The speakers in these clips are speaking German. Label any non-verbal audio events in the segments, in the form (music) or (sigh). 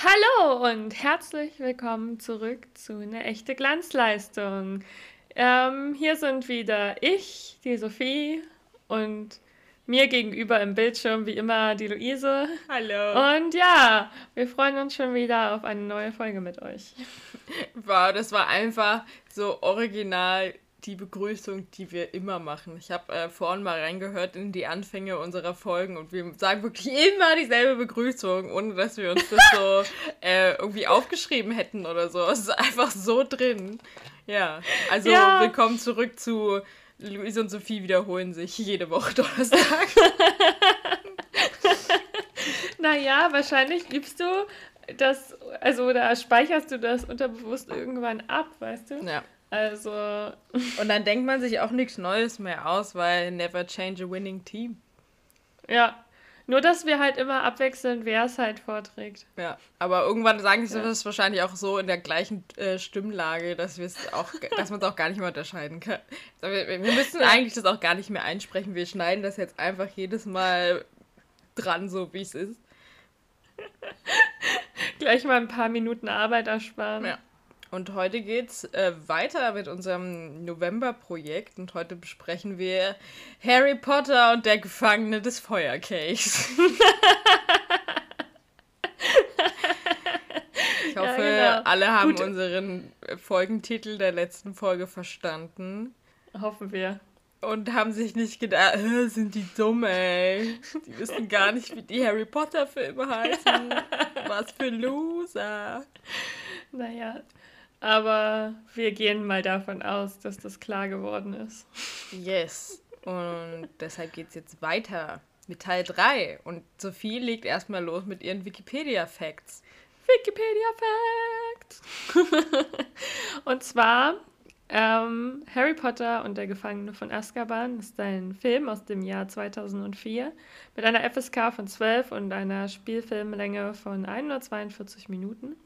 Hallo und herzlich willkommen zurück zu einer echte Glanzleistung. Ähm, hier sind wieder ich, die Sophie und mir gegenüber im Bildschirm wie immer die Luise. Hallo. Und ja, wir freuen uns schon wieder auf eine neue Folge mit euch. Wow, das war einfach so original die Begrüßung, die wir immer machen. Ich habe äh, vorhin mal reingehört in die Anfänge unserer Folgen und wir sagen wirklich immer dieselbe Begrüßung, ohne dass wir uns das so (laughs) äh, irgendwie aufgeschrieben hätten oder so. Es ist einfach so drin. Ja, also ja. willkommen zurück zu Luise und Sophie wiederholen sich jede Woche Donnerstag. (laughs) naja, wahrscheinlich übst du das, also da speicherst du das unterbewusst irgendwann ab, weißt du? Ja. Also. Und dann denkt man sich auch nichts Neues mehr aus, weil never change a winning team. Ja. Nur, dass wir halt immer abwechseln, wer es halt vorträgt. Ja, aber irgendwann sagen sie ja. das wahrscheinlich auch so in der gleichen äh, Stimmlage, dass wir es auch, dass man es auch gar nicht mehr unterscheiden kann. Wir, wir müssen eigentlich das auch gar nicht mehr einsprechen. Wir schneiden das jetzt einfach jedes Mal dran, so wie es ist. (laughs) Gleich mal ein paar Minuten Arbeit ersparen. Ja. Und heute geht's äh, weiter mit unserem November-Projekt und heute besprechen wir Harry Potter und der Gefangene des Feuerkelchs. (laughs) ich hoffe, ja, genau. alle haben Gut. unseren Folgentitel der letzten Folge verstanden. Hoffen wir. Und haben sich nicht gedacht, äh, sind die dumm, ey. Die wissen gar nicht, wie die Harry Potter-Filme (laughs) heißen. Was für Loser. Naja, aber wir gehen mal davon aus, dass das klar geworden ist. Yes. Und deshalb geht es jetzt weiter mit Teil 3. Und Sophie legt erstmal los mit ihren Wikipedia-Facts. Wikipedia-Facts! (laughs) und zwar ähm, Harry Potter und der Gefangene von Azkaban ist ein Film aus dem Jahr 2004 mit einer FSK von 12 und einer Spielfilmlänge von 142 Minuten.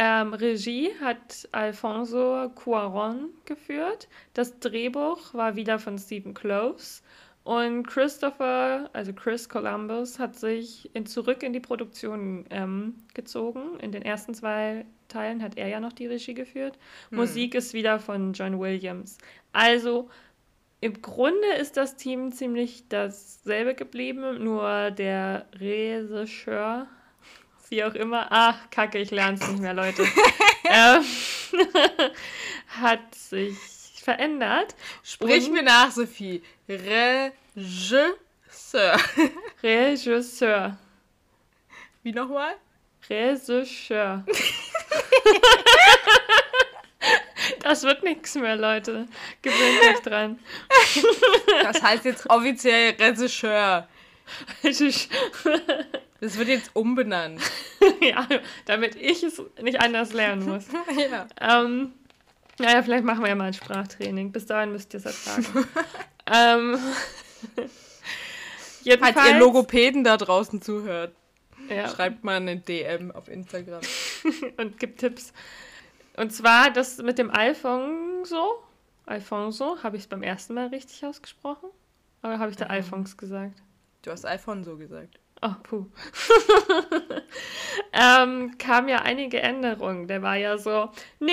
Ähm, Regie hat Alfonso Cuaron geführt. Das Drehbuch war wieder von Stephen Close. Und Christopher, also Chris Columbus, hat sich in, zurück in die Produktion ähm, gezogen. In den ersten zwei Teilen hat er ja noch die Regie geführt. Hm. Musik ist wieder von John Williams. Also im Grunde ist das Team ziemlich dasselbe geblieben, nur der Regisseur wie auch immer. Ach, kacke, ich lerne es nicht mehr, Leute. (laughs) ähm, (laughs) hat sich verändert. Sprich mir nach, Sophie. Regisseur. (laughs) Regisseur. Wie nochmal? Regisseur. Das wird nichts mehr, Leute. Gewöhnt euch dran. Das heißt jetzt offiziell Regisseur. Das wird jetzt umbenannt. (laughs) ja, damit ich es nicht anders lernen muss. (laughs) ja. Ähm, naja, vielleicht machen wir ja mal ein Sprachtraining. Bis dahin müsst ihr es ertragen. (laughs) ähm, Falls ihr Logopäden da draußen zuhört, ja. schreibt mal eine DM auf Instagram. Und gibt Tipps. Und zwar das mit dem Alfonso. Alfonso, habe ich es beim ersten Mal richtig ausgesprochen? Oder habe ich da mhm. Alphons gesagt? Du hast Alfonso gesagt. Oh, puh. (laughs) ähm, kam ja einige Änderungen. Der war ja so, nee,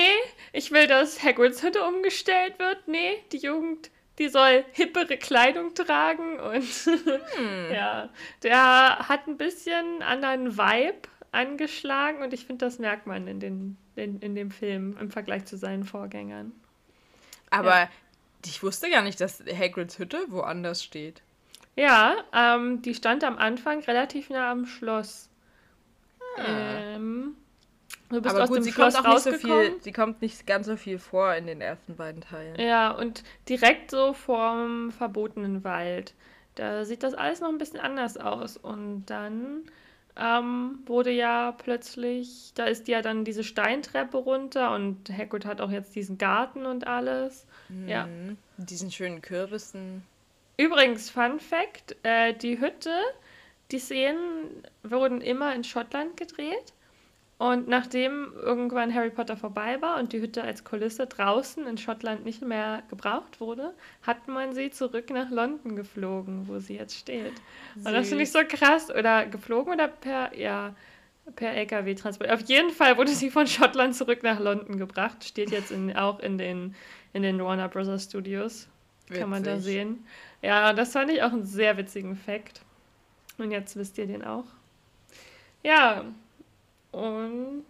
ich will, dass Hagrids Hütte umgestellt wird. Nee, die Jugend, die soll hippere Kleidung tragen. Und hm. (laughs) ja, der hat ein bisschen anderen Vibe angeschlagen. Und ich finde, das merkt man in, den, in, in dem Film im Vergleich zu seinen Vorgängern. Aber ja. ich wusste gar nicht, dass Hagrids Hütte woanders steht. Ja, ähm, die stand am Anfang relativ nah am Schloss. Ah. Ähm, du bist Aber aus gut, dem sie Schloss kommt auch nicht so viel, sie kommt nicht ganz so viel vor in den ersten beiden Teilen. Ja, und direkt so vorm verbotenen Wald. Da sieht das alles noch ein bisschen anders aus. Und dann ähm, wurde ja plötzlich, da ist ja dann diese Steintreppe runter und Hagrid hat auch jetzt diesen Garten und alles. Mhm. Ja. Diesen schönen Kürbissen. Übrigens, Fun Fact: äh, Die Hütte, die Szenen wurden immer in Schottland gedreht. Und nachdem irgendwann Harry Potter vorbei war und die Hütte als Kulisse draußen in Schottland nicht mehr gebraucht wurde, hat man sie zurück nach London geflogen, wo sie jetzt steht. Süß. Und das finde ich so krass. Oder geflogen oder per, ja, per LKW transportiert. Auf jeden Fall wurde sie von Schottland zurück nach London gebracht. Steht jetzt in, auch in den, in den Warner Brothers Studios. Witzig. Kann man da sehen. Ja, das fand ich auch einen sehr witzigen Fakt. Und jetzt wisst ihr den auch. Ja, und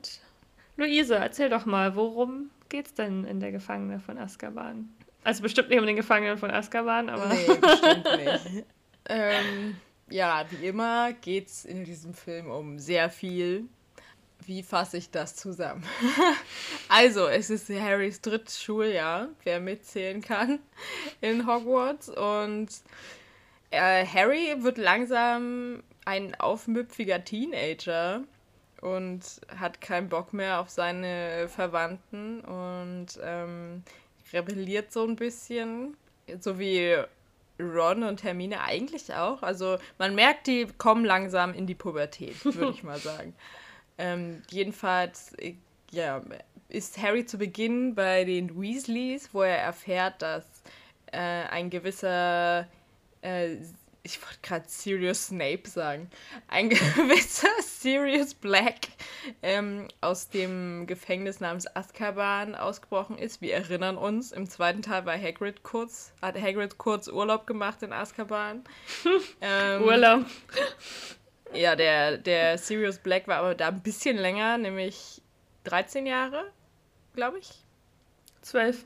Luise, erzähl doch mal, worum geht's denn in der Gefangene von Azkaban? Also bestimmt nicht um den Gefangenen von Azkaban, aber. Nee, bestimmt (laughs) nicht. ähm, ja, wie immer geht's in diesem Film um sehr viel. Wie fasse ich das zusammen? (laughs) also, es ist Harrys drittes Schuljahr, wer mitzählen kann, (laughs) in Hogwarts. Und äh, Harry wird langsam ein aufmüpfiger Teenager und hat keinen Bock mehr auf seine Verwandten und ähm, rebelliert so ein bisschen. So wie Ron und Hermine eigentlich auch. Also man merkt, die kommen langsam in die Pubertät, würde ich (laughs) mal sagen. Ähm, jedenfalls, äh, ja, ist Harry zu Beginn bei den Weasleys, wo er erfährt, dass äh, ein gewisser äh, ich wollte gerade Sirius Snape sagen, ein (laughs) gewisser Sirius Black ähm, aus dem Gefängnis namens Azkaban ausgebrochen ist. Wir erinnern uns, im zweiten Teil war Hagrid kurz, hat Hagrid kurz Urlaub gemacht in Azkaban. (laughs) ähm, Urlaub. Ja, der, der Sirius Black war aber da ein bisschen länger, nämlich 13 Jahre, glaube ich. 12.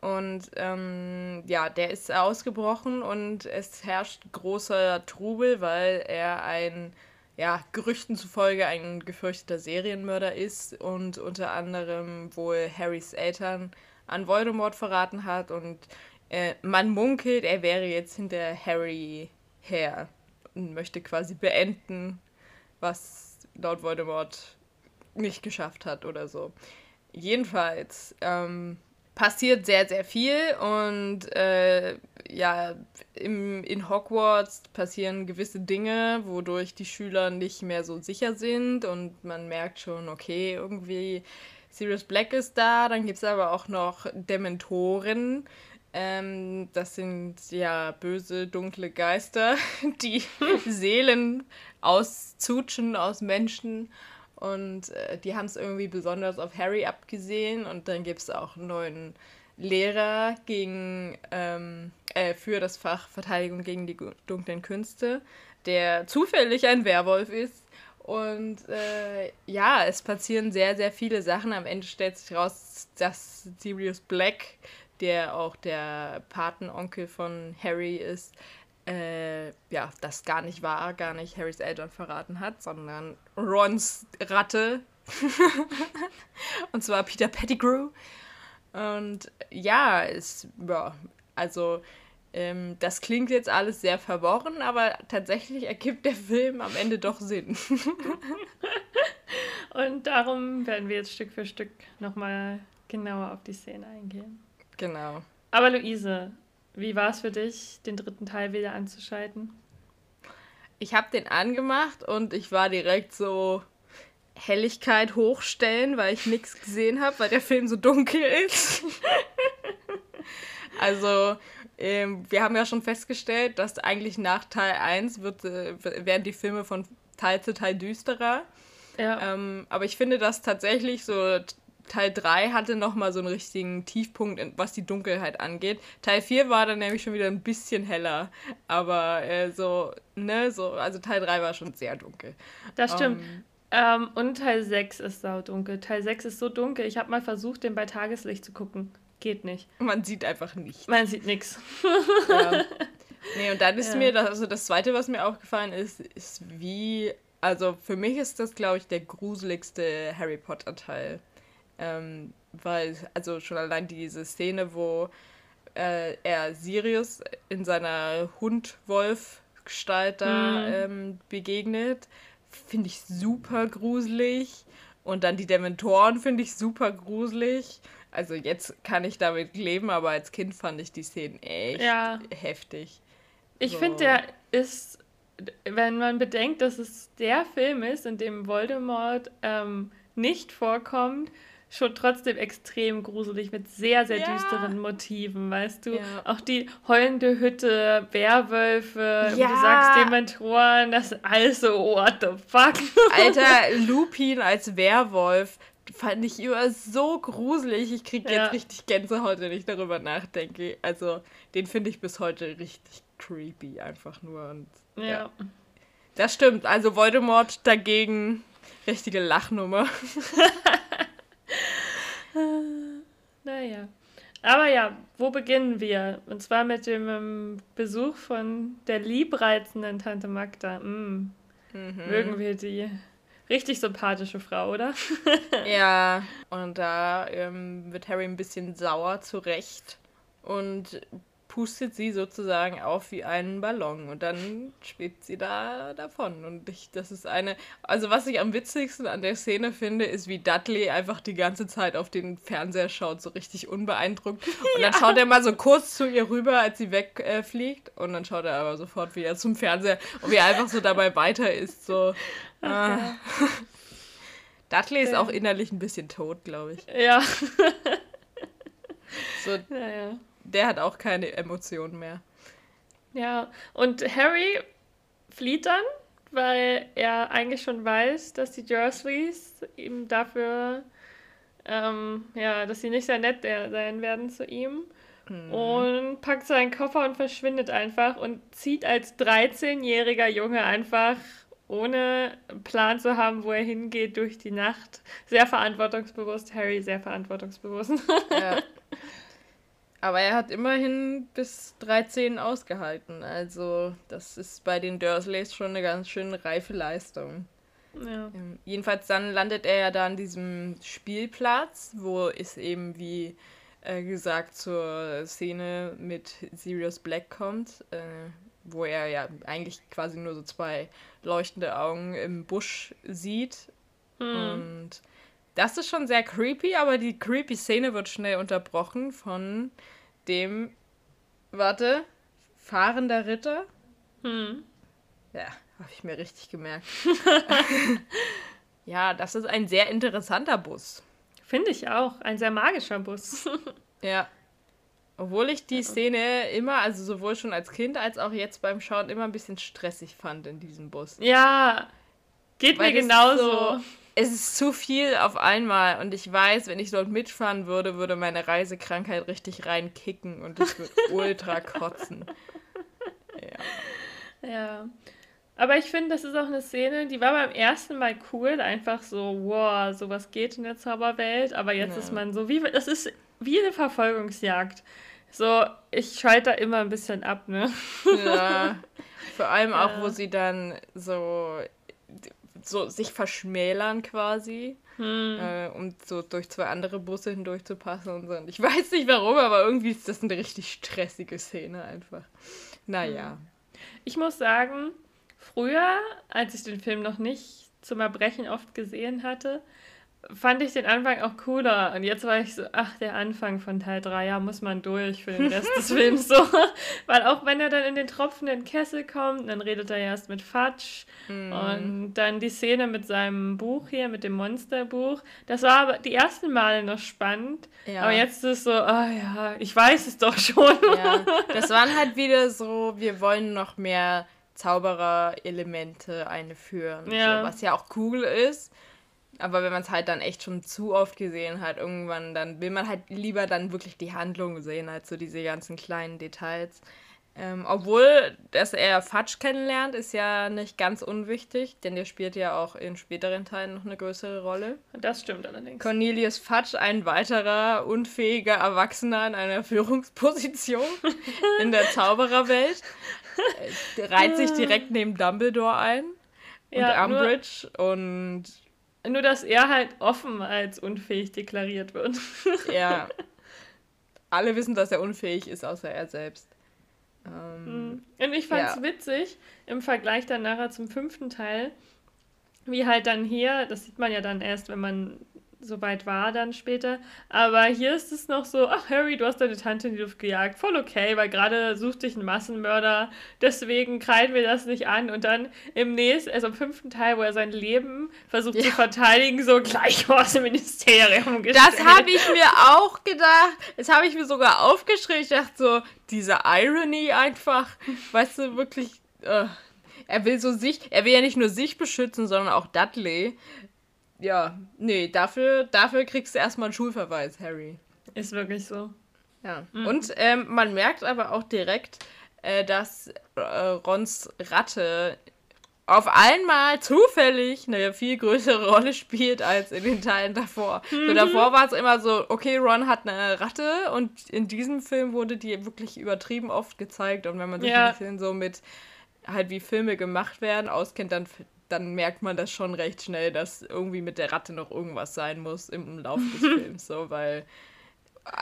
Und ähm, ja, der ist ausgebrochen und es herrscht großer Trubel, weil er ein, ja, Gerüchten zufolge ein gefürchteter Serienmörder ist und unter anderem wohl Harrys Eltern an Voldemort verraten hat und äh, man munkelt, er wäre jetzt hinter Harry her möchte quasi beenden, was laut Voldemort nicht geschafft hat oder so. Jedenfalls, ähm, passiert sehr, sehr viel und äh, ja, im, in Hogwarts passieren gewisse Dinge, wodurch die Schüler nicht mehr so sicher sind und man merkt schon, okay, irgendwie Sirius Black ist da, dann gibt es aber auch noch Dementoren. Ähm, das sind ja böse, dunkle Geister, (laughs) die (laughs) Seelen auszutschen aus Menschen und äh, die haben es irgendwie besonders auf Harry abgesehen. Und dann gibt es auch einen neuen Lehrer gegen, ähm, äh, für das Fach Verteidigung gegen die dunklen Künste, der zufällig ein Werwolf ist. Und äh, ja, es passieren sehr, sehr viele Sachen. Am Ende stellt sich raus, dass Sirius Black, der auch der Patenonkel von Harry ist, äh, ja, das gar nicht war, gar nicht Harrys Eltern verraten hat, sondern Rons Ratte. (laughs) und zwar Peter Pettigrew. Und ja, es, ja, also ähm, das klingt jetzt alles sehr verworren, aber tatsächlich ergibt der Film am Ende doch Sinn. (laughs) und darum werden wir jetzt Stück für Stück nochmal genauer auf die Szene eingehen. Genau. Aber Luise, wie war es für dich, den dritten Teil wieder anzuschalten? Ich habe den angemacht und ich war direkt so Helligkeit hochstellen, weil ich nichts gesehen habe, weil der Film so dunkel ist. (laughs) also, ähm, wir haben ja schon festgestellt, dass eigentlich nach Teil 1 wird, äh, werden die Filme von Teil zu Teil düsterer. Ja. Ähm, aber ich finde, dass tatsächlich so Teil 3 hatte nochmal so einen richtigen Tiefpunkt, was die Dunkelheit angeht. Teil 4 war dann nämlich schon wieder ein bisschen heller. Aber äh, so, ne, so, also Teil 3 war schon sehr dunkel. Das stimmt. Um, ähm, ähm, und Teil 6 ist sau dunkel. Teil 6 ist so dunkel, ich habe mal versucht, den bei Tageslicht zu gucken. Geht nicht. Man sieht einfach nichts. Man sieht nichts. ja. (laughs) Nee, und dann ist ja. mir, das, also das Zweite, was mir aufgefallen ist, ist wie, also für mich ist das, glaube ich, der gruseligste Harry Potter Teil. Ähm, weil, also schon allein diese Szene, wo äh, er Sirius in seiner Hund-Wolf-Gestalt da mhm. ähm, begegnet, finde ich super gruselig. Und dann die Dementoren finde ich super gruselig. Also jetzt kann ich damit leben, aber als Kind fand ich die Szenen echt ja. heftig. Ich so. finde, der ist, wenn man bedenkt, dass es der Film ist, in dem Voldemort ähm, nicht vorkommt, schon trotzdem extrem gruselig mit sehr, sehr ja. düsteren Motiven, weißt du? Ja. Auch die heulende Hütte, Werwölfe, ja. du sagst, Dementoren, das ist alles so, what the fuck? Alter, (laughs) Lupin als Werwolf fand ich immer so gruselig. Ich kriege jetzt richtig Gänsehaut, wenn ich darüber nachdenke. Also, den finde ich bis heute richtig creepy, einfach nur. Und, ja. Das stimmt. Also, Voldemort dagegen, richtige Lachnummer. (laughs) (laughs) naja. Aber ja, wo beginnen wir? Und zwar mit dem ähm, Besuch von der liebreizenden Tante Magda. Mm. Mhm. Mögen wir die. Richtig sympathische Frau, oder? (laughs) ja, und da ähm, wird Harry ein bisschen sauer zurecht und pustet sie sozusagen auf wie einen Ballon und dann schwebt sie da davon. Und ich, das ist eine. Also, was ich am witzigsten an der Szene finde, ist, wie Dudley einfach die ganze Zeit auf den Fernseher schaut, so richtig unbeeindruckt. Und dann schaut er mal so kurz zu ihr rüber, als sie wegfliegt. Äh, und dann schaut er aber sofort wieder zum Fernseher und wie er einfach so dabei weiter ist. So. Ah. (laughs) Dudley ist auch innerlich ein bisschen tot, glaube ich. Ja. so. (laughs) Naja der hat auch keine Emotionen mehr. Ja, und Harry flieht dann, weil er eigentlich schon weiß, dass die Dursleys ihm dafür, ähm, ja, dass sie nicht sehr nett sein werden zu ihm. Mhm. Und packt seinen Koffer und verschwindet einfach und zieht als 13-jähriger Junge einfach ohne Plan zu haben, wo er hingeht, durch die Nacht. Sehr verantwortungsbewusst, Harry sehr verantwortungsbewusst. Ja. (laughs) Aber er hat immerhin bis 13 ausgehalten. Also, das ist bei den Dursleys schon eine ganz schön reife Leistung. Ja. Ähm, jedenfalls dann landet er ja da an diesem Spielplatz, wo es eben, wie äh, gesagt, zur Szene mit Sirius Black kommt, äh, wo er ja eigentlich quasi nur so zwei leuchtende Augen im Busch sieht. Hm. Und das ist schon sehr creepy, aber die creepy Szene wird schnell unterbrochen von dem, warte, fahrender Ritter. Hm. Ja, habe ich mir richtig gemerkt. (laughs) (laughs) ja, das ist ein sehr interessanter Bus. Finde ich auch. Ein sehr magischer Bus. (laughs) ja. Obwohl ich die Szene immer, also sowohl schon als Kind als auch jetzt beim Schauen, immer ein bisschen stressig fand in diesem Bus. Ja, geht Weil mir genauso. So, es ist zu viel auf einmal und ich weiß, wenn ich dort mitfahren würde, würde meine Reisekrankheit richtig reinkicken und ich würde (laughs) ultra kotzen. Ja. Ja. Aber ich finde, das ist auch eine Szene, die war beim ersten Mal cool, einfach so, wow, sowas geht in der Zauberwelt, aber jetzt ja. ist man so, wie, das ist wie eine Verfolgungsjagd. So, ich schalte da immer ein bisschen ab, ne? Ja. Vor allem auch, (laughs) ja. wo sie dann so so sich verschmälern quasi, hm. äh, um so durch zwei andere Busse hindurch zu passen und so. Und ich (laughs) weiß nicht warum, aber irgendwie ist das eine richtig stressige Szene einfach. Naja. Hm. Ich muss sagen, früher, als ich den Film noch nicht zum Erbrechen oft gesehen hatte, fand ich den Anfang auch cooler. Und jetzt war ich so, ach, der Anfang von Teil 3, ja, muss man durch für den Rest des (laughs) Films so. Weil auch wenn er dann in den tropfenden Kessel kommt, dann redet er erst mit Fatsch. Mm. Und dann die Szene mit seinem Buch hier, mit dem Monsterbuch. Das war aber die ersten Male noch spannend. Ja. Aber jetzt ist es so, oh ja, ich weiß es doch schon. Ja. Das waren halt wieder so, wir wollen noch mehr Zauberer-Elemente einführen. Ja. So, was ja auch cool ist. Aber wenn man es halt dann echt schon zu oft gesehen hat, irgendwann, dann will man halt lieber dann wirklich die Handlung sehen, als so diese ganzen kleinen Details. Ähm, obwohl, dass er Fatsch kennenlernt, ist ja nicht ganz unwichtig, denn der spielt ja auch in späteren Teilen noch eine größere Rolle. Das stimmt allerdings. Cornelius Fatsch, ein weiterer unfähiger Erwachsener in einer Führungsposition (laughs) in der Zaubererwelt, äh, reiht sich direkt neben Dumbledore ein und ja, Umbridge und nur, dass er halt offen als unfähig deklariert wird. ja. (laughs) Alle wissen, dass er unfähig ist, außer er selbst. Ähm, hm. Und ich fand es ja. witzig, im Vergleich dann nachher zum fünften Teil, wie halt dann hier, das sieht man ja dann erst, wenn man soweit war dann später. Aber hier ist es noch so, ach Harry, du hast deine Tante in die Luft gejagt. Voll okay, weil gerade sucht dich ein Massenmörder. Deswegen kreiden wir das nicht an. Und dann im nächsten, also im fünften Teil, wo er sein Leben versucht ja. zu verteidigen, so gleich (laughs) aus dem Ministerium gestellt. Das habe ich mir auch gedacht. Das habe ich mir sogar aufgeschrieben. Ich dachte so, diese Irony einfach, weißt du, wirklich... Uh er will so sich, er will ja nicht nur sich beschützen, sondern auch Dudley ja, nee, dafür, dafür kriegst du erstmal einen Schulverweis, Harry. Ist wirklich so. Ja. Mhm. Und ähm, man merkt aber auch direkt, äh, dass äh, Rons Ratte auf einmal zufällig eine viel größere (laughs) Rolle spielt als in den Teilen davor. Mhm. So davor war es immer so, okay, Ron hat eine Ratte und in diesem Film wurde die wirklich übertrieben oft gezeigt und wenn man sich ja. ein bisschen so mit halt wie Filme gemacht werden auskennt, dann dann merkt man das schon recht schnell, dass irgendwie mit der Ratte noch irgendwas sein muss im Laufe des (laughs) Films, so, weil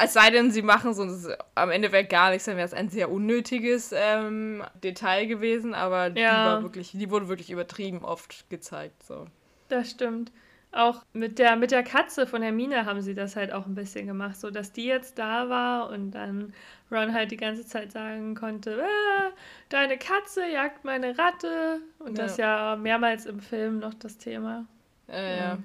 es sei denn, sie machen so am Ende wäre gar nichts, dann wäre es ein sehr unnötiges ähm, Detail gewesen, aber ja. die war wirklich, die wurde wirklich übertrieben oft gezeigt, so. Das stimmt auch mit der, mit der Katze von Hermine haben sie das halt auch ein bisschen gemacht, so dass die jetzt da war und dann Ron halt die ganze Zeit sagen konnte, äh, deine Katze jagt meine Ratte und ja. das ja mehrmals im Film noch das Thema. Äh, ja.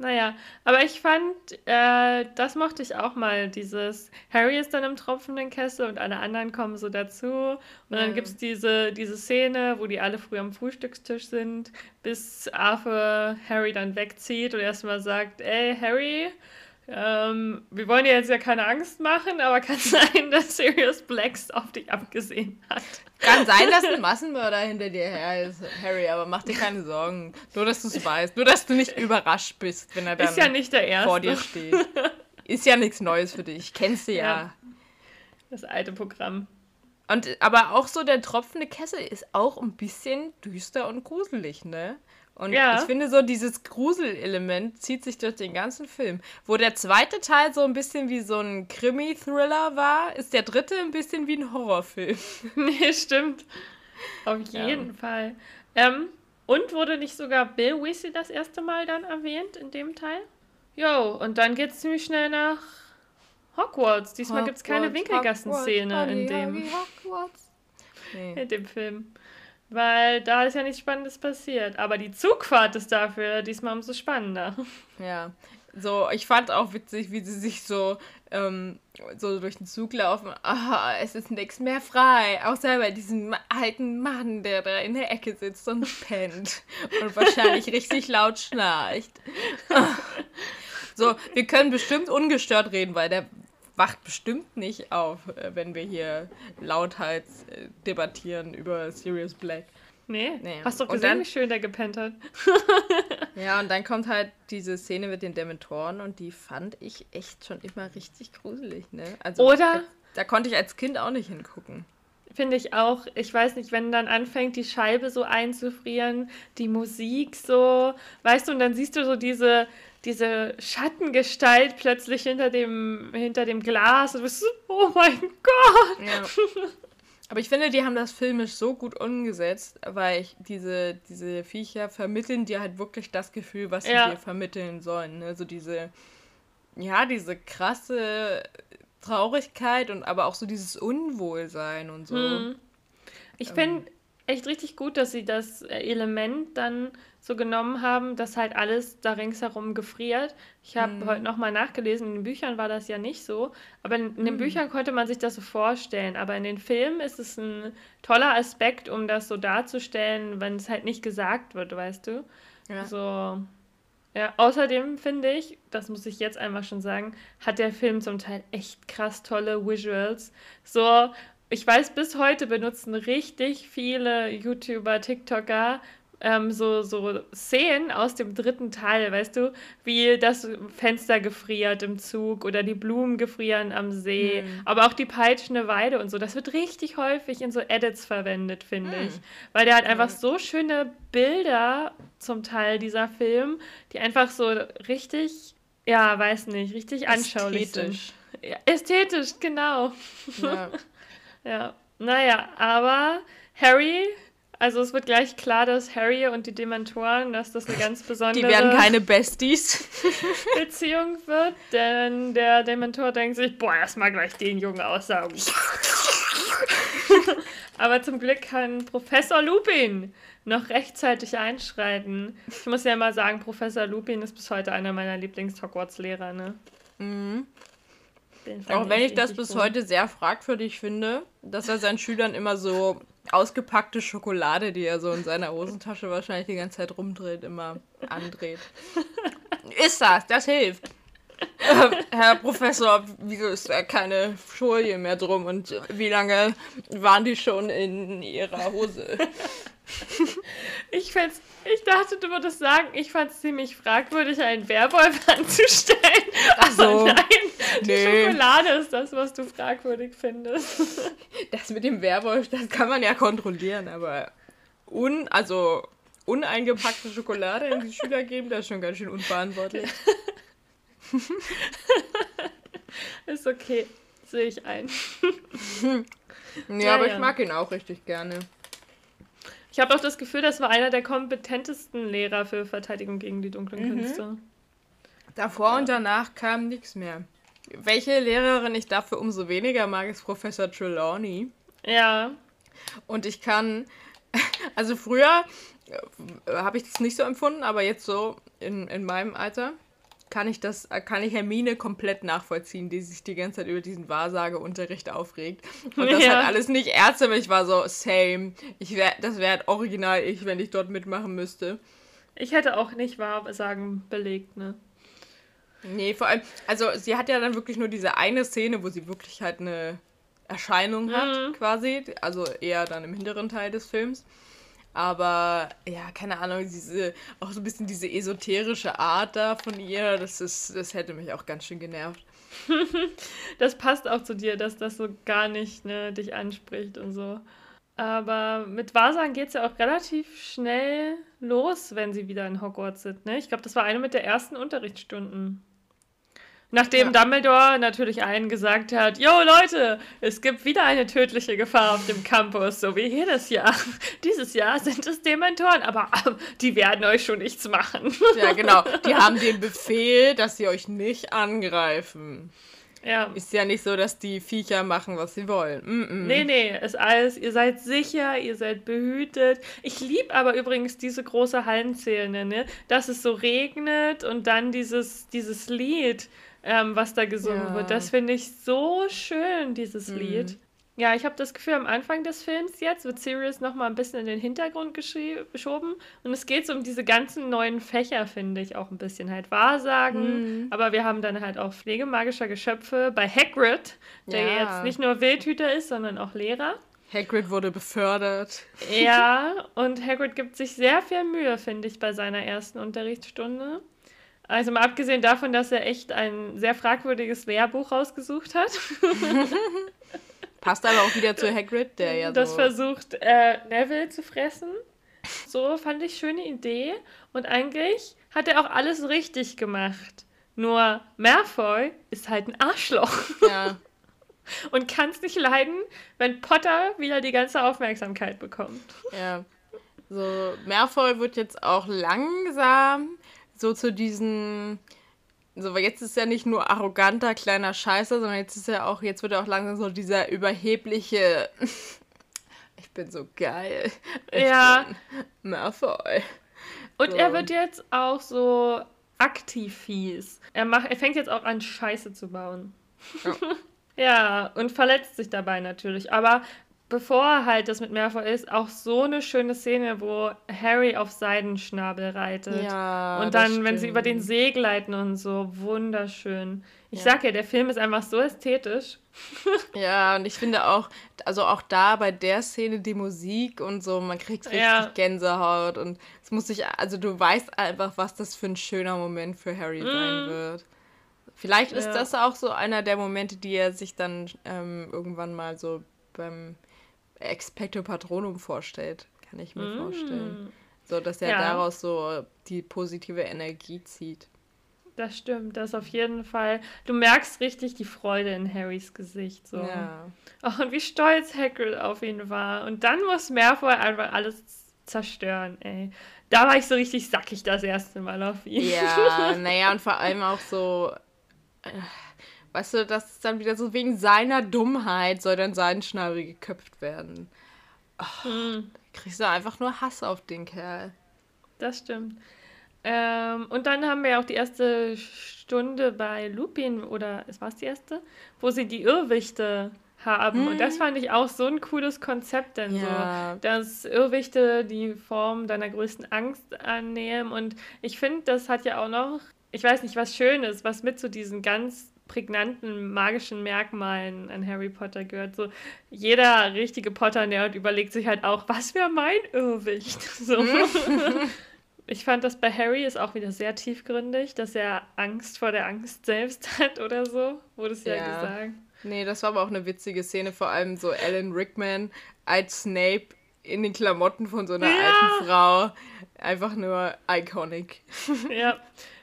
Naja, aber ich fand, äh, das mochte ich auch mal, dieses Harry ist dann im tropfenden Kessel und alle anderen kommen so dazu. Und dann gibt es diese, diese Szene, wo die alle früh am Frühstückstisch sind, bis Arthur Harry dann wegzieht und erstmal sagt, ey Harry, ähm, wir wollen dir jetzt ja keine Angst machen, aber kann (laughs) sein, dass Sirius Blacks auf dich abgesehen hat. Kann sein, dass ein (laughs) Massenmörder hinter dir her ist, Harry, aber mach dir keine Sorgen. Nur, dass du es weißt. Nur, dass du nicht überrascht bist, wenn er dann ist ja nicht der Erste. vor dir steht. (laughs) Ist ja nichts Neues für dich. Kennst du ja. ja. Das alte Programm. Und, aber auch so der tropfende Kessel ist auch ein bisschen düster und gruselig, ne? Und ja. ich finde so, dieses Gruselelement zieht sich durch den ganzen Film. Wo der zweite Teil so ein bisschen wie so ein Krimi-Thriller war, ist der dritte ein bisschen wie ein Horrorfilm. (laughs) nee, stimmt. Auf jeden ja. Fall. Ähm, und wurde nicht sogar Bill Weasley das erste Mal dann erwähnt in dem Teil? Jo, und dann geht es ziemlich schnell nach Hogwarts. Diesmal gibt es keine Winkelgassenszene in dem. Hogwarts. Nee. (laughs) In dem Film. Weil da ist ja nichts Spannendes passiert. Aber die Zugfahrt ist dafür diesmal umso spannender. Ja. So, ich fand auch witzig, wie sie sich so, ähm, so durch den Zug laufen. Ah, es ist nichts mehr frei. Außer bei diesem alten Mann, der da in der Ecke sitzt und pennt. Und wahrscheinlich (laughs) richtig laut schnarcht. (laughs) So, wir können bestimmt ungestört reden, weil der wacht bestimmt nicht auf, äh, wenn wir hier lauthals äh, debattieren über Sirius Black. Nee, nee. hast doch gesehen, dann, wie schön der gepennt hat. (laughs) ja, und dann kommt halt diese Szene mit den Dementoren und die fand ich echt schon immer richtig gruselig, ne? Also, Oder? Da, da konnte ich als Kind auch nicht hingucken. Finde ich auch. Ich weiß nicht, wenn dann anfängt, die Scheibe so einzufrieren, die Musik so, weißt du, und dann siehst du so diese, diese Schattengestalt plötzlich hinter dem, hinter dem Glas und du bist so, oh mein Gott. Ja. Aber ich finde, die haben das filmisch so gut umgesetzt, weil ich diese, diese Viecher vermitteln dir halt wirklich das Gefühl, was sie ja. dir vermitteln sollen. Also diese, ja, diese krasse Traurigkeit und aber auch so dieses Unwohlsein und so. Hm. Ich ähm. finde echt richtig gut, dass sie das Element dann so genommen haben, dass halt alles da ringsherum gefriert. Ich habe mhm. heute nochmal nachgelesen, in den Büchern war das ja nicht so, aber in, in den mhm. Büchern konnte man sich das so vorstellen. Aber in den Filmen ist es ein toller Aspekt, um das so darzustellen, wenn es halt nicht gesagt wird, weißt du? Ja. So. Ja, außerdem finde ich, das muss ich jetzt einfach schon sagen, hat der Film zum Teil echt krass tolle Visuals. So, ich weiß, bis heute benutzen richtig viele YouTuber, TikToker ähm, so, so Szenen aus dem dritten Teil, weißt du, wie das Fenster gefriert im Zug oder die Blumen gefrieren am See, mhm. aber auch die peitschende Weide und so. Das wird richtig häufig in so Edits verwendet, finde mhm. ich. Weil der hat einfach so schöne Bilder zum Teil, dieser Film, die einfach so richtig, ja, weiß nicht, richtig anschaulich ästhetisch. sind. Ja, ästhetisch, genau. Ja. (laughs) ja. Naja, aber Harry Also es wird gleich klar, dass Harry und die Dementoren, dass das eine (laughs) ganz besondere... Die werden keine Besties. (laughs) Beziehung wird, denn der Dementor denkt sich, boah, erstmal gleich den Jungen aussaugen. (laughs) Aber zum Glück kann Professor Lupin noch rechtzeitig einschreiten. Ich muss ja mal sagen, Professor Lupin ist bis heute einer meiner Lieblings-Hogwarts-Lehrer, ne? Mhm. Auch wenn ich das bis cool. heute sehr fragwürdig finde, dass er seinen Schülern immer so ausgepackte Schokolade, die er so in seiner Hosentasche wahrscheinlich die ganze Zeit rumdreht, immer andreht. (laughs) ist das, das hilft. Äh, Herr Professor, wieso ist da keine Folie mehr drum und wie lange waren die schon in Ihrer Hose? Ich, find's, ich dachte, du würdest sagen, ich fand es ziemlich fragwürdig, einen Werwolf (laughs) anzustellen. Ach so. Aber nein, die nee. Schokolade ist das, was du fragwürdig findest. (laughs) Das mit dem Werwolf, das kann man ja kontrollieren, aber un, also uneingepackte Schokolade in die Schüler geben, das ist schon ganz schön unverantwortlich. (laughs) ist okay, sehe ich ein. ja, ja, aber ja. ich mag ihn auch richtig gerne. Ich habe auch das Gefühl, das war einer der kompetentesten Lehrer für Verteidigung gegen die dunklen mhm. Künste. Davor ja. und danach kam nichts mehr. Welche Lehrerin ich dafür umso weniger mag, ist Professor Trelawney. Ja. Und ich kann, (laughs) also früher äh, habe ich das nicht so empfunden, aber jetzt so in, in meinem Alter kann ich das, kann ich Hermine komplett nachvollziehen, die sich die ganze Zeit über diesen Wahrsageunterricht aufregt. Und das ja. hat alles nicht Ärzte, aber ich war so, same. Ich wär, das wäre original ich, wenn ich dort mitmachen müsste. Ich hätte auch nicht Wahrsagen belegt, ne? Nee, vor allem, also sie hat ja dann wirklich nur diese eine Szene, wo sie wirklich halt eine Erscheinung hat, mhm. quasi. Also eher dann im hinteren Teil des Films. Aber ja, keine Ahnung, diese, auch so ein bisschen diese esoterische Art da von ihr, das ist, das hätte mich auch ganz schön genervt. (laughs) das passt auch zu dir, dass das so gar nicht ne, dich anspricht und so. Aber mit Wahrsagen geht es ja auch relativ schnell los, wenn sie wieder in Hogwarts sind. Ne? Ich glaube, das war eine mit der ersten Unterrichtsstunden. Nachdem ja. Dumbledore natürlich allen gesagt hat, Jo Leute, es gibt wieder eine tödliche Gefahr auf dem Campus, so wie jedes Jahr. (laughs) Dieses Jahr sind es Dementoren, aber äh, die werden euch schon nichts machen. Ja, genau. Die haben den Befehl, dass sie euch nicht angreifen. Ja. Ist ja nicht so, dass die Viecher machen, was sie wollen. Mm -mm. Nee, nee, ist alles, ihr seid sicher, ihr seid behütet. Ich liebe aber übrigens diese große Hallenszene, ne? Dass es so regnet und dann dieses, dieses Lied ähm, was da gesungen ja. wird. Das finde ich so schön, dieses mhm. Lied. Ja, ich habe das Gefühl, am Anfang des Films jetzt wird Sirius noch mal ein bisschen in den Hintergrund geschoben und es geht so um diese ganzen neuen Fächer, finde ich, auch ein bisschen halt Wahrsagen, mhm. aber wir haben dann halt auch Pflegemagischer Geschöpfe bei Hagrid, der ja. jetzt nicht nur Wildhüter ist, sondern auch Lehrer. Hagrid wurde befördert. Ja, (laughs) und Hagrid gibt sich sehr viel Mühe, finde ich, bei seiner ersten Unterrichtsstunde. Also mal abgesehen davon, dass er echt ein sehr fragwürdiges Lehrbuch rausgesucht hat. (laughs) Passt aber auch wieder zu Hagrid, der ja das so... Das versucht, äh, Neville zu fressen. So fand ich schöne Idee. Und eigentlich hat er auch alles richtig gemacht. Nur Malfoy ist halt ein Arschloch. Ja. (laughs) Und kann es nicht leiden, wenn Potter wieder die ganze Aufmerksamkeit bekommt. Ja. So, Malfoy wird jetzt auch langsam so zu diesen. So, weil jetzt ist er nicht nur arroganter kleiner Scheißer, sondern jetzt ist er auch, jetzt wird er auch langsam so dieser überhebliche. (laughs) ich bin so geil. Ich ja. Bin Malfoy. Und so. er wird jetzt auch so aktiv fies. Er, macht, er fängt jetzt auch an, Scheiße zu bauen. Ja. (laughs) ja, und verletzt sich dabei natürlich. Aber bevor halt das mit Malfoy ist, auch so eine schöne Szene, wo Harry auf Seidenschnabel reitet. Ja, und dann, wenn sie über den See gleiten und so, wunderschön. Ich ja. sag ja, der Film ist einfach so ästhetisch. (laughs) ja, und ich finde auch, also auch da bei der Szene die Musik und so, man kriegt richtig ja. Gänsehaut und es muss sich, also du weißt einfach, was das für ein schöner Moment für Harry mm. sein wird. Vielleicht ist das auch so einer der Momente, die er sich dann ähm, irgendwann mal so beim Expecto Patronum vorstellt, kann ich mir mm. vorstellen. So, dass er ja. daraus so die positive Energie zieht. Das stimmt, das auf jeden Fall. Du merkst richtig die Freude in Harrys Gesicht. So. Ja. Oh, und wie stolz Hagrid auf ihn war. Und dann muss Malfoy einfach alles zerstören, ey. Da war ich so richtig sackig das erste Mal auf ihn. Ja, (laughs) naja, und vor allem auch so, äh, weißt du, das ist dann wieder so wegen seiner Dummheit soll dann sein Schnabel geköpft werden. Oh, Hm, Kriegst du einfach nur Hass auf den Kerl. das stimmt. Ähm, und dann haben wir ja auch die erste Stunde bei Lupin, oder es war es die erste, wo sie die Irrwichte haben. Und das fand ich auch so ein cooles Konzept denn Ja. so, dass Irrwichte die Form deiner größten Angst annehmen. Und ich finde, das hat ja auch noch, ich weiß nicht, was Schönes, was mit zu diesen ganz prägnanten magischen Merkmalen an Harry Potter gehört. So jeder richtige Potter-Nerd überlegt sich halt auch, was wäre mein Irrwicht? (laughs) So. (laughs) Ich fand das bei Harry ist auch wieder sehr tiefgründig, dass er Angst vor der Angst selbst (laughs) hat oder so, wurde es ja, Ja. gesagt. Nee, das war aber auch eine witzige Szene, vor allem so Alan Rickman als Snape in den Klamotten von so einer Ja. alten Frau. Einfach nur iconic. Ja,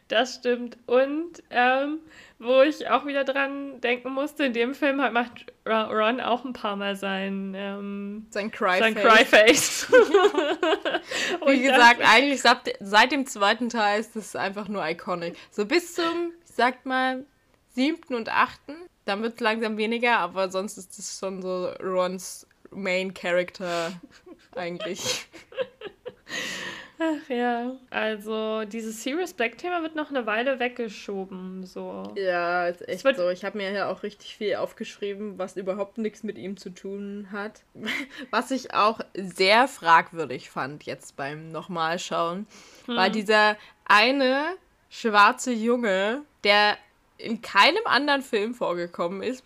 das stimmt. Und ähm, wo ich auch wieder dran denken musste, in dem Film hat, macht Ron auch ein paar Mal sein, ähm, Sein Cryface. sein Cryface. (laughs) Und Wie gesagt, eigentlich seit, seit dem zweiten Teil ist das einfach nur iconic. So bis zum, ich sag mal, siebten und achten. Dann wird es langsam weniger, aber sonst ist das schon so Rons Main Character eigentlich. (laughs) Ach ja, also dieses Sirius Black-Thema wird noch eine Weile weggeschoben, so. Ja, ist echt so. Ich habe mir ja auch richtig viel aufgeschrieben, was überhaupt nichts mit ihm zu tun hat. (laughs) Was ich auch sehr fragwürdig fand jetzt beim Nochmalschauen, war dieser eine schwarze Junge, der in keinem anderen Film vorgekommen ist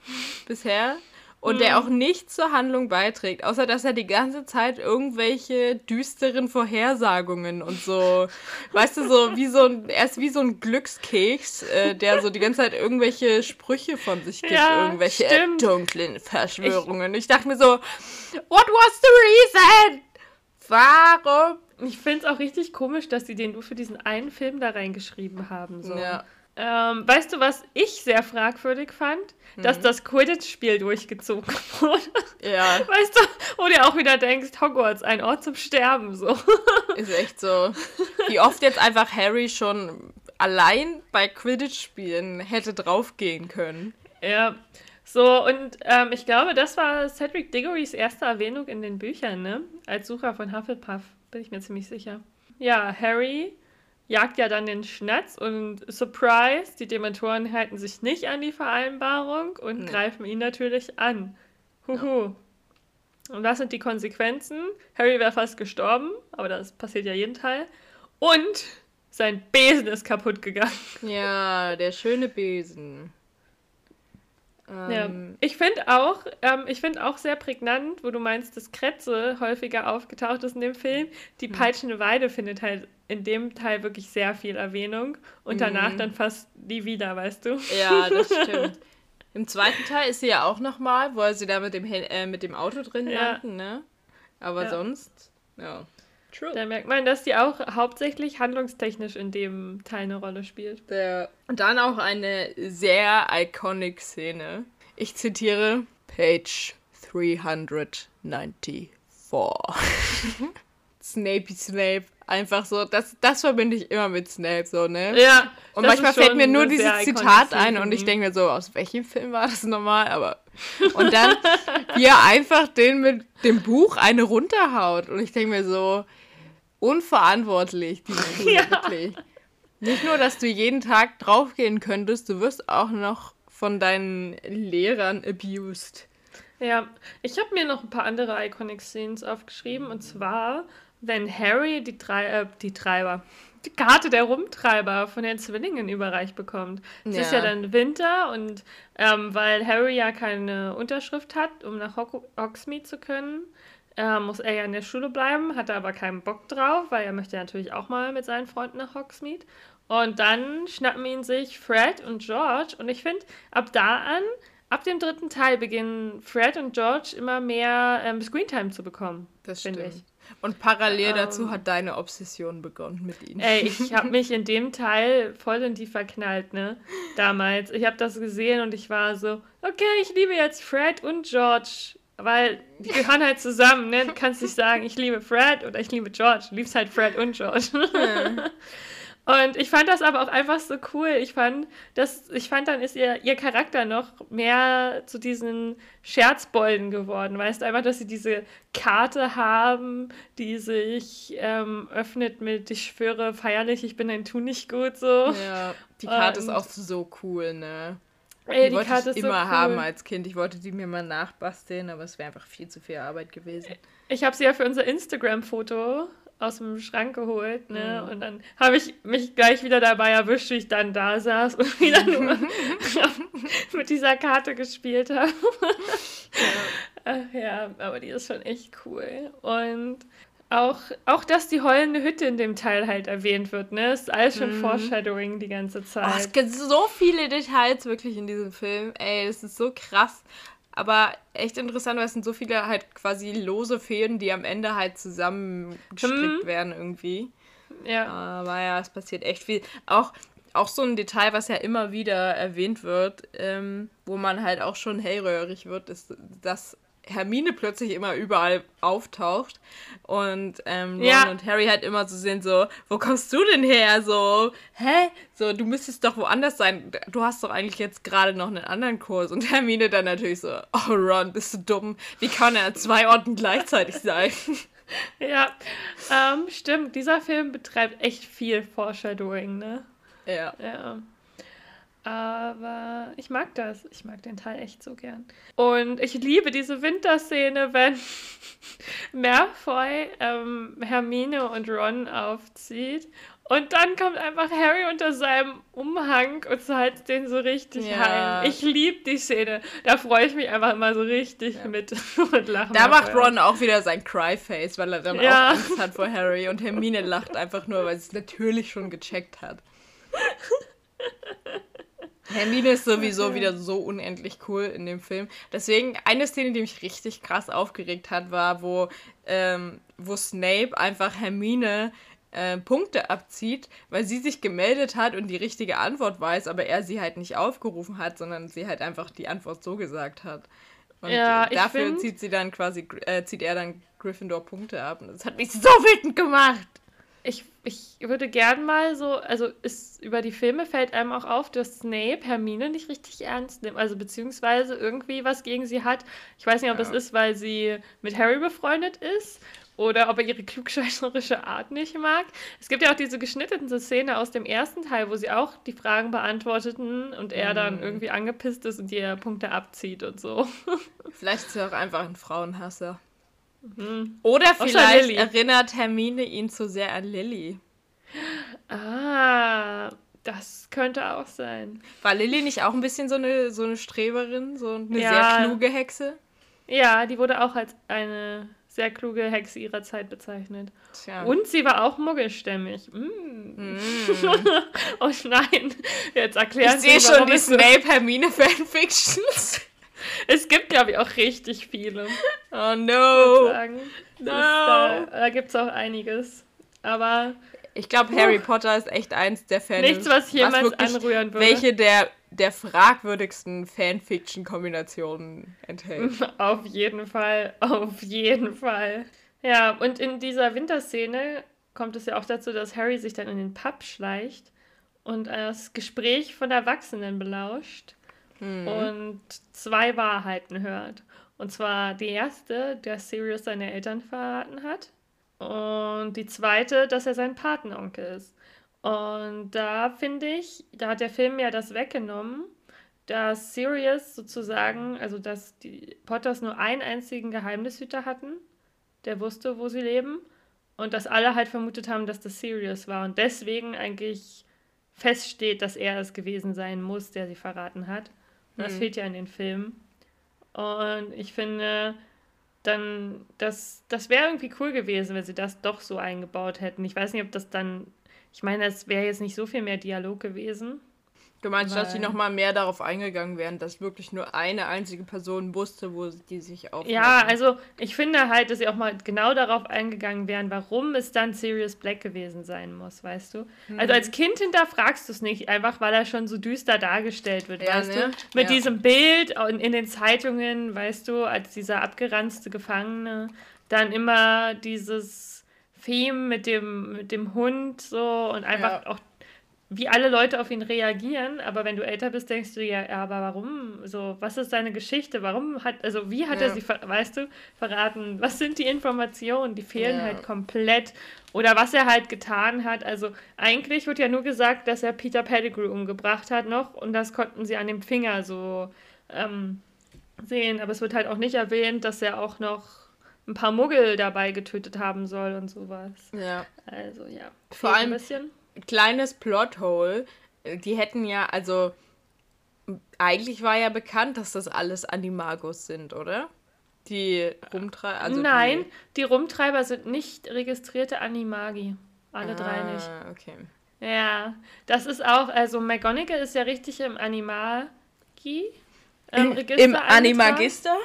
bisher und der auch nicht zur Handlung beiträgt, außer dass er die ganze Zeit irgendwelche düsteren Vorhersagungen und so, (laughs) weißt du, so wie so ein, er ist wie so ein Glückskeks, äh, der so die ganze Zeit irgendwelche Sprüche von sich gibt, Ja, irgendwelche stimmt. dunklen Verschwörungen. Ich, dachte mir so, what was the reason? Warum? Ich finde es auch richtig komisch, dass sie den nur für diesen einen Film da reingeschrieben haben. So. Ja. Ähm, weißt du, was ich sehr fragwürdig fand? Mhm. Dass das Quidditch-Spiel durchgezogen (laughs) wurde. Ja, Weißt du, wo du auch wieder denkst, Hogwarts, ein Ort zum Sterben, so. ist echt so. Wie oft jetzt einfach Harry schon allein bei Quidditch-Spielen hätte draufgehen können. Ja. So, und ähm, ich glaube, das war Cedric Diggorys erste Erwähnung in den Büchern, ne? Als Sucher von Hufflepuff, bin ich mir ziemlich sicher. Ja, Harry jagt ja dann den Schnatz und Surprise, die Dementoren halten sich nicht an die Vereinbarung und Nee. greifen ihn natürlich an. Huhu. Und was sind die Konsequenzen? Harry wäre fast gestorben, aber das passiert ja jeden Teil. Und sein Besen ist kaputt gegangen. Ja, der schöne Besen. Ja, Ähm, ich finde auch, ähm, ich finde auch sehr prägnant, wo du meinst, dass Kretze häufiger aufgetaucht ist in dem Film. Die Hm. peitschende Weide findet halt in dem Teil wirklich sehr viel Erwähnung und danach Mhm. dann fast nie wieder, weißt du? Ja, das (laughs) stimmt. Im zweiten Teil ist sie ja auch nochmal, wo sie da mit dem, äh, mit dem Auto drin Ja. landen, ne? Aber Ja. sonst, ja. True. Da merkt man, dass die auch hauptsächlich handlungstechnisch in dem Teil eine Rolle spielt. Der, und dann auch eine sehr iconic Szene. Ich zitiere Page 394. (laughs) Snapey Snape. Einfach so, das, das verbinde ich immer mit Snape, so, ne? Ja. Und manchmal fällt mir nur dieses Zitat ein und ich ihm. denke mir so, aus welchem Film war das nochmal? Aber (laughs) und dann, wie er einfach den mit dem Buch eine runterhaut. Und ich denke mir so, unverantwortlich, die (laughs) Schule, Ja. wirklich. Nicht nur, dass du jeden Tag draufgehen könntest, du wirst auch noch von deinen Lehrern abused. Ja, ich habe mir noch ein paar andere Iconic Scenes aufgeschrieben und zwar, wenn Harry die, drei, äh, die Treiber, die Karte der Rumtreiber von den Zwillingen überreicht bekommt. Es ist ja Ja. dann Winter und ähm, weil Harry ja keine Unterschrift hat, um nach Hogsmeade zu können, äh, muss er ja in der Schule bleiben, hat er aber keinen Bock drauf, weil er möchte natürlich auch mal mit seinen Freunden nach Hogsmeade. Und dann schnappen ihn sich Fred und George und ich finde, ab da an Ab dem dritten Teil beginnen Fred und George immer mehr ähm, Screentime zu bekommen. Das Finde stimmt. ich. Und parallel dazu ähm, hat deine Obsession begonnen mit ihm. Ey, ich (laughs) habe mich in dem Teil voll in die verknallt, ne? Damals. Ich habe das gesehen und ich war so, okay, ich liebe jetzt Fred und George. Weil die gehören halt zusammen, ne? Du kannst nicht sagen, ich liebe Fred oder ich liebe George. Du liebst halt Fred und George. Und ich fand das aber auch einfach so cool. Ich fand, dass, ich fand, dann ist ihr, ihr Charakter noch mehr zu diesen Scherzbolden geworden. Weißt du, einfach, dass sie diese Karte haben, die sich ähm, öffnet mit Ich schwöre feierlich, ich bin ein Tu nicht gut so. Ja, die Karte Und, ist auch so cool, ne? Ey, die, die wollte Karte ich immer so cool. haben als Kind. Ich wollte die mir mal nachbasteln, aber es wäre einfach viel zu viel Arbeit gewesen. Ich habe sie ja für unser Instagram-Foto aus dem Schrank geholt, ne? Mhm. Und dann habe ich mich gleich wieder dabei erwischt, wie ich dann da saß und (laughs) wieder nur (laughs) mit dieser Karte gespielt habe. ja. ja, aber die ist schon echt cool. Und auch, auch, dass die heulende Hütte in dem Teil halt erwähnt wird, ne? Ist alles schon mhm. Foreshadowing die ganze Zeit. Oh, es gibt so viele Details wirklich in diesem Film. Ey, das ist so krass. Aber echt interessant, weil es sind so viele halt quasi lose Fäden, die am Ende halt zusammengestrickt hm. werden irgendwie. Ja. Aber ja, es passiert echt viel. Auch, auch so ein Detail, was ja immer wieder erwähnt wird, ähm, wo man halt auch schon hellröhrig wird, ist, dass Hermine plötzlich immer überall auftaucht und ähm, Ron ja. und Harry halt immer so sind so, wo kommst du denn her? So, hä? So, du müsstest doch woanders sein. Du hast doch eigentlich jetzt gerade noch einen anderen Kurs. Und Hermine dann natürlich so, oh Ron, bist du dumm? Wie kann er an zwei Orten gleichzeitig sein? (laughs) ja, ähm, stimmt. Dieser Film betreibt echt viel Foreshadowing, ne? Ja. Ja. Aber ich mag das. Ich mag den Teil echt so gern. Und ich liebe diese Winterszene, (laughs) wenn Malfoy ähm, Hermine und Ron aufzieht. Und dann kommt einfach Harry unter seinem Umhang und zahlt den so richtig ja. heim. Ich liebe die Szene. Da freue ich mich einfach immer so richtig ja. mit (laughs) und lache. Da macht Ron auch wieder sein Cryface, weil er dann ja. auch Angst hat vor Harry. Und Hermine lacht einfach nur, weil sie es natürlich schon gecheckt hat. (laughs) Hermine ist sowieso wieder so unendlich cool in dem Film. Deswegen, eine Szene, die mich richtig krass aufgeregt hat, war, wo, ähm, wo Snape einfach Hermine äh, Punkte abzieht, weil sie sich gemeldet hat und die richtige Antwort weiß, aber er sie halt nicht aufgerufen hat, sondern sie halt einfach die Antwort so gesagt hat. Und ja, dafür find... zieht sie dann quasi, äh, zieht er dann Gryffindor Punkte ab. Und das hat mich so wütend gemacht ich, ich würde gern mal so, also ist, über die Filme fällt einem auch auf, dass Snape Hermine nicht richtig ernst nimmt, also beziehungsweise irgendwie was gegen sie hat. Ich weiß nicht, ob ja. das ist, weil sie mit Harry befreundet ist oder ob er ihre klugscheißerische Art nicht mag. Es gibt ja auch diese geschnittene Szene aus dem ersten Teil, wo sie auch die Fragen beantworteten und er mhm. dann irgendwie angepisst ist und ihr Punkte abzieht und so. Vielleicht ist er auch einfach ein Frauenhasser. Mhm. Oder vielleicht erinnert Hermine ihn zu sehr an Lilly. Ah, das könnte auch sein. War Lilly nicht auch ein bisschen so eine, so eine Streberin, so eine ja. sehr kluge Hexe? Ja, die wurde auch als eine sehr kluge Hexe ihrer Zeit bezeichnet. Tja. Und sie war auch muggelstämmig. Mm. Mm. (laughs) oh nein, jetzt erklärt Ich sehe schon die Snape-Hermine-Fanfictions. (laughs) Es gibt, glaube ich, auch richtig viele. Oh no. No. Da, da gibt es auch einiges. Aber. Ich glaube, Harry Potter ist echt eins der Fans. Nichts, was jemals was anrühren würde. Welche der, der fragwürdigsten Fanfiction-Kombinationen enthält. (laughs) Auf jeden Fall. Auf jeden Fall. Ja, und in dieser Winterszene kommt es ja auch dazu, dass Harry sich dann in den Pub schleicht und das Gespräch von Erwachsenen belauscht hm. und zwei Wahrheiten hört. Und zwar die erste, dass Sirius seine Eltern verraten hat. Und die zweite, dass er sein Patenonkel ist. Und da finde ich, da hat der Film ja das weggenommen, dass Sirius sozusagen, also dass die Potters nur einen einzigen Geheimnishüter hatten, der wusste, wo sie leben. Und dass alle halt vermutet haben, dass das Sirius war. Und deswegen eigentlich feststeht, dass er es gewesen sein muss, der sie verraten hat. Das hm. fehlt ja in den Filmen. Und ich finde, dann, das, das wäre irgendwie cool gewesen, wenn sie das doch so eingebaut hätten. Ich weiß nicht, ob das dann, ich meine, es wäre jetzt nicht so viel mehr Dialog gewesen. Du meinst, weil, dass sie nochmal mehr darauf eingegangen wären, dass wirklich nur eine einzige Person wusste, wo die sich aufhalten? Ja, also ich finde halt, dass sie auch mal genau darauf eingegangen wären, warum es dann Sirius Black gewesen sein muss, weißt du? Mhm. Also als Kind hinterfragst du es nicht, einfach weil er schon so düster dargestellt wird, ja, weißt ne? du? Mit ja. diesem Bild in, in den Zeitungen, weißt du, als dieser abgeranzte Gefangene, dann immer dieses Theme mit dem, mit dem Hund so und einfach ja. auch wie alle Leute auf ihn reagieren, aber wenn du älter bist, denkst du ja, ja, aber warum? So, was ist seine Geschichte? Warum hat, also wie hat ja. er sie, weißt du, verraten? Was sind die Informationen? Die fehlen ja. halt komplett. Oder was er halt getan hat. Also eigentlich wird ja nur gesagt, dass er Peter Pettigrew umgebracht hat noch und das konnten sie an dem Finger so ähm, sehen. Aber es wird halt auch nicht erwähnt, dass er auch noch ein paar Muggel dabei getötet haben soll und sowas. Ja. Also ja. Vor allem ein bisschen kleines Plothole. Die hätten ja, also eigentlich war ja bekannt, dass das alles Animagos sind, oder? Die Rumtreiber. Also Nein, die... die... Rumtreiber sind nicht registrierte Animagi. Alle ah, drei nicht. Okay. Ja, das ist auch, also McGonagall ist ja richtig im Animagi. Ähm, Im Animagister?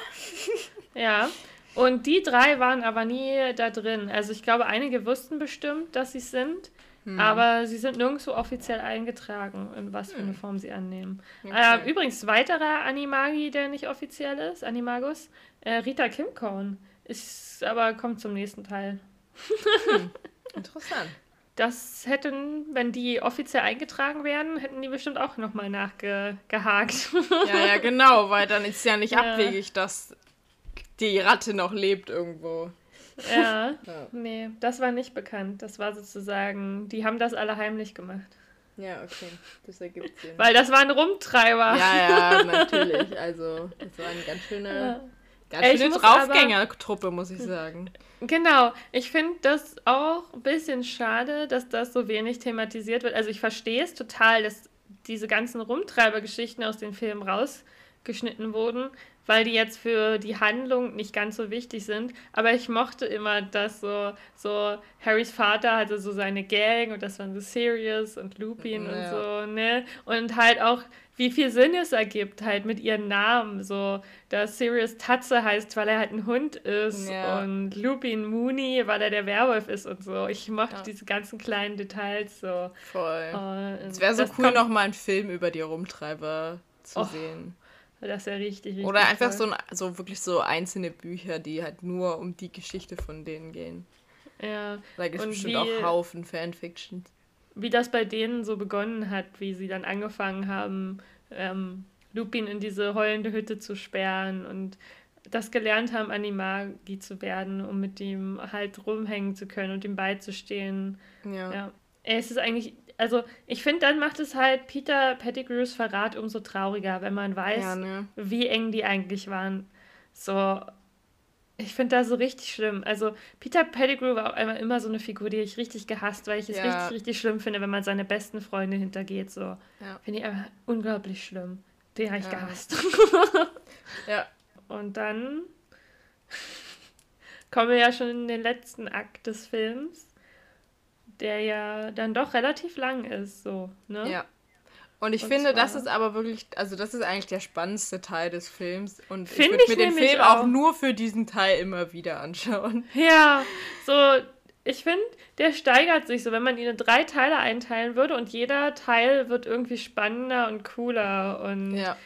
(laughs) ja. Und die drei waren aber nie da drin. Also ich glaube, einige wussten bestimmt, dass sie es sind. Hm. Aber sie sind nirgendwo offiziell eingetragen, in was für eine hm. Form sie annehmen. Okay. Äh, übrigens, weiterer Animagi, der nicht offiziell ist, Animagus, äh, Rita Kimcorn, ist aber kommt zum nächsten Teil. Hm. (laughs) Interessant. Das hätten, wenn die offiziell eingetragen werden, hätten die bestimmt auch nochmal nachgehakt. ja, ja, genau, weil dann ist ja nicht (laughs) ja. abwegig, dass die Ratte noch lebt irgendwo. Ja, (laughs) ja, nee, das war nicht bekannt. Das war sozusagen, die haben das alle heimlich gemacht. Ja, okay, das ergibt Sinn. Weil das war ein Rumtreiber. Ja, ja, (laughs) natürlich. Also, das war eine ganz schöne, ja. ganz schöne Draufgängertruppe, muss ich sagen. Genau, ich finde das auch ein bisschen schade, dass das so wenig thematisiert wird. Also, ich verstehe es total, dass diese ganzen Rumtreiber-Geschichten aus den Filmen rausgeschnitten wurden, weil die jetzt für die Handlung nicht ganz so wichtig sind. Aber ich mochte immer, dass so, so Harrys Vater hatte so seine Gang und das waren so Sirius und Lupin ja. und so, ne? Und halt auch, wie viel Sinn es ergibt, halt mit ihren Namen. So, dass Sirius Tatze heißt, weil er halt ein Hund ist ja. und Lupin Mooney, weil er der Werwolf ist und so. Ich mochte ja. diese ganzen kleinen Details so. Voll. es wäre so cool, noch mal einen Film über die Rumtreiber zu oh. sehen. Das ist ja richtig, richtig Oder einfach so, ein, so wirklich so einzelne Bücher, die halt nur um die Geschichte von denen gehen. Ja. Da gibt es bestimmt wie, auch Haufen Fanfictions. Wie das bei denen so begonnen hat, wie sie dann angefangen haben, ähm, Lupin in diese heulende Hütte zu sperren und das gelernt haben, Animagi zu werden, um mit ihm halt rumhängen zu können und ihm beizustehen. Ja. ja. Es ist eigentlich also ich finde, dann macht es halt Peter Pettigrews Verrat umso trauriger, wenn man weiß, ja, ne? wie eng die eigentlich waren. So, ich finde das so richtig schlimm. Also Peter Pettigrew war auch einmal immer so eine Figur, die ich richtig gehasst, weil ich es ja. richtig, richtig schlimm finde, wenn man seine besten Freunde hintergeht. So, ja. finde ich einfach unglaublich schlimm. Den habe ich gehasst. (laughs) ja. Und dann (laughs) kommen wir ja schon in den letzten Akt des Films der ja dann doch relativ lang ist, so, ne? Ja. Und ich und finde, zwar... das ist aber wirklich, also das ist eigentlich der spannendste Teil des Films. Und ich würde mir den Film auch. auch nur für diesen Teil immer wieder anschauen. Ja, so, ich finde, der steigert sich so, wenn man ihn in drei Teile einteilen würde und jeder Teil wird irgendwie spannender und cooler und ja.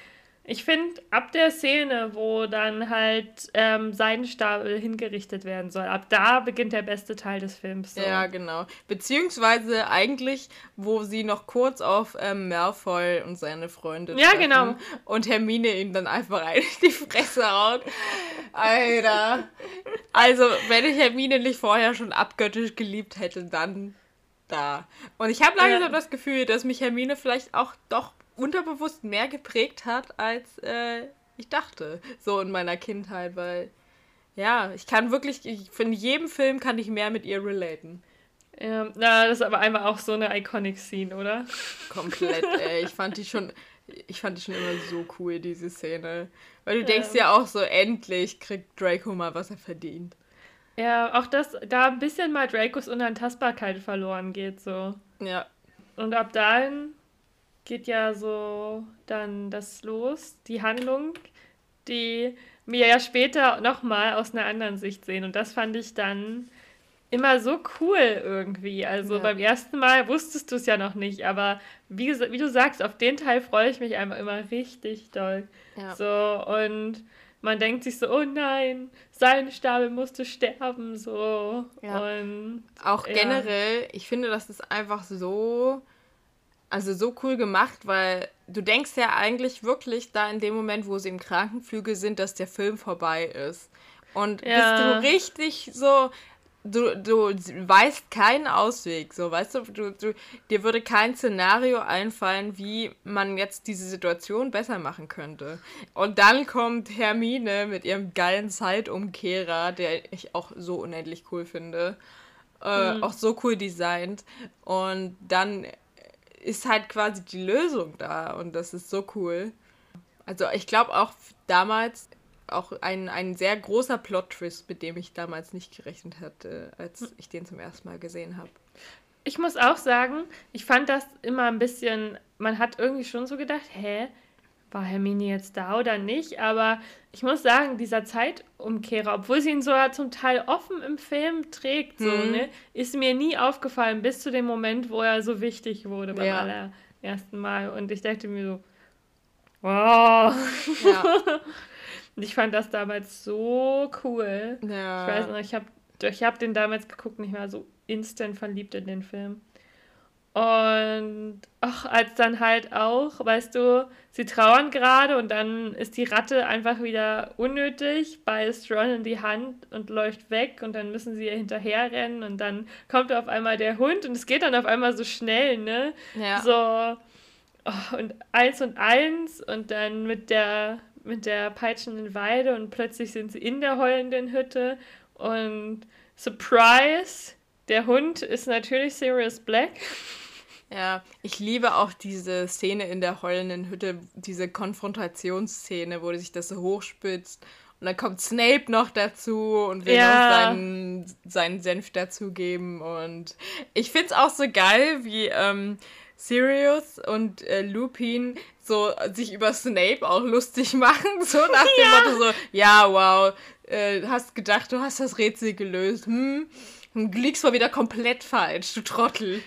Ich finde, ab der Szene, wo dann halt ähm, Seidenstapel hingerichtet werden soll, ab da beginnt der beste Teil des Films. So. Ja, genau. Beziehungsweise eigentlich, wo sie noch kurz auf ähm, Malfoy und seine Freunde Ja, genau. Und Hermine ihm dann einfach rein in die Fresse haut. Alter. Also, wenn ich Hermine nicht vorher schon abgöttisch geliebt hätte, dann da. Und ich habe langsam ja. das Gefühl, dass mich Hermine vielleicht auch doch unterbewusst mehr geprägt hat, als äh, ich dachte, so in meiner Kindheit, weil ja, ich kann wirklich, ich, in jedem Film kann ich mehr mit ihr relaten. Ja, na, das ist aber einfach auch so eine iconic Scene, oder? Komplett, (laughs) ey. Ich fand die schon, ich fand die schon immer so cool, diese Szene. Weil du denkst ja auch so, endlich kriegt Draco mal, was er verdient. Ja, auch dass da ein bisschen mal Dracos Unantastbarkeit verloren geht, so. Ja. Und ab dahin geht ja so dann das los, die Handlung, die wir ja später nochmal aus einer anderen Sicht sehen. Und das fand ich dann immer so cool irgendwie. Also ja. beim ersten Mal wusstest du es ja noch nicht, aber wie, wie du sagst, auf den Teil freue ich mich einfach immer richtig doll. Ja. So und man denkt sich so, oh nein, sein Stabel musste sterben, so. Ja. Und auch generell, ich finde, das ist einfach so, also so cool gemacht, weil du denkst ja eigentlich wirklich da in dem Moment, wo sie im Krankenflügel sind, dass der Film vorbei ist. Und ja. bist du richtig so, du, du weißt keinen Ausweg, so, weißt du, du, du, dir würde kein Szenario einfallen, wie man jetzt diese Situation besser machen könnte. Und dann kommt Hermine mit ihrem geilen Zeitumkehrer, der ich auch so unendlich cool finde. Äh, mhm. Auch so cool designt. Und dann ist halt quasi die Lösung da und das ist so cool. Also ich glaube auch damals auch ein, ein sehr großer Plot-Twist, mit dem ich damals nicht gerechnet hatte, als ich den zum ersten Mal gesehen habe. Ich muss auch sagen, ich fand das immer ein bisschen, man hat irgendwie schon so gedacht, hä, war Hermine jetzt da oder nicht? Aber ich muss sagen, dieser Zeitumkehrer, obwohl sie ihn so zum Teil offen im Film trägt, so, hm. ne, ist mir nie aufgefallen, bis zu dem Moment, wo er so wichtig wurde beim ja. allerersten Mal. Und ich dachte mir so, wow. Ja. (laughs) Und ich fand das damals so cool. Ja. Ich weiß noch, ich habe ich hab den damals geguckt und ich war so instant verliebt in den Film. Und ach, als dann halt auch, weißt du, sie trauern gerade und dann ist die Ratte einfach wieder unnötig, beißt Ron in die Hand und läuft weg und dann müssen sie ihr hinterherrennen und dann kommt auf einmal der Hund und es geht dann auf einmal so schnell, ne? Ja. So, oh, und eins und eins und dann mit der mit der peitschenden Weide und plötzlich sind sie in der heulenden Hütte und Surprise, der Hund ist natürlich Sirius Black. Ja, ich liebe auch diese Szene in der heulenden Hütte, diese Konfrontationsszene, wo sich das so hochspitzt. Und dann kommt Snape noch dazu und will ja. noch seinen, seinen Senf dazugeben. Und ich finde es auch so geil, wie ähm, Sirius und äh, Lupin so sich über Snape auch lustig (laughs) machen, so nach dem ja. Motto so, ja, wow, äh, hast gedacht, du hast das Rätsel gelöst, hm, und liegst mal wieder komplett falsch, du Trottel.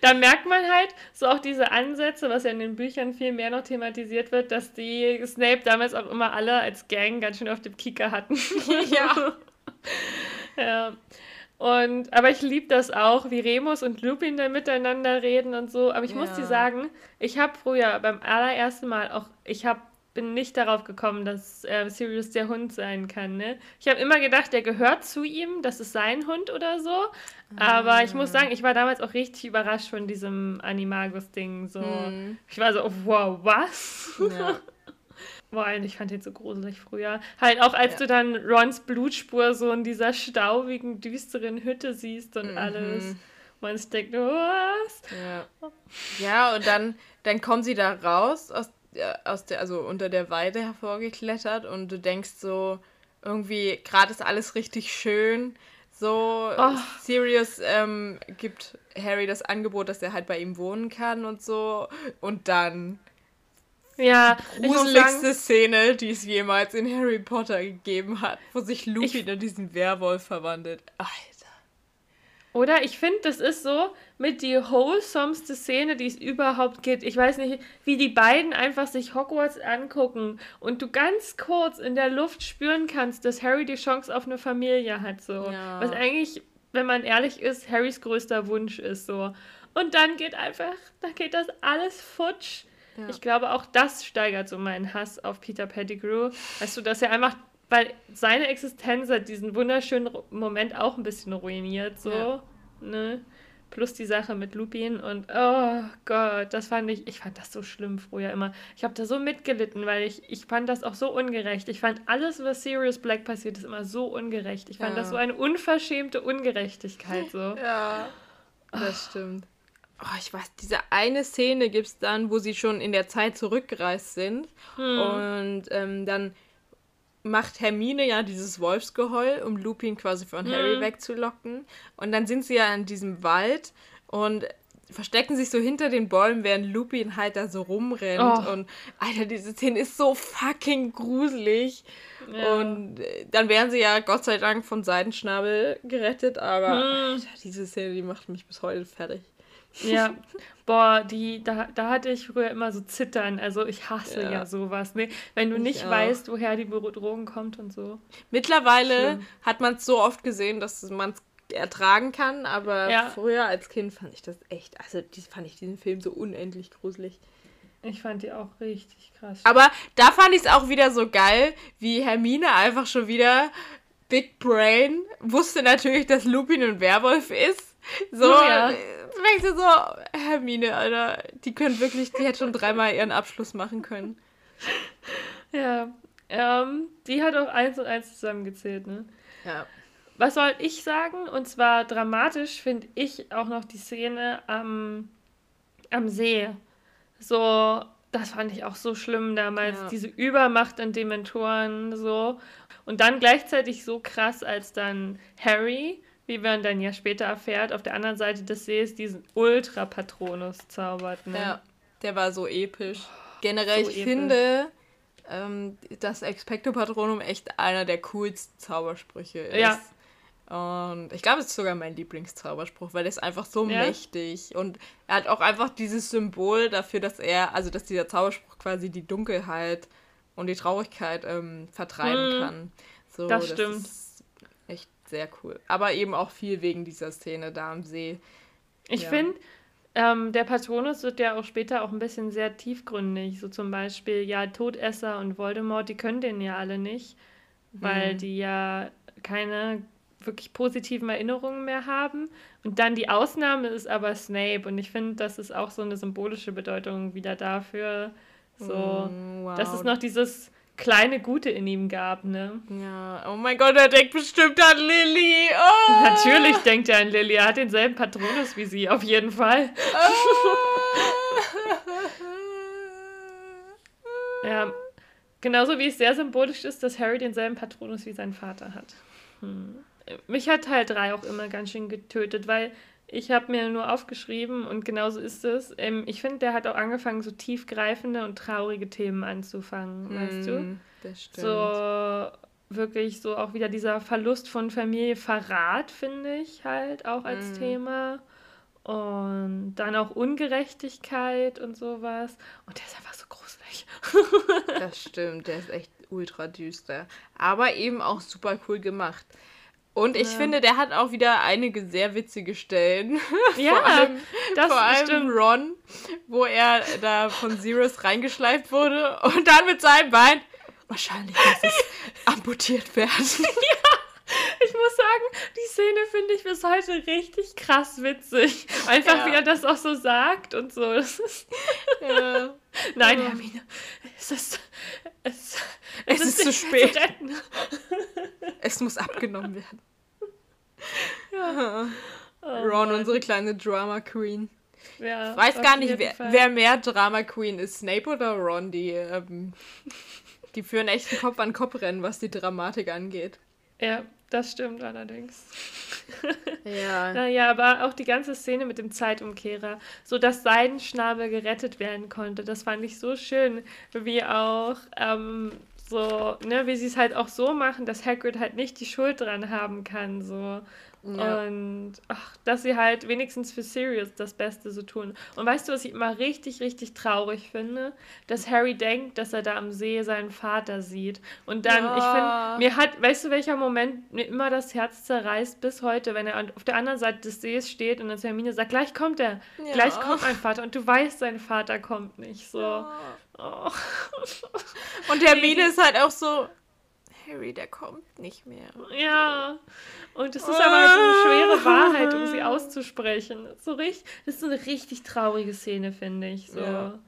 Da merkt man halt so auch diese Ansätze, was ja in den Büchern viel mehr noch thematisiert wird, dass die Snape damals auch immer alle als Gang ganz schön auf dem Kicker hatten. (laughs) Ja. (laughs) ja. Und, aber ich liebe das auch, wie Remus und Lupin dann miteinander reden und so. Aber ich ja. muss dir sagen, ich habe früher beim allerersten Mal auch, ich habe bin nicht darauf gekommen, dass äh, Sirius der Hund sein kann. Ne? Ich habe immer gedacht, der gehört zu ihm, das ist sein Hund oder so. Aber ich muss ah. sagen, ich war damals auch richtig überrascht von diesem Animagus-Ding. So. Hm. Ich war so, wow, was? Ja. (laughs) Boah, ich fand den so gruselig früher. Halt auch als ja. du dann Rons Blutspur so in dieser staubigen, düsteren Hütte siehst und mhm. alles. Man denkt, was? Ja. ja, und dann, dann kommen sie da raus aus, aus der, also unter der Weide hervorgeklettert und du denkst so, irgendwie, gerade ist alles richtig schön. So, oh. Sirius ähm, gibt Harry das Angebot, dass er halt bei ihm wohnen kann und so. Und dann ja, gruseligste Szene, die es jemals in Harry Potter gegeben hat, wo sich Lupin in diesen Werwolf verwandelt. Alter. Oder ich finde, das ist so mit die wholesomeste Szene, die es überhaupt gibt. Ich weiß nicht, wie die beiden einfach sich Hogwarts angucken und du ganz kurz in der Luft spüren kannst, dass Harry die Chance auf eine Familie hat. So. Ja. Was eigentlich, wenn man ehrlich ist, Harrys größter Wunsch ist. So. Und dann geht einfach, da geht das alles futsch ja. Ich glaube, auch das steigert so meinen Hass auf Peter Pettigrew. Weißt du, dass er einfach, weil seine Existenz hat diesen wunderschönen Moment auch ein bisschen ruiniert, so, ja. ne? Plus die Sache mit Lupin und oh Gott, das fand ich, ich fand das so schlimm früher immer. Ich habe da so mitgelitten, weil ich, ich fand das auch so ungerecht. Ich fand alles, was Sirius Black passiert ist, immer so ungerecht. Ich fand ja. das so eine unverschämte Ungerechtigkeit so. (laughs) Ja, das oh. stimmt oh, ich weiß, diese eine Szene gibt es dann, wo sie schon in der Zeit zurückgereist sind. Hm. Und ähm, dann macht Hermine ja dieses Wolfsgeheul, um Lupin quasi von hm. Harry wegzulocken. Und dann sind sie ja in diesem Wald und verstecken sich so hinter den Bäumen, während Lupin halt da so rumrennt. Oh. Und Alter, diese Szene ist so fucking gruselig. Ja. Und äh, dann werden sie ja Gott sei Dank vom Seidenschnabel gerettet, aber hm. Alter, diese Szene, die macht mich bis heute fertig. Ja, (laughs) boah, die, da, da hatte ich früher immer so Zittern. Also ich hasse ja, ja sowas. Ne? Wenn du nicht weißt, woher die Bedrohung kommt und so. Mittlerweile Schlimm. hat man es so oft gesehen, dass man es ertragen kann, aber ja. früher als Kind fand ich das echt, also die, fand ich diesen Film so unendlich gruselig. Ich fand die auch richtig krass. Aber da fand ich es auch wieder so geil, wie Hermine einfach schon wieder Big Brain wusste natürlich, dass Lupin ein Werwolf ist. So, ja. denkst du so, Hermine, Alter, die können wirklich, die hätte schon dreimal ihren Abschluss machen können. Ja, ähm, die hat auch eins und eins zusammengezählt, ne? Ja was soll ich sagen? Und zwar dramatisch finde ich auch noch die Szene am, am See. So, das fand ich auch so schlimm damals, ja. diese Übermacht an Dementoren so. Und dann gleichzeitig so krass, als dann Harry, wie man dann ja später erfährt, auf der anderen Seite des Sees diesen Ultra-Patronus zaubert. Ne? Ja, der war so episch. Generell, so ich episch. finde, ähm, dass Expecto Patronum echt einer der coolsten Zaubersprüche ist. Ja, und ich glaube, es ist sogar mein Lieblingszauberspruch, weil er ist einfach so ja. mächtig. Und er hat auch einfach dieses Symbol dafür, dass er, also dass dieser Zauberspruch quasi die Dunkelheit und die Traurigkeit ähm, vertreiben mhm. kann. So, das, das stimmt. Ist sehr cool. Aber eben auch viel wegen dieser Szene da am See. Ich ja. finde, ähm, der Patronus wird ja auch später auch ein bisschen sehr tiefgründig. So zum Beispiel, ja, Todesser und Voldemort, die können den ja alle nicht, weil mhm. die ja keine wirklich positiven Erinnerungen mehr haben. Und dann die Ausnahme ist aber Snape. Und ich finde, das ist auch so eine symbolische Bedeutung wieder dafür, so, mm, wow. dass es noch dieses kleine Gute in ihm gab, ne? Ja, oh mein Gott, er denkt bestimmt an Lilly. Oh. Natürlich denkt er an Lilly. Er hat denselben Patronus wie sie, auf jeden Fall. ja, genauso wie es sehr symbolisch ist, dass Harry denselben Patronus wie sein Vater hat. Hm mich hat Teil 3 auch immer ganz schön getötet, weil ich habe mir nur aufgeschrieben und genauso ist es. Ähm, ich finde, der hat auch angefangen, so tiefgreifende und traurige Themen anzufangen, mm, weißt du? Das stimmt. So wirklich so auch wieder dieser Verlust von Familie, Verrat, finde ich halt auch als mm. Thema. Und dann auch Ungerechtigkeit und sowas. Und der ist einfach so gruselig. (laughs) das stimmt, der ist echt ultra düster. Aber eben auch super cool gemacht. Und ich ja. finde, der hat auch wieder einige sehr witzige Stellen. (laughs) Ja, vor allem, das vor allem stimmt. Ron, wo er da von Sirius reingeschleift wurde und dann mit seinem Bein wahrscheinlich muss es (laughs) amputiert werden. ja. Ich muss sagen, die Szene finde ich bis heute richtig krass witzig. Einfach ja. wie er das auch so sagt und so. Ja. (laughs) Nein, ja. Hermine, es ist, es, es, es ist, ist zu spät. Zu es muss abgenommen werden. Ja. (laughs) Oh, Ron, Mann. unsere kleine Drama Queen. Ja, ich weiß gar nicht, wer, wer, mehr Drama Queen ist, Snape oder Ron, die, ähm, die führen echt ein Kopf-an-Kopf-Rennen, was die Dramatik angeht. Ja, das stimmt allerdings. (laughs) ja. Naja, aber auch die ganze Szene mit dem Zeitumkehrer, so dass Seidenschnabel gerettet werden konnte, das fand ich so schön, wie auch ähm, so, ne, wie sie es halt auch so machen, dass Hagrid halt nicht die Schuld dran haben kann, so. Ja. Und ach, dass sie halt wenigstens für Sirius das Beste so tun. Und weißt du, was ich immer richtig, richtig traurig finde? Dass Harry denkt, dass er da am See seinen Vater sieht. Und dann, ja. ich finde, mir hat, weißt du, welcher Moment mir immer das Herz zerreißt bis heute, wenn er auf der anderen Seite des Sees steht und dann zu Hermine sagt, gleich kommt er, ja. gleich kommt mein Vater. Und du weißt, sein Vater kommt nicht. So. Oh. (laughs) Und Hermine ist halt auch so, Harry, der kommt nicht mehr. Ja. Und es ist aber so eine schwere Wahrheit, um sie auszusprechen. So richtig, das ist so eine richtig traurige Szene, finde ich. So. Ja,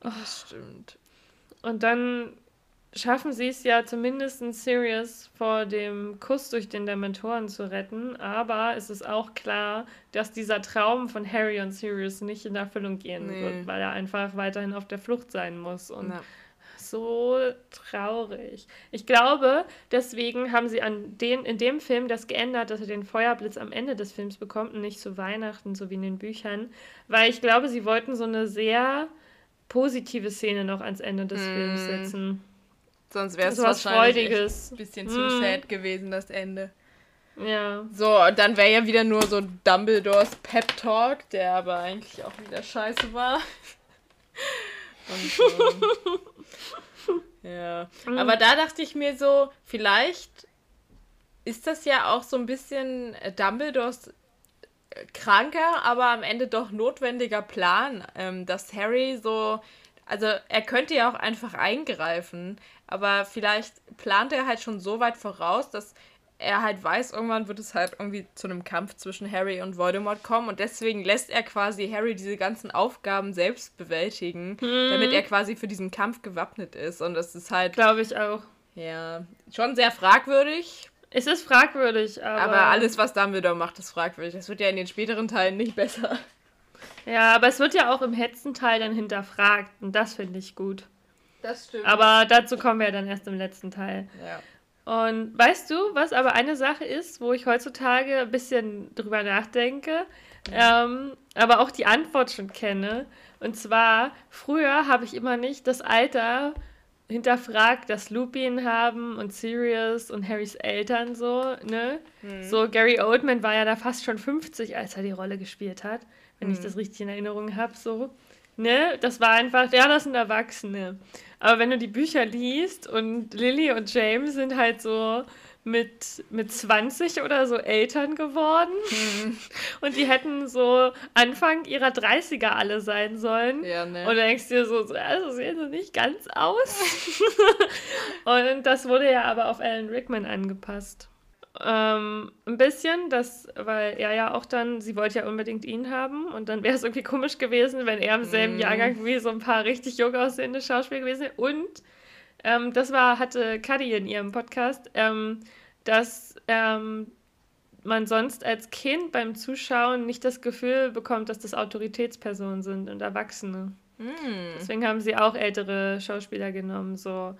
das stimmt. Und dann schaffen sie es ja zumindest Sirius vor dem Kuss durch den Dementoren zu retten, aber es ist auch klar, dass dieser Traum von Harry und Sirius nicht in Erfüllung gehen nee. wird, weil er einfach weiterhin auf der Flucht sein muss. Und so traurig. Ich glaube, deswegen haben sie an den, in dem Film das geändert, dass er den Feuerblitz am Ende des Films bekommt und nicht zu Weihnachten, so wie in den Büchern. Weil ich glaube, sie wollten so eine sehr positive Szene noch ans Ende des mm. Films setzen. Sonst wäre es wahrscheinlich ein bisschen zu mm. sad gewesen, das Ende. Ja. So, und dann wäre ja wieder nur so Dumbledores Pep Talk, der aber eigentlich auch wieder scheiße war. Ähm, ja. Aber da dachte ich mir so, vielleicht ist das ja auch so ein bisschen Dumbledores äh, kranker, aber am Ende doch notwendiger Plan, ähm, dass Harry so. Also er könnte ja auch einfach eingreifen, aber vielleicht plant er halt schon so weit voraus, dass er halt weiß, irgendwann wird es halt irgendwie zu einem Kampf zwischen Harry und Voldemort kommen und deswegen lässt er quasi Harry diese ganzen Aufgaben selbst bewältigen, hm. damit er quasi für diesen Kampf gewappnet ist und das ist halt glaube ich auch. Ja, schon sehr fragwürdig. Es ist fragwürdig, aber aber alles was Dumbledore macht, ist fragwürdig. Das wird ja in den späteren Teilen nicht besser. Ja, aber es wird ja auch im Hetzenteil dann hinterfragt und das finde ich gut. Das stimmt. Aber dazu kommen wir dann erst im letzten Teil. Ja. Und weißt du, was aber eine Sache ist, wo ich heutzutage ein bisschen drüber nachdenke, ähm, aber auch die Antwort schon kenne. Und zwar, früher habe ich immer nicht das Alter hinterfragt, dass Lupin haben und Sirius und Harrys Eltern so, ne? Hm. So, Gary Oldman war ja da fast schon 50, als er die Rolle gespielt hat, wenn hm. ich das richtig in Erinnerung habe, so. Ne? Das war einfach, ja, das sind Erwachsene. Aber wenn du die Bücher liest und Lily und James sind halt so mit, mit 20 oder so Eltern geworden. Hm. (laughs) Und die hätten so Anfang ihrer 30er alle sein sollen. Ja, ne? Und du denkst dir so, also sehen sie nicht ganz aus. (laughs) und das wurde ja aber auf Alan Rickman angepasst. Ähm, ein bisschen, das, weil er ja auch dann, sie wollte ja unbedingt ihn haben und dann wäre es irgendwie komisch gewesen, wenn er im selben mm. Jahrgang wie so ein paar richtig jung aussehende Schauspieler gewesen wäre. Und ähm, das war, hatte Cuddy in ihrem Podcast, ähm, dass ähm, man sonst als Kind beim Zuschauen nicht das Gefühl bekommt, dass das Autoritätspersonen sind und Erwachsene. Mm. Deswegen haben sie auch ältere Schauspieler genommen, so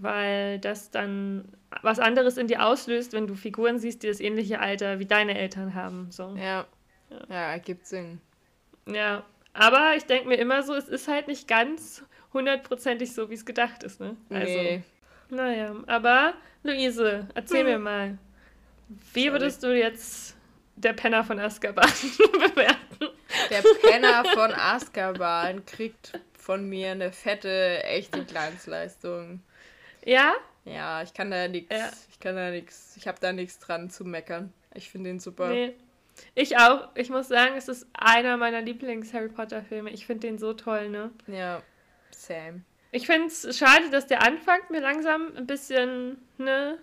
weil das dann was anderes in dir auslöst, wenn du Figuren siehst, die das ähnliche Alter wie deine Eltern haben. So. Ja. Ja, ja ergibt Sinn. Ja, aber ich denke mir immer so, es ist halt nicht ganz hundertprozentig so, wie es gedacht ist, ne? Also, nee. Naja, aber Luise, erzähl hm. mir mal, wie Sorry. würdest du jetzt der Penner von Azkaban (laughs) bewerten? Der Penner von Azkaban kriegt von mir eine fette, echte Glanzleistung. Ja? Ja, ich kann da nichts. Ja. Ich kann da nichts. Ich habe da nichts dran zu meckern. Ich finde den super. Nee. Ich auch. Ich muss sagen, es ist einer meiner Lieblings-Harry Potter-Filme. Ich finde den so toll, ne? Ja, same. Ich finde es schade, dass der Anfang mir langsam ein bisschen, ne,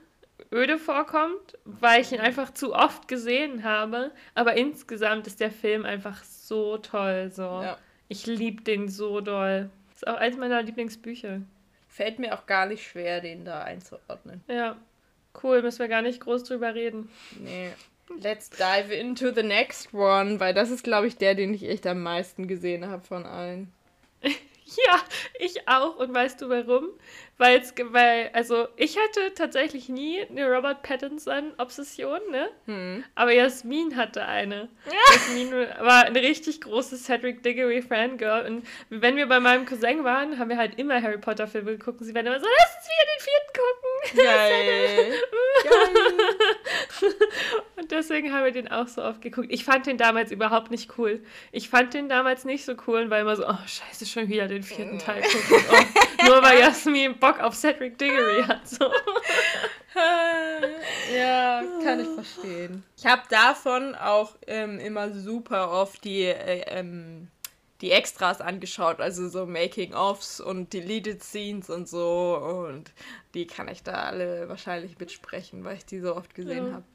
öde vorkommt, weil ich ihn einfach zu oft gesehen habe. Aber insgesamt ist der Film einfach so toll, so. Ja. Ich liebe den so doll. Ist auch eins meiner Lieblingsbücher. Fällt mir auch gar nicht schwer, den da einzuordnen. Ja, cool, müssen wir gar nicht groß drüber reden. Nee. Let's dive into the next one, weil das ist, glaube ich, der, den ich echt am meisten gesehen habe von allen. (laughs) Ja, ich auch. Und weißt du warum? Weil's, weil, also ich hatte tatsächlich nie eine Robert Pattinson-Obsession, ne? Hm. Aber Jasmin hatte eine. Jasmin war eine richtig große Cedric Diggory Fangirl. Und wenn wir bei meinem Cousin waren, haben wir halt immer Harry Potter-Filme geguckt. Sie werden immer so, lass uns wieder den vierten gucken. (laughs) Geil. Geil. (laughs) und deswegen haben wir den auch so oft geguckt. Ich fand den damals überhaupt nicht cool. Ich fand den damals nicht so cool und war immer so, oh scheiße, schon wieder den vierten Teil gucken. Oh, nur weil (laughs) Jasmin Bock auf Cedric Diggory (laughs) hat. So. (laughs) ja, kann ich verstehen. Ich habe davon auch ähm, immer super oft die, äh, ähm, die Extras angeschaut, also so Making-ofs und Deleted Scenes und so. Und die kann ich da alle wahrscheinlich mitsprechen, weil ich die so oft gesehen ja. habe.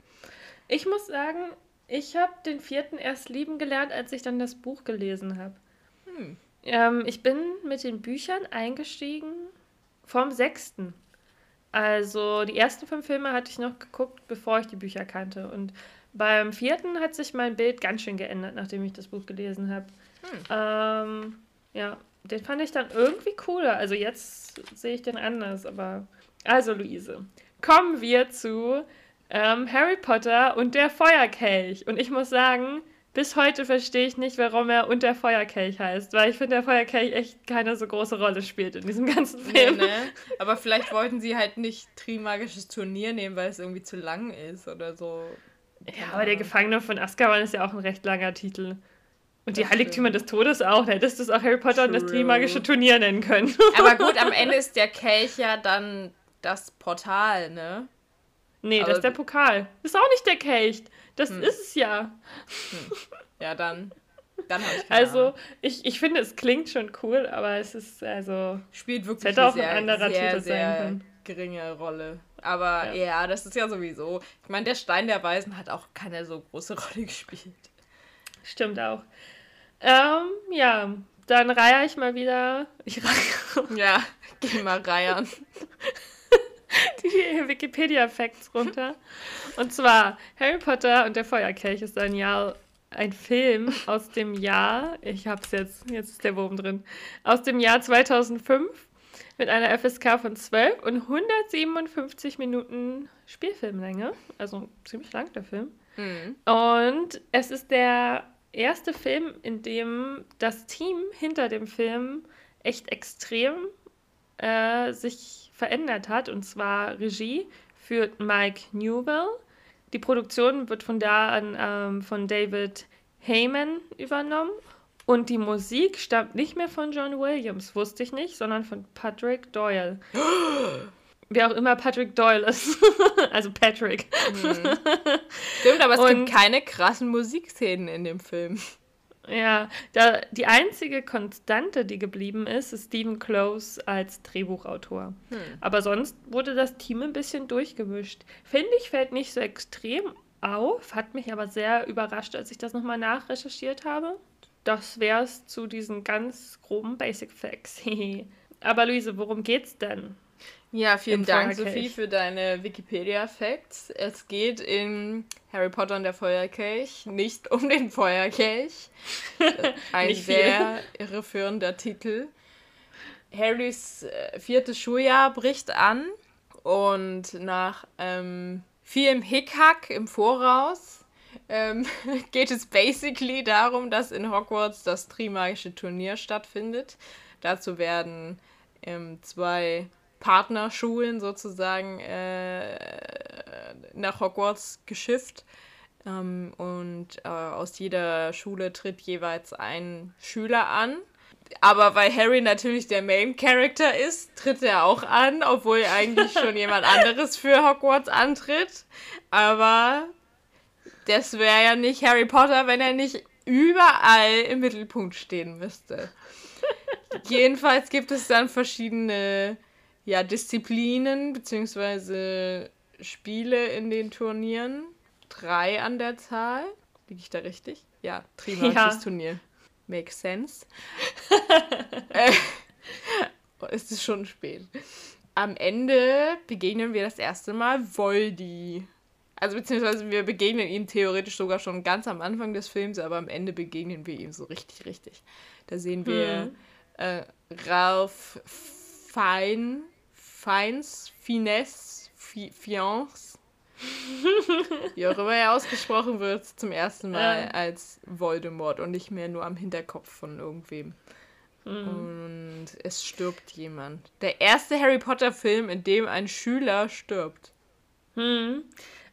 Ich muss sagen, ich habe den vierten erst lieben gelernt, als ich dann das Buch gelesen habe. Hm. Ähm, ich bin mit den Büchern eingestiegen vom sechsten. Also die ersten fünf Filme hatte ich noch geguckt, bevor ich die Bücher kannte. Und beim vierten hat sich mein Bild ganz schön geändert, nachdem ich das Buch gelesen habe. Hm. Ähm, ja, den fand ich dann irgendwie cooler. Also jetzt sehe ich den anders, aber. Also, Luise, kommen wir zu ähm, Harry Potter und der Feuerkelch. Und ich muss sagen, bis heute verstehe ich nicht, warum er und der Feuerkelch heißt, weil ich finde, der Feuerkelch echt keine so große Rolle spielt in diesem ganzen Film. Nee, ne? Aber vielleicht wollten sie halt nicht Trimagisches Turnier nehmen, weil es irgendwie zu lang ist oder so. Ja, aber der Gefangene von Azkaban ist ja auch ein recht langer Titel. Und die Heiligtümer des Todes auch. Da hättest du es auch Harry Potter True. und das Trimagische Turnier nennen können. Aber gut, am (laughs) Ende ist der Kelch ja dann das Portal, ne? Nee, aber das ist der Pokal. Das ist auch nicht der Kelch. Das hm. ist es ja. Hm. Ja, dann. Dann habe ich keine Also, Ahnung. ich, ich finde, es klingt schon cool, aber es ist also. Spielt wirklich hätte auch sehr, ein anderer sehr, Titel sehr sein können. geringe Rolle. Aber ja. ja, das ist ja sowieso. Ich meine, der Stein der Weisen hat auch keine so große (laughs) Rolle gespielt. Stimmt auch. Ähm, ja, dann reihe ich mal wieder. Ich reihe. (laughs) Ja, geh mal reiern. (laughs) (laughs) Die Wikipedia-Facts runter. Und zwar Harry Potter und der Feuerkelch ist ein Jahr ein Film aus dem Jahr, ich hab's jetzt, jetzt ist der Wurm drin, aus dem Jahr 2005 mit einer FSK von 12 und 157 Minuten Spielfilmlänge. Also ziemlich lang der Film. Mhm. Und es ist der erste Film, in dem das Team hinter dem Film echt extrem äh, sich verändert hat. Und zwar Regie führt Mike Newell. Die Produktion wird von da an ähm, von David Heyman übernommen. Und die Musik stammt nicht mehr von John Williams, wusste ich nicht, sondern von Patrick Doyle. (gasps) Wer auch immer Patrick Doyle ist. (laughs) also Patrick. Mhm. Stimmt, aber es (laughs) und, gibt keine krassen Musikszenen in dem Film. Ja, da, die einzige Konstante, die geblieben ist, ist Stephen Close als Drehbuchautor. Hm. Aber sonst wurde das Team ein bisschen durchgemischt. Finde ich, fällt nicht so extrem auf, hat mich aber sehr überrascht, als ich das nochmal nachrecherchiert habe. Das wäre es zu diesen ganz groben Basic Facts. (laughs) aber Luise, worum geht's denn? Ja, vielen Dank, Sophie, für deine Wikipedia-Facts. Es geht in Harry Potter und der Feuerkelch nicht um den Feuerkelch. (laughs) Ein sehr irreführender Titel. Harrys äh, viertes Schuljahr bricht an und nach ähm, vielem Hickhack im Voraus ähm, (laughs) geht es basically darum, dass in Hogwarts das Trimagische Turnier stattfindet. Dazu werden ähm, zwei Partnerschulen sozusagen äh, nach Hogwarts geschifft. Ähm, und äh, aus jeder Schule tritt jeweils ein Schüler an. Aber weil Harry natürlich der Main Character ist, tritt er auch an, obwohl eigentlich schon jemand (laughs) anderes für Hogwarts antritt. Aber das wäre ja nicht Harry Potter, wenn er nicht überall im Mittelpunkt stehen müsste. (laughs) Jedenfalls gibt es dann verschiedene ja, Disziplinen bzw. Spiele in den Turnieren. Drei an der Zahl. Liege ich da richtig? Ja, Trimagisches ja. Turnier. Makes sense. (laughs) äh, (laughs) es ist schon spät. Am Ende begegnen wir das erste Mal Voldy. Also beziehungsweise wir begegnen ihm theoretisch sogar schon ganz am Anfang des Films, aber am Ende begegnen wir ihm so richtig, richtig. Da sehen wir hm. äh, Ralph Fein, Feins, Finesse, Fiance, (laughs) wie auch immer er ausgesprochen wird, zum ersten Mal äh. als Voldemort und nicht mehr nur am Hinterkopf von irgendwem. Mhm. Und es stirbt jemand. Der erste Harry Potter-Film, in dem ein Schüler stirbt. Mhm.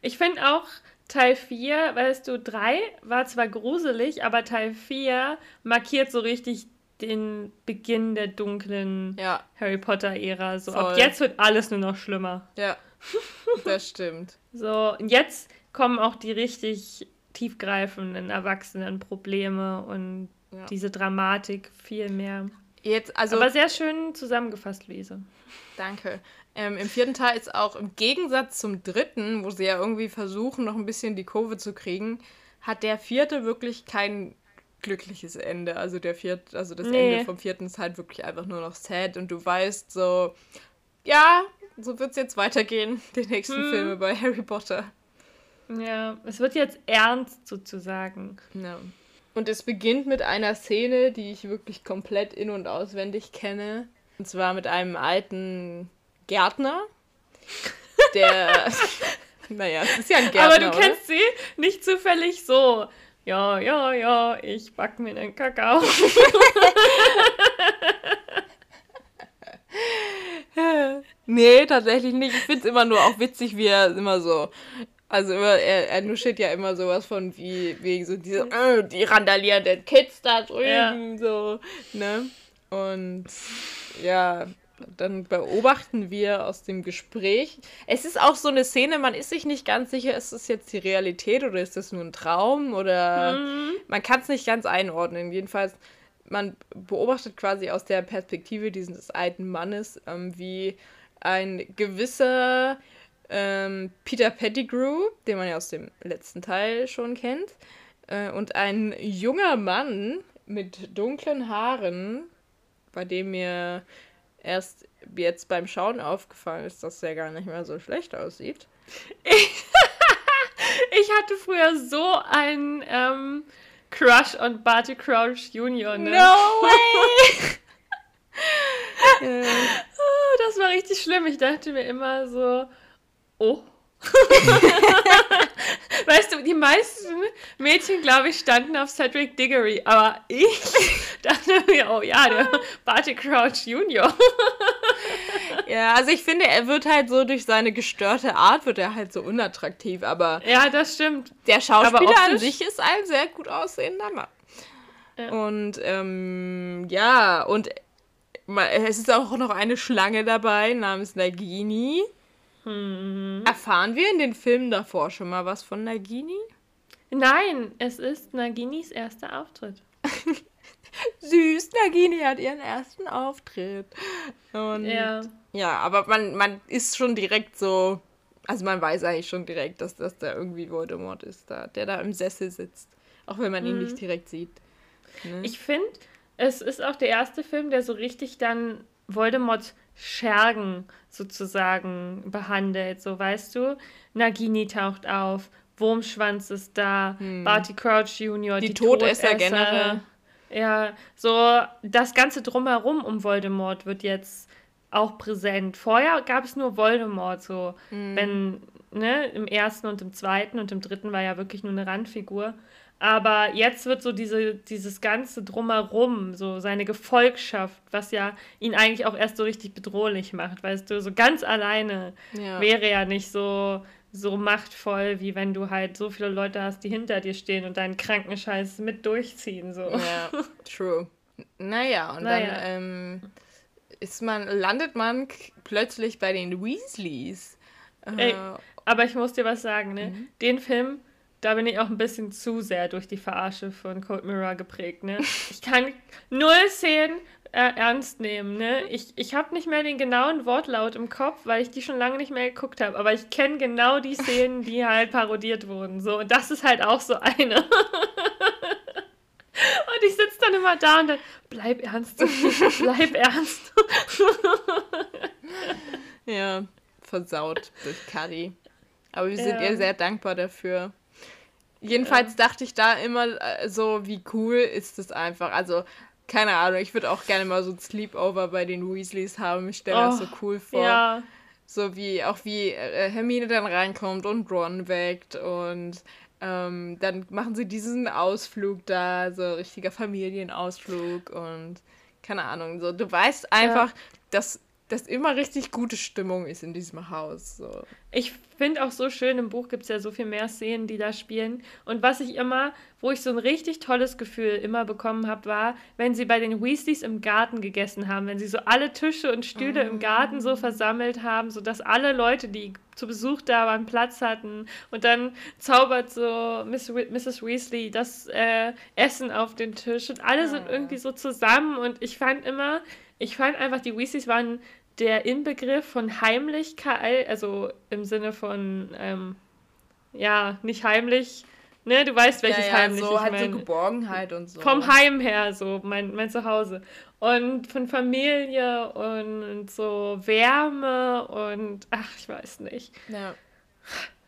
Ich finde auch Teil 4, weißt du, 3 war zwar gruselig, aber Teil 4 markiert so richtig den Beginn der dunklen ja. Harry Potter-Ära. So, ab jetzt wird alles nur noch schlimmer. Ja, (laughs) das stimmt. so, und jetzt kommen auch die richtig tiefgreifenden Erwachsenen-Probleme und ja. diese Dramatik viel mehr. Jetzt, also, Aber sehr schön zusammengefasst, Lese. Danke. Ähm, Im vierten Teil ist auch im Gegensatz zum dritten, wo sie ja irgendwie versuchen, noch ein bisschen die Kurve zu kriegen, hat der vierte wirklich keinen glückliches Ende. Also der viert, also das nee. Ende vom vierten ist halt wirklich einfach nur noch sad und du weißt so, ja, so wird es jetzt weitergehen, (laughs) die nächsten hm. Filme bei Harry Potter. Ja, es wird jetzt ernst sozusagen. Ja. Und es beginnt mit einer Szene, die ich wirklich komplett in- und auswendig kenne. Und zwar mit einem alten Gärtner, der. (laughs) (laughs) naja, es ist ja ein Gärtner. Aber du oder? kennst sie nicht zufällig so. Ja, ja, ja, ich back mir einen Kakao. (laughs) Nee, tatsächlich nicht. Ich finde es immer nur auch witzig, wie er immer so. Also immer, er, er nuschelt ja immer sowas von wie, wie so diese, äh, die randalierenden Kids da drüben, so, ne? Und ja, dann beobachten wir aus dem Gespräch. Es ist auch so eine Szene, man ist sich nicht ganz sicher, ist das jetzt die Realität oder ist das nur ein Traum oder Mhm. man kann es nicht ganz einordnen. Jedenfalls, man beobachtet quasi aus der Perspektive dieses alten Mannes, ähm, wie ein gewisser ähm, Peter Pettigrew, den man ja aus dem letzten Teil schon kennt, äh, und ein junger Mann mit dunklen Haaren, bei dem mir erst jetzt beim Schauen aufgefallen ist, dass der gar nicht mehr so schlecht aussieht. (laughs) Ich hatte früher so einen ähm, Crush on Barty Crouch Jr. Ne? way! (laughs) äh, Oh, das war richtig schlimm. Ich dachte mir immer so, oh. (laughs) weißt du, die meisten Mädchen, glaube ich, standen auf Cedric Diggory, aber ich (laughs) dachte mir, oh ja, der Barty Crouch Jr. (laughs) ja, also ich finde, er wird halt so durch seine gestörte Art, wird er halt so unattraktiv, aber ja, das stimmt. der Schauspieler Aber an sich ist ein sehr gut aussehender Mann. Ja. Und ähm, ja, und es ist auch noch eine Schlange dabei namens Nagini. Hm. Erfahren wir in den Filmen davor schon mal was von Nagini? Nein, es ist Naginis erster Auftritt. (laughs) Süß, Nagini hat ihren ersten Auftritt. Und Ja. Ja, aber man, man ist schon direkt so. Also man weiß eigentlich schon direkt, dass das da irgendwie Voldemort ist, da, der da im Sessel sitzt. Auch wenn man ihn Mhm. nicht direkt sieht. Ne? Ich finde, es ist auch der erste Film, der so richtig dann Voldemorts Schergen sozusagen behandelt. So, weißt du, Nagini taucht auf, Wurmschwanz ist da, Barty Crouch Jr., Hm. Die Todesser generell. Ja, so das Ganze drumherum um Voldemort wird jetzt auch präsent. Vorher gab es nur Voldemort, so Hm. wenn, ne, im ersten und im zweiten und im dritten war ja wirklich nur eine Randfigur. Aber jetzt wird so diese, dieses ganze Drumherum, so seine Gefolgschaft, was ja ihn eigentlich auch erst so richtig bedrohlich macht, weißt du, so ganz alleine ja. wäre er nicht so, so machtvoll, wie wenn du halt so viele Leute hast, die hinter dir stehen und deinen kranken Scheiß mit durchziehen, so. ja, true. Naja, und Naja. dann ähm, ist man, landet man plötzlich bei den Weasleys. Äh, Ey, aber ich muss dir was sagen, ne? Mhm. Den Film, da bin ich auch ein bisschen zu sehr durch die Verarsche von Cold Mirror geprägt, ne? Ich kann null Szenen äh, ernst nehmen, ne? Ich, ich habe nicht mehr den genauen Wortlaut im Kopf, weil ich die schon lange nicht mehr geguckt habe, aber ich kenne genau die Szenen, die (laughs) halt parodiert wurden, so. Und das ist halt auch so eine. (laughs) Und ich sitze dann immer da und dann, bleib ernst, bleib ernst. (laughs) ja, versaut durch Cuddy. Aber wir sind Ja. ihr sehr dankbar dafür. Jedenfalls dachte ich da immer äh, so, wie cool ist das einfach. Also, keine Ahnung, ich würde auch gerne mal so ein Sleepover bei den Weasleys haben. Ich stelle mir das so Oh, cool vor. Ja, So wie, auch wie äh, Hermine dann reinkommt und Ron weckt und ähm, dann machen sie diesen Ausflug da, so richtiger Familienausflug und keine Ahnung, so du weißt einfach, dass das immer richtig gute Stimmung ist in diesem Haus. So. Ich finde auch so schön, im Buch gibt es ja so viel mehr Szenen, die da spielen. Und was ich immer, wo ich so ein richtig tolles Gefühl immer bekommen habe, war, wenn sie bei den Weasleys im Garten gegessen haben, wenn sie so alle Tische und Stühle im Garten so versammelt haben, sodass alle Leute, die zu Besuch da waren, Platz hatten. Und dann zaubert so Miss We Mrs. Weasley das äh, Essen auf den Tisch und alle sind irgendwie so zusammen. Und ich fand immer, ich fand einfach, die Weasleys waren der Inbegriff von Heimlichkeit, also im Sinne von, ähm, ja, nicht heimlich, ne, du weißt, welches ja, ja, heimlich so ich halt so meine. Geborgenheit und so. Vom Heim her, so mein, mein Zuhause. Und von Familie und so Wärme und, ach, ich weiß nicht. Ja.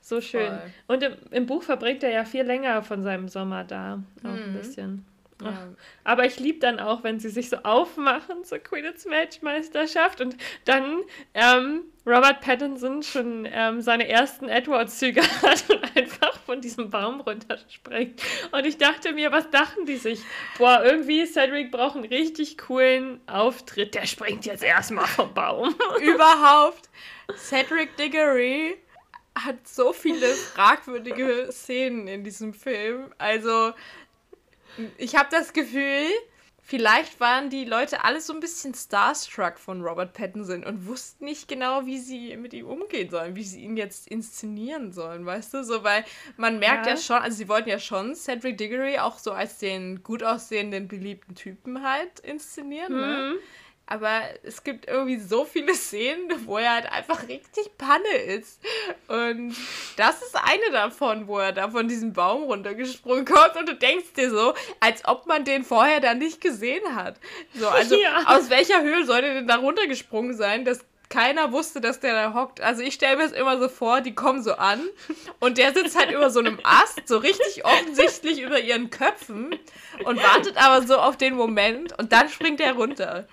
so schön. Voll. Und im, im Buch verbringt er ja viel länger von seinem Sommer da. Auch ein Mhm. bisschen. Ja. Aber ich liebe dann auch, wenn sie sich so aufmachen zur Quidditch Matchmeisterschaft und dann ähm, Robert Pattinson schon ähm, seine ersten Edward-Züge (laughs) hat und einfach von diesem Baum runterspringt. Und ich dachte mir, was dachten die sich? Boah, irgendwie Cedric braucht einen richtig coolen Auftritt. Der springt jetzt erstmal vom Baum. (laughs) Überhaupt, Cedric Diggory hat so viele fragwürdige Szenen in diesem Film. Also, ich habe das Gefühl, vielleicht waren die Leute alle so ein bisschen starstruck von Robert Pattinson und wussten nicht genau, wie sie mit ihm umgehen sollen, wie sie ihn jetzt inszenieren sollen, weißt du? So, weil man merkt ja, Ja. schon, also sie wollten ja schon Cedric Diggory auch so als den gut aussehenden, beliebten Typen halt inszenieren, ne? Aber es gibt irgendwie so viele Szenen, (laughs) wo er halt einfach richtig Panne ist. Und das ist eine davon, wo er da von diesem Baum runtergesprungen kommt und du denkst dir so, als ob man den vorher da nicht gesehen hat. So, also (laughs) Ja. aus welcher Höhe soll der denn da runtergesprungen sein, dass keiner wusste, dass der da hockt. Also ich stelle mir es immer so vor, die kommen so an und der sitzt halt über so einem Ast, so richtig offensichtlich über ihren Köpfen und wartet aber so auf den Moment und dann springt er runter.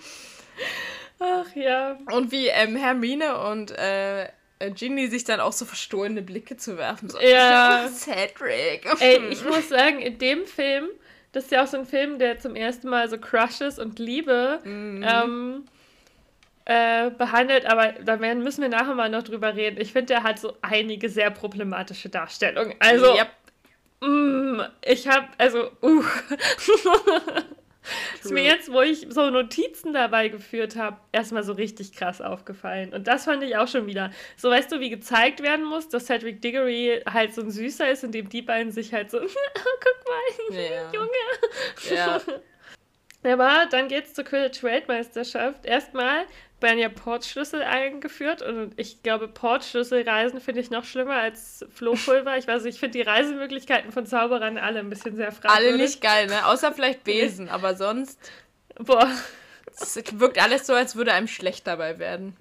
Ach ja. Und wie ähm, Hermine und äh, Ginny sich dann auch so verstohlene Blicke zu werfen. So, Ja. Cedric. Ey, (laughs) ich muss sagen, in dem Film, das ist ja auch so ein Film, der zum ersten Mal so Crushes und Liebe Mhm. ähm, äh, behandelt, aber da werden, müssen wir nachher mal noch drüber reden. Ich finde, der hat so einige sehr problematische Darstellungen. Also, Yep. mm, ich habe, also, uh. (laughs) ist mir jetzt, wo ich so Notizen dabei geführt habe, erstmal so richtig krass aufgefallen. Und das fand ich auch schon wieder. So, weißt du, wie gezeigt werden muss, dass Cedric Diggory halt so ein Süßer ist, indem die beiden sich halt so, (laughs) guck mal, Ja. (laughs) Junge. Ja. (laughs) Aber dann geht's zur Quidditch-Weltmeisterschaft. Erstmal werden ja Portschlüssel eingeführt und ich glaube, Portschlüsselreisen finde ich noch schlimmer als Flohpulver. Ich weiß nicht, ich finde die Reisemöglichkeiten von Zauberern alle ein bisschen sehr fragwürdig. Alle nicht geil, ne? Außer vielleicht Besen, aber sonst Boah. es wirkt alles so, als würde einem schlecht dabei werden.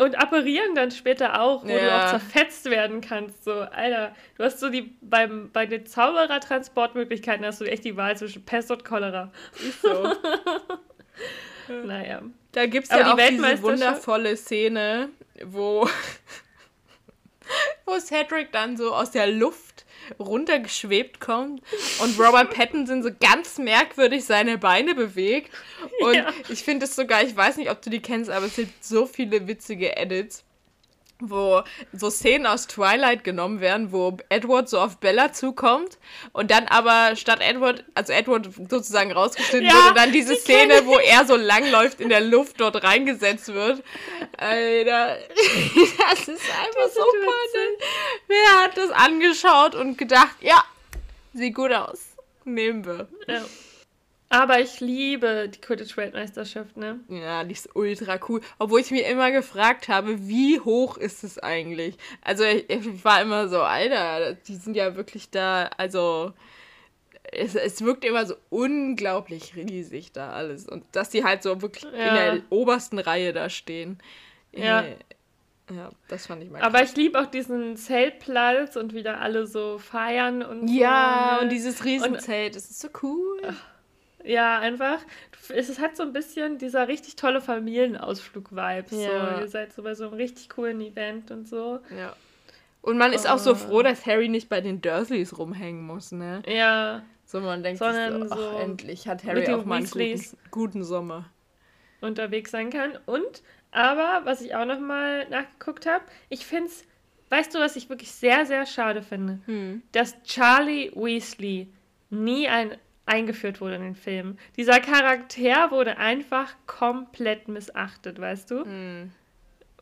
Und apparieren dann später auch, wo du Ja. auch zerfetzt werden kannst. So, Alter, du hast so die, beim, bei den Zauberer-Transportmöglichkeiten hast du echt die Wahl zwischen Pest und Cholera. Ist so. (laughs) Naja. Da gibt es ja die auch diese wundervolle Szene, wo, (laughs) wo Cedric dann so aus der Luft runtergeschwebt kommt und Robert Pattinson so ganz merkwürdig seine Beine bewegt. Und Ja. ich finde es sogar, ich weiß nicht, ob du die kennst, aber es sind so viele witzige Edits wo so Szenen aus Twilight genommen werden, wo Edward so auf Bella zukommt und dann aber statt Edward, also Edward sozusagen rausgeschnitten Ja, wird und dann diese die Szene, wo er so langläuft in der Luft dort reingesetzt wird. Alter, (laughs) das ist einfach so funny. Wer hat das angeschaut und gedacht, ja, sieht gut aus. Nehmen wir. Ja. Aber ich liebe die Quidditch-Weltmeisterschaft, ne? Ja, die ist ultra cool. Obwohl ich mir immer gefragt habe, wie hoch ist es eigentlich? Also ich, ich war immer so, Alter, die sind ja wirklich da, also es, es wirkt immer so unglaublich riesig da alles. Und dass die halt so wirklich in Ja. der obersten Reihe da stehen. Ja. Ja, das fand ich mal Aber krass. ich liebe auch diesen Zeltplatz und wieder alle so feiern und so. Ja, ne? und dieses Riesenzelt, das ist so cool. Ja, einfach. Es hat so ein bisschen dieser richtig tolle Familienausflug-Vibe. Ja. So. Ihr seid so bei so einem richtig coolen Event und so. Ja. Und man ist auch so Oh. froh, dass Harry nicht bei den Dursleys rumhängen muss, ne? Ja, So, man denkt Sondern so, ach, so endlich hat Harry auch mal einen guten, guten Sommer. unterwegs sein kann. Und, aber, was ich auch nochmal nachgeguckt habe, ich finde es, weißt du, was ich wirklich sehr, sehr schade finde? Hm. dass Charlie Weasley nie ein, eingeführt wurde in den Film. Dieser Charakter wurde einfach komplett missachtet, weißt du? Hm.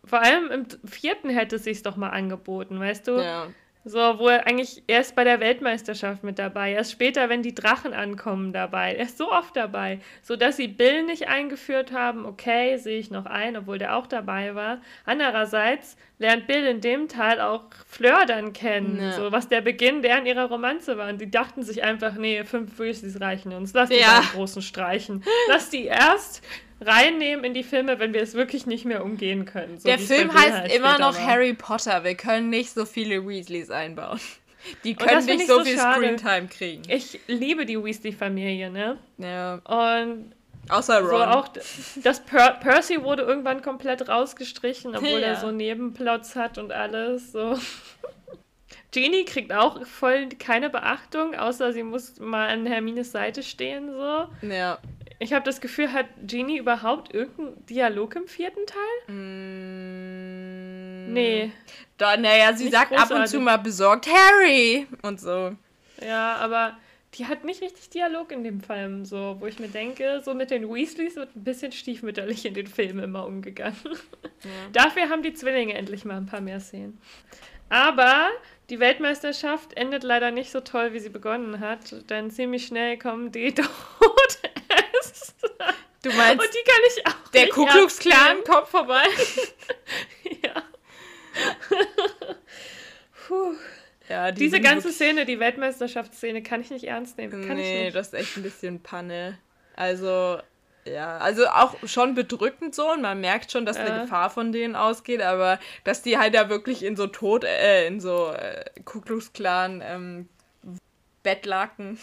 Vor allem im vierten hätte es sich doch mal angeboten, weißt du? Ja. So, wo er eigentlich erst bei der Weltmeisterschaft mit dabei, erst später, wenn die Drachen ankommen, dabei. Er ist so oft dabei. So dass sie Bill nicht eingeführt haben, okay, sehe ich noch ein, obwohl der auch dabei war. Andererseits lernt Bill in dem Teil auch Fleur dann kennen, Ja. so was der Beginn deren ihrer Romanze war. Und die dachten sich einfach, nee, fünf Weasleys reichen uns. Lass die Ja. großen streichen. Lass die erst reinnehmen in die Filme, wenn wir es wirklich nicht mehr umgehen können. So der Film heißt halt immer noch war. Harry Potter. Wir können nicht so viele Weasleys einbauen. (laughs) Die können nicht so, so viel Screentime kriegen. Ich liebe die Weasley-Familie, ne? Ja. Und Außer Ron. So auch, das per Percy wurde irgendwann komplett rausgestrichen, obwohl ja. er so Nebenplots hat und alles. So. Genie kriegt auch voll keine Beachtung, außer sie muss mal an Hermines Seite stehen. So. Ja. Ich habe das Gefühl, hat Genie überhaupt irgendeinen Dialog im vierten Teil? Mm. Nee. Da, naja, sie sagt großartig. ab und zu mal besorgt Harry und so. Ja, aber die hat nicht richtig Dialog in dem Film, so, wo ich mir denke, so mit den Weasleys wird ein bisschen stiefmütterlich in den Filmen immer umgegangen. Ja. Dafür haben die Zwillinge endlich mal ein paar mehr Szenen. Aber die Weltmeisterschaft endet leider nicht so toll, wie sie begonnen hat, denn ziemlich schnell kommen die (laughs) Todesser. Du meinst, Und die kann ich auch der Ku Klux Klan kommt vorbei? (laughs) ja. (laughs) Puh. Ja, die Diese ganze Szene, die Weltmeisterschaftsszene, kann ich nicht ernst nehmen. Kann nee, das ist echt ein bisschen Panne. Also, ja, also auch schon bedrückend so und man merkt schon, dass äh. eine Gefahr von denen ausgeht, aber dass die halt da wirklich in so Tod, äh, in so äh, Ku Klux Klan ähm, Bettlaken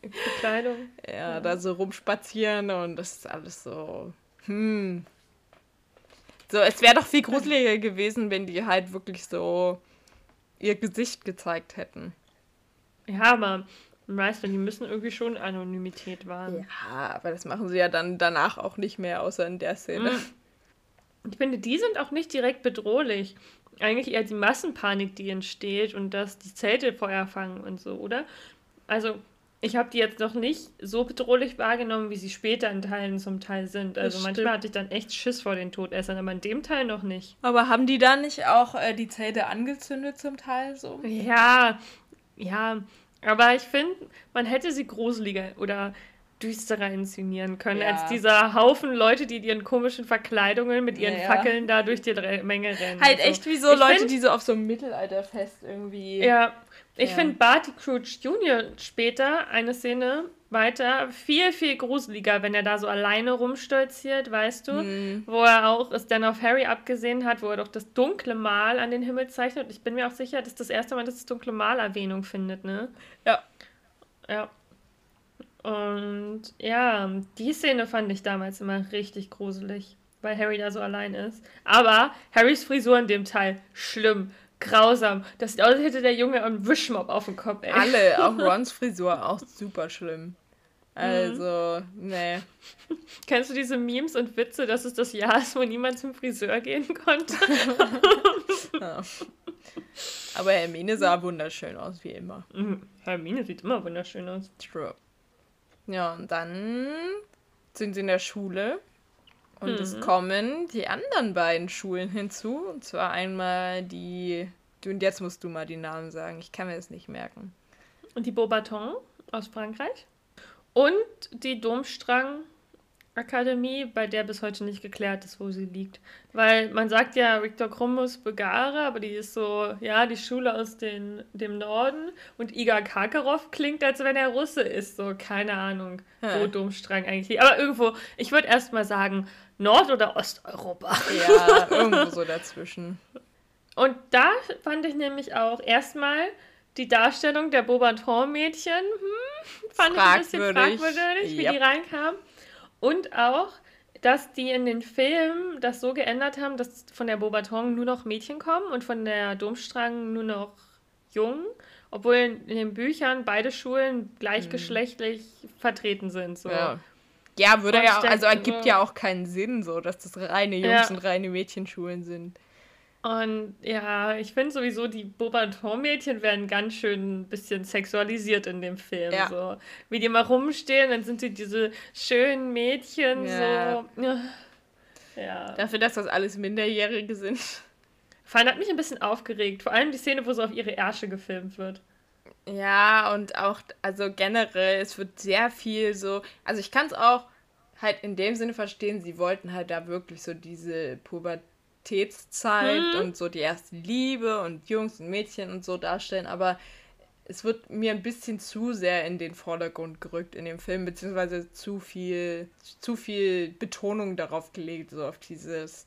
Bekleidung. (laughs) ja, ja, da so rumspazieren und das ist alles so, hm. So, es wäre doch viel gruseliger gewesen, wenn die halt wirklich so ihr Gesicht gezeigt hätten. Ja, aber du, die müssen irgendwie schon Anonymität wahren. Ja, aber das machen sie ja dann danach auch nicht mehr, außer in der Szene. Ich finde, die sind auch nicht direkt bedrohlich. Eigentlich eher die Massenpanik, die entsteht und dass die Zelte Feuer fangen und so, oder? Also, ich habe die jetzt noch nicht so bedrohlich wahrgenommen, wie sie später in Teilen zum Teil sind. Also manchmal hatte ich dann echt Schiss vor den Todessern, aber in dem Teil noch nicht. Aber haben die da nicht auch äh, die Zelte angezündet zum Teil so? Ja, ja. Aber ich finde, man hätte sie gruseliger oder düsterer inszenieren können, ja. als dieser Haufen Leute, die in ihren komischen Verkleidungen mit ihren ja, Fackeln da durch die Menge rennen. Halt echt wie so ich Leute, find, die so auf so einem Mittelalterfest irgendwie. Ja, ich ja. finde Barty Crouch Jr. später eine Szene weiter viel, viel gruseliger, wenn er da so alleine rumstolziert, weißt du? Mhm. Wo er auch es dann auf Harry abgesehen hat, wo er doch das dunkle Mal an den Himmel zeichnet. Ich bin mir auch sicher, dass das erste Mal, dass das dunkle Mal Erwähnung findet, ne? Ja. Ja. Und ja, die Szene fand ich damals immer richtig gruselig, weil Harry da so allein ist. Aber Harrys Frisur in dem Teil, schlimm grausam. Das sieht aus, als hätte der Junge einen Wischmob auf dem Kopf, ey. Alle, (laughs) auch Rons Frisur, auch super schlimm. Also, mhm. nee. Kennst du diese Memes und Witze, dass es das Jahr ist, wo niemand zum Friseur gehen konnte? (laughs) ja. Aber Hermine sah wunderschön aus, wie immer. Mhm. Hermine sieht immer wunderschön aus. True. Ja, und dann sind sie in der Schule und mhm. es kommen die anderen beiden Schulen hinzu. Und zwar einmal die. Und jetzt musst du mal die Namen sagen. Ich kann mir das nicht merken. Und die Beaubaton aus Frankreich. Und die Domstrang Akademie, bei der bis heute nicht geklärt ist, wo sie liegt. Weil man sagt ja Viktor Krummus Begare, aber die ist so, ja, die Schule aus den, dem Norden. Und Igor Karkarow klingt, als wenn er Russe ist. So, keine Ahnung, wo Domstrang eigentlich liegt. Aber irgendwo, ich würde erst mal sagen, Nord- oder Osteuropa. Ja, irgendwo so dazwischen. Und da fand ich nämlich auch erstmal die Darstellung der Beaubaton-Mädchen, hm, fand ich ein bisschen fragwürdig, wie yep. die reinkamen. Und auch, dass die in den Filmen das so geändert haben, dass von der Beaubaton nur noch Mädchen kommen und von der Domstrang nur noch Jungen, obwohl in den Büchern beide Schulen gleichgeschlechtlich hm. vertreten sind. So. Ja. Ja, würde ja, also ergibt ja auch keinen Sinn, so, dass das reine Jungs- ja. und reine Mädchenschulen sind. Und ja, ich finde sowieso, die Bobaton-Mädchen werden ganz schön ein bisschen sexualisiert in dem Film. Ja. So. Wie die mal rumstehen, dann sind sie diese schönen Mädchen, ja. so. Ja. Dafür, dass das alles Minderjährige sind. Vor allem hat mich ein bisschen aufgeregt. Vor allem die Szene, wo so auf ihre Ärsche gefilmt wird. Ja, und auch, also generell, es wird sehr viel so. Also ich kann es auch halt in dem Sinne verstehen, sie wollten halt da wirklich so diese Pubertätszeit hm. und so die erste Liebe und Jungs und Mädchen und so darstellen, aber es wird mir ein bisschen zu sehr in den Vordergrund gerückt in dem Film, beziehungsweise zu viel, zu viel Betonung darauf gelegt, so auf dieses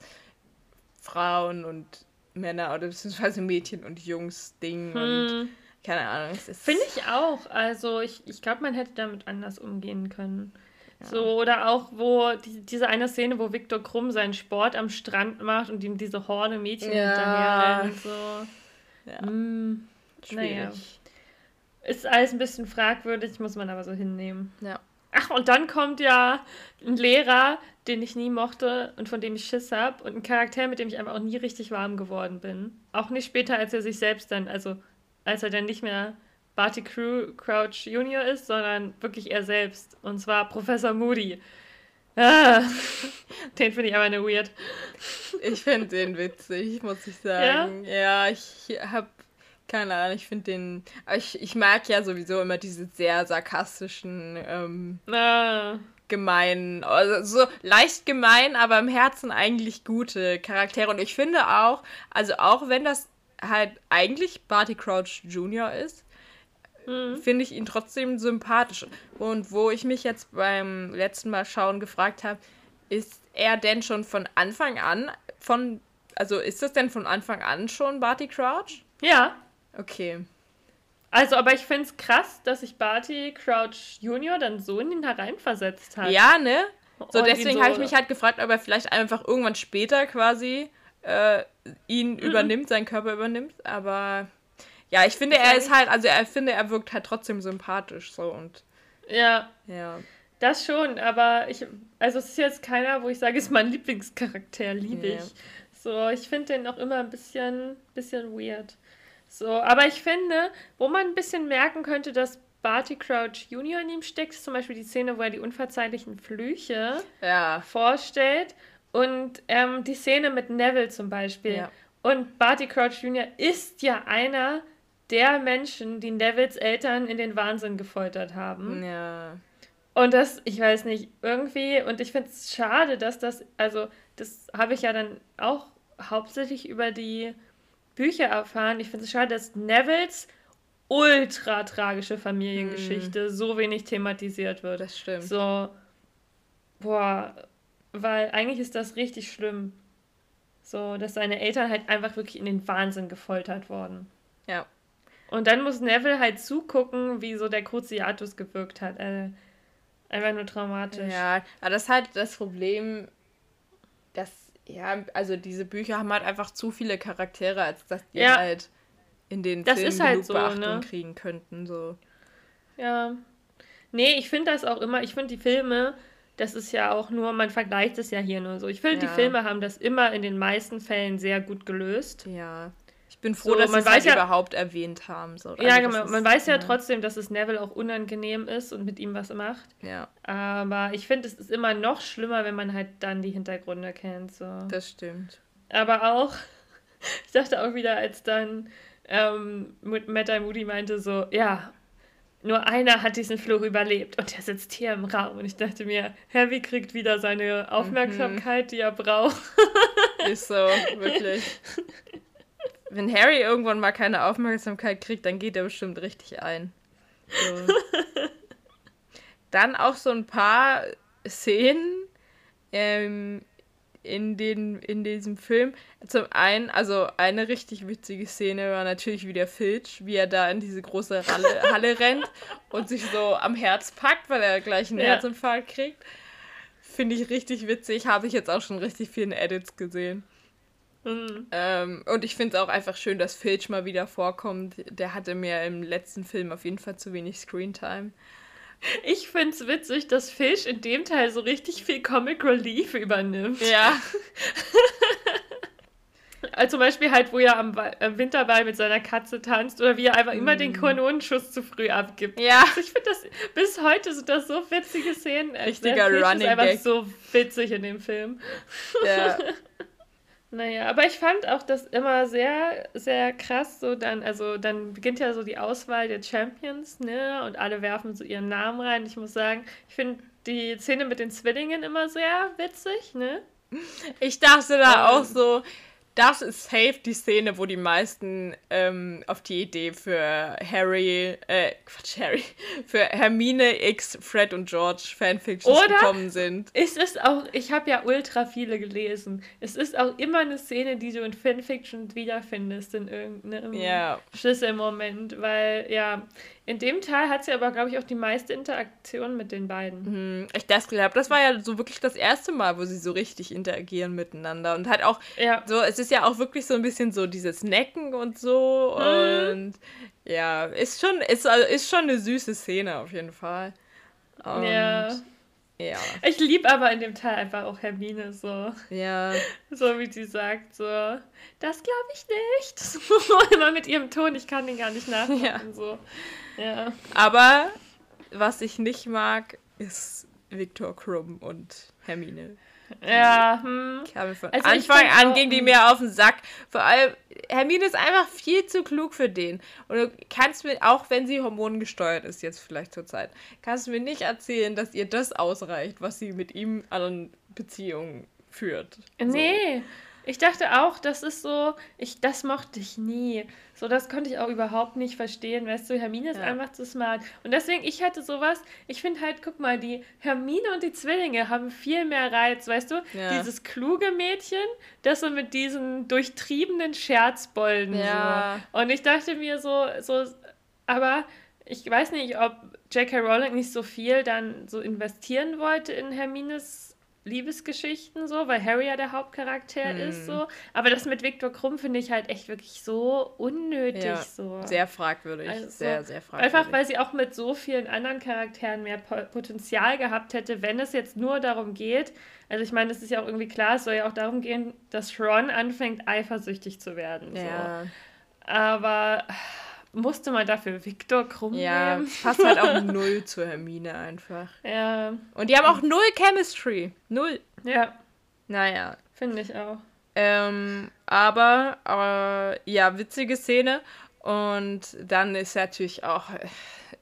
Frauen und Männer oder beziehungsweise Mädchen und Jungs Ding hm. und keine Ahnung. Finde ich auch. Also ich, ich glaube, man hätte damit anders umgehen können. Ja. So, oder auch, wo die, diese eine Szene, wo Viktor Krumm seinen Sport am Strand macht und ihm diese Horde Mädchen ja. hinterher rennt. So. Ja. Hm, naja. Ist alles ein bisschen fragwürdig, muss man aber so hinnehmen. Ja. Ach, und dann kommt ja ein Lehrer, den ich nie mochte und von dem ich Schiss habe. Und ein Charakter, mit dem ich einfach auch nie richtig warm geworden bin. Auch nicht später, als er sich selbst dann, also als er dann nicht mehr Barty Crew Crouch Junior ist, sondern wirklich er selbst. Und zwar Professor Moody. Ah, (laughs) den finde ich aber eine weird. Ich finde den witzig, muss ich sagen. Ja, ja ich habe keine Ahnung, ich finde den. Ich, ich mag ja sowieso immer diese sehr sarkastischen, ähm, ah. gemeinen, also so leicht gemein, aber im Herzen eigentlich gute Charaktere. Und ich finde auch, also auch wenn das halt eigentlich Barty Crouch Jr. ist, mhm. finde ich ihn trotzdem sympathisch. Und wo ich mich jetzt beim letzten Mal schauen gefragt habe, ist er denn schon von Anfang an von, also ist das denn von Anfang an schon Barty Crouch? Ja. Okay. Also, aber ich finde es krass, dass sich Barty Crouch Junior dann so in ihn hereinversetzt hat. Ja, ne? So, Und deswegen habe ich mich halt gefragt, ob er vielleicht einfach irgendwann später quasi äh, ihn mhm. übernimmt, seinen Körper übernimmt. Aber ja, ich finde, er ist halt, also er finde, er wirkt halt trotzdem sympathisch so und. Ja. Ja. Das schon, aber ich, also es ist jetzt keiner, wo ich sage, (laughs) ist mein Lieblingscharakter, liebe ich. So, ich finde den auch immer ein bisschen, bisschen weird. So, aber ich finde, wo man ein bisschen merken könnte, dass Barty Crouch Junior in ihm steckt, ist zum Beispiel die Szene, wo er die unverzeihlichen Flüche ja. vorstellt. Und ähm, die Szene mit Neville zum Beispiel. Ja. Und Barty Crouch Junior ist ja einer der Menschen, die Nevilles Eltern in den Wahnsinn gefoltert haben. Ja. Und das, ich weiß nicht, irgendwie, und ich finde es schade, dass das, also, das habe ich ja dann auch hauptsächlich über die Bücher erfahren. Ich finde es schade, dass Nevilles ultra tragische Familiengeschichte mm. so wenig thematisiert wird. Das stimmt. So, boah, weil eigentlich ist das richtig schlimm. So, dass seine Eltern halt einfach wirklich in den Wahnsinn gefoltert wurden. Ja. Und dann muss Neville halt zugucken, wie so der Cruciatus gewirkt hat. Äh, einfach nur traumatisch. Ja, aber das ist halt das Problem, dass ja, also diese Bücher haben halt einfach zu viele Charaktere, als dass die ja. halt in den das Filmen halt genug so, Beachtung ne? kriegen könnten. So. Ja. Nee, ich finde das auch immer, ich finde die Filme, das ist ja auch nur, man vergleicht es ja hier nur so. Ich finde, ja. die Filme haben das immer in den meisten Fällen sehr gut gelöst. Ja bin froh, so, dass sie es halt ja, überhaupt erwähnt haben. So. Ja, also, genau. Man weiß ja, ja, trotzdem, dass es Neville auch unangenehm ist und mit ihm was macht. Ja. Aber ich finde, es ist immer noch schlimmer, wenn man halt dann die Hintergründe kennt. So. Das stimmt. Aber auch, (laughs) ich dachte auch wieder, als dann ähm, Matt Moody meinte so, ja, nur einer hat diesen Fluch überlebt und der sitzt hier im Raum. Und ich dachte mir, Harry kriegt wieder seine Aufmerksamkeit, mhm. die er braucht. (laughs) Ist so, wirklich. wenn Harry irgendwann mal keine Aufmerksamkeit kriegt, dann geht er bestimmt richtig ein. So. (laughs) dann auch so ein paar Szenen ähm, in, den, in diesem Film. Zum einen, also eine richtig witzige Szene war natürlich wieder Filch, wie er da in diese große Halle, (laughs) Halle rennt und sich so am Herz packt, weil er gleich einen ja. Herzinfarkt kriegt. Finde ich richtig witzig. Habe ich jetzt auch schon richtig vielen Edits gesehen. Mhm. Ähm, und ich finde es auch einfach schön, dass Filch mal wieder vorkommt. Der hatte mir im letzten Film auf jeden Fall zu wenig Screentime. Ich finde es witzig, dass Filch in dem Teil so richtig viel Comic Relief übernimmt. Ja. (laughs) Also zum Beispiel halt, wo er am, am Winterball mit seiner Katze tanzt oder wie er einfach mm. immer den mhm. Kanonenschuss zu früh abgibt. Ja. Also ich finde das, bis heute sind das so witzige Szenen. Richtiger Running ist einfach so witzig in dem Film. Ja. (laughs) Naja, aber ich fand auch das immer sehr, sehr krass. So dann, also dann beginnt ja so die Auswahl der Champions, ne? Und alle werfen so ihren Namen rein. Ich muss sagen, ich finde die Szene mit den Zwillingen immer sehr witzig, ne? Ich dachte da um, auch so, das ist safe die Szene, wo die meisten ähm, auf die Idee für Harry, äh, Quatsch, Harry, (laughs) für Hermine X, Fred und George Fanfictions Oder gekommen sind. Es ist auch, ich habe ja ultra viele gelesen. Es ist auch immer eine Szene, die du in Fanfictions wiederfindest, in irgendeinem Ja. Schlüsselmoment, weil, ja, in dem Teil hat sie aber, glaube ich, auch die meiste Interaktion mit den beiden. Hm, Ich das glaube, das war ja so wirklich das erste Mal, wo sie so richtig interagieren miteinander. Und halt auch Ja. so, es ist ja auch wirklich so ein bisschen so dieses Necken und so. Mhm. Und ja, ist schon, ist, also ist schon eine süße Szene auf jeden Fall. Und, Ja. Ja. Ich liebe aber in dem Teil einfach auch Hermine so. Ja. So wie sie sagt, so, das glaube ich nicht. (laughs) So, immer mit ihrem Ton, ich kann den gar nicht nachmachen. Ja. So. Ja. Aber was ich nicht mag, ist Viktor Krumm und Hermine. Ja, hm. Ich habe von Also Anfang an ging die mir auf den Sack. Vor allem, Hermine ist einfach viel zu klug für den. Und du kannst mir, auch wenn sie hormongesteuert ist, jetzt vielleicht zur Zeit, kannst du mir nicht erzählen, dass ihr das ausreicht, was sie mit ihm an Beziehungen führt. Nee. Ich dachte auch, das ist so, ich, das mochte ich nie. So, das konnte ich auch überhaupt nicht verstehen. Weißt du, Hermine ist Ja. einfach zu smart. Und deswegen, ich hatte sowas, ich finde halt, guck mal, die Hermine und die Zwillinge haben viel mehr Reiz, weißt du? Ja. Dieses kluge Mädchen, das so mit diesen durchtriebenen Scherzbolden. Ja. So. Und ich dachte mir so, so, aber ich weiß nicht, ob J.K. Rowling nicht so viel dann so investieren wollte in Hermines Liebesgeschichten, so, weil Harry ja der Hauptcharakter Hm. ist, so. Aber das mit Viktor Krumm finde ich halt echt wirklich so unnötig, Ja, so. Sehr fragwürdig. Also, sehr, sehr fragwürdig. Einfach weil sie auch mit so vielen anderen Charakteren mehr Po- Potenzial gehabt hätte, wenn es jetzt nur darum geht. Also ich meine, es ist ja auch irgendwie klar, es soll ja auch darum gehen, dass Ron anfängt, eifersüchtig zu werden. Ja. So. Aber musste man dafür Viktor Krumm Ja, nehmen? passt halt auch (laughs) null zu Hermine einfach. Ja, Und die haben auch null Chemistry. Null. ja, Naja. finde ich auch. Ähm, aber, äh, ja, witzige Szene. Und dann ist natürlich auch äh,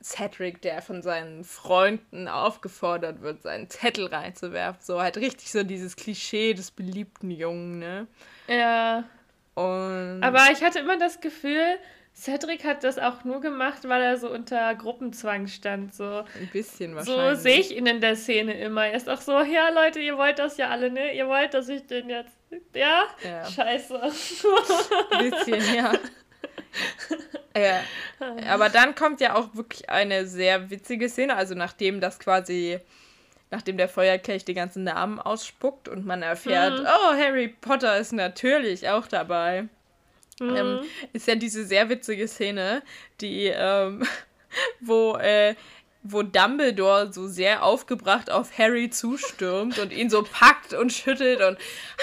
Cedric, der von seinen Freunden aufgefordert wird, seinen Zettel reinzuwerfen. So halt richtig so dieses Klischee des beliebten Jungen, ne? Ja, Und aber ich hatte immer das Gefühl, Cedric hat das auch nur gemacht, weil er so unter Gruppenzwang stand. So, ein bisschen so wahrscheinlich. sehe ich ihn in der Szene immer. Er ist auch so, ja Leute, ihr wollt das ja alle, ne? Ihr wollt, dass ich den jetzt. Ja? Ja. Scheiße. Ein bisschen, ja. (laughs) ja. Aber dann kommt ja auch wirklich eine sehr witzige Szene, also nachdem das quasi, nachdem der Feuerkelch die ganzen Namen ausspuckt und man erfährt, Mhm. oh, Harry Potter ist natürlich auch dabei, Mhm. ähm, ist ja diese sehr witzige Szene, die, ähm, (laughs) wo, äh, wo Dumbledore so sehr aufgebracht auf Harry zustürmt und ihn so packt und schüttelt und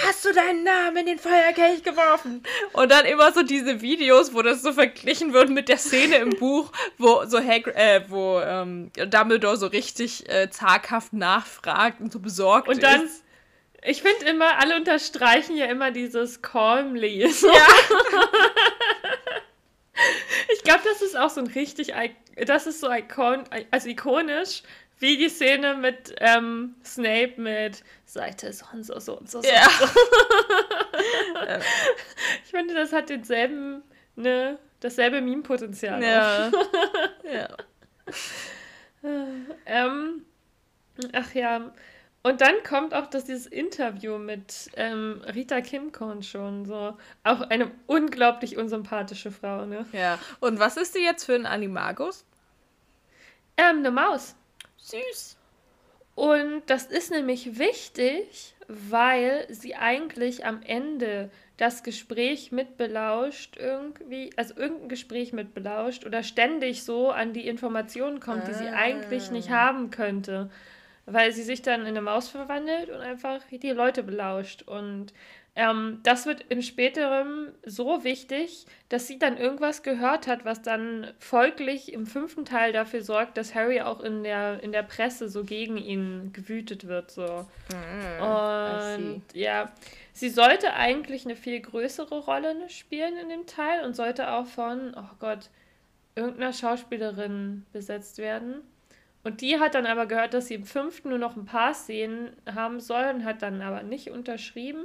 hast du deinen Namen in den Feuerkelch geworfen? Und dann immer so diese Videos, wo das so verglichen wird mit der Szene im Buch, wo so Hag äh, wo ähm, Dumbledore so richtig äh, zaghaft nachfragt und so besorgt Und dann, ist. Ich finde immer, alle unterstreichen ja immer dieses calmly. (laughs) So. Ja. (laughs) Ich glaube, das ist auch so ein richtig, das ist so ikon, also ikonisch, wie die Szene mit ähm, Snape mit Seite so und so, so und so. so Ja. so. (laughs) Ich finde, das hat denselben, ne, dasselbe Meme-Potenzial. Ja. ja. Ähm, ach ja. Und dann kommt auch das, dieses Interview mit ähm, Rita Kimkorn schon so. Auch eine unglaublich unsympathische Frau, ne? Ja. Und was ist die jetzt für ein Animagus? Ähm, eine Maus. Süß. Und das ist nämlich wichtig, weil sie eigentlich am Ende das Gespräch mitbelauscht, irgendwie, also irgendein Gespräch mitbelauscht oder ständig so an die Informationen kommt, die sie eigentlich nicht haben könnte. Weil sie sich dann in eine Maus verwandelt und einfach die Leute belauscht. Und ähm, das wird im späteren so wichtig, dass sie dann irgendwas gehört hat, was dann folglich im fünften Teil dafür sorgt, dass Harry auch in der, in der Presse so gegen ihn gewütet wird. So. Und ja, sie sollte eigentlich eine viel größere Rolle spielen in dem Teil und sollte auch von, oh Gott, irgendeiner Schauspielerin besetzt werden. Und die hat dann aber gehört, dass sie im fünften nur noch ein paar Szenen haben soll und hat dann aber nicht unterschrieben.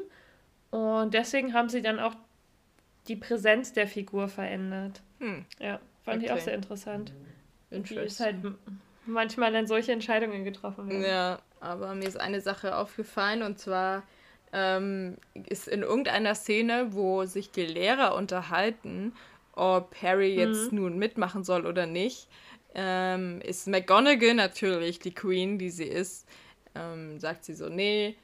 Und deswegen haben sie dann auch die Präsenz der Figur verändert. Hm. Ja, fand Okay. ich auch sehr interessant. Es Interesting. halt manchmal dann solche Entscheidungen getroffen werden. Ja, aber mir ist eine Sache aufgefallen und zwar ähm, ist in irgendeiner Szene, wo sich die Lehrer unterhalten, ob Harry jetzt nun mitmachen soll oder nicht, ähm, ist McGonagall natürlich die Queen, die sie ist, ähm, sagt sie so, nee,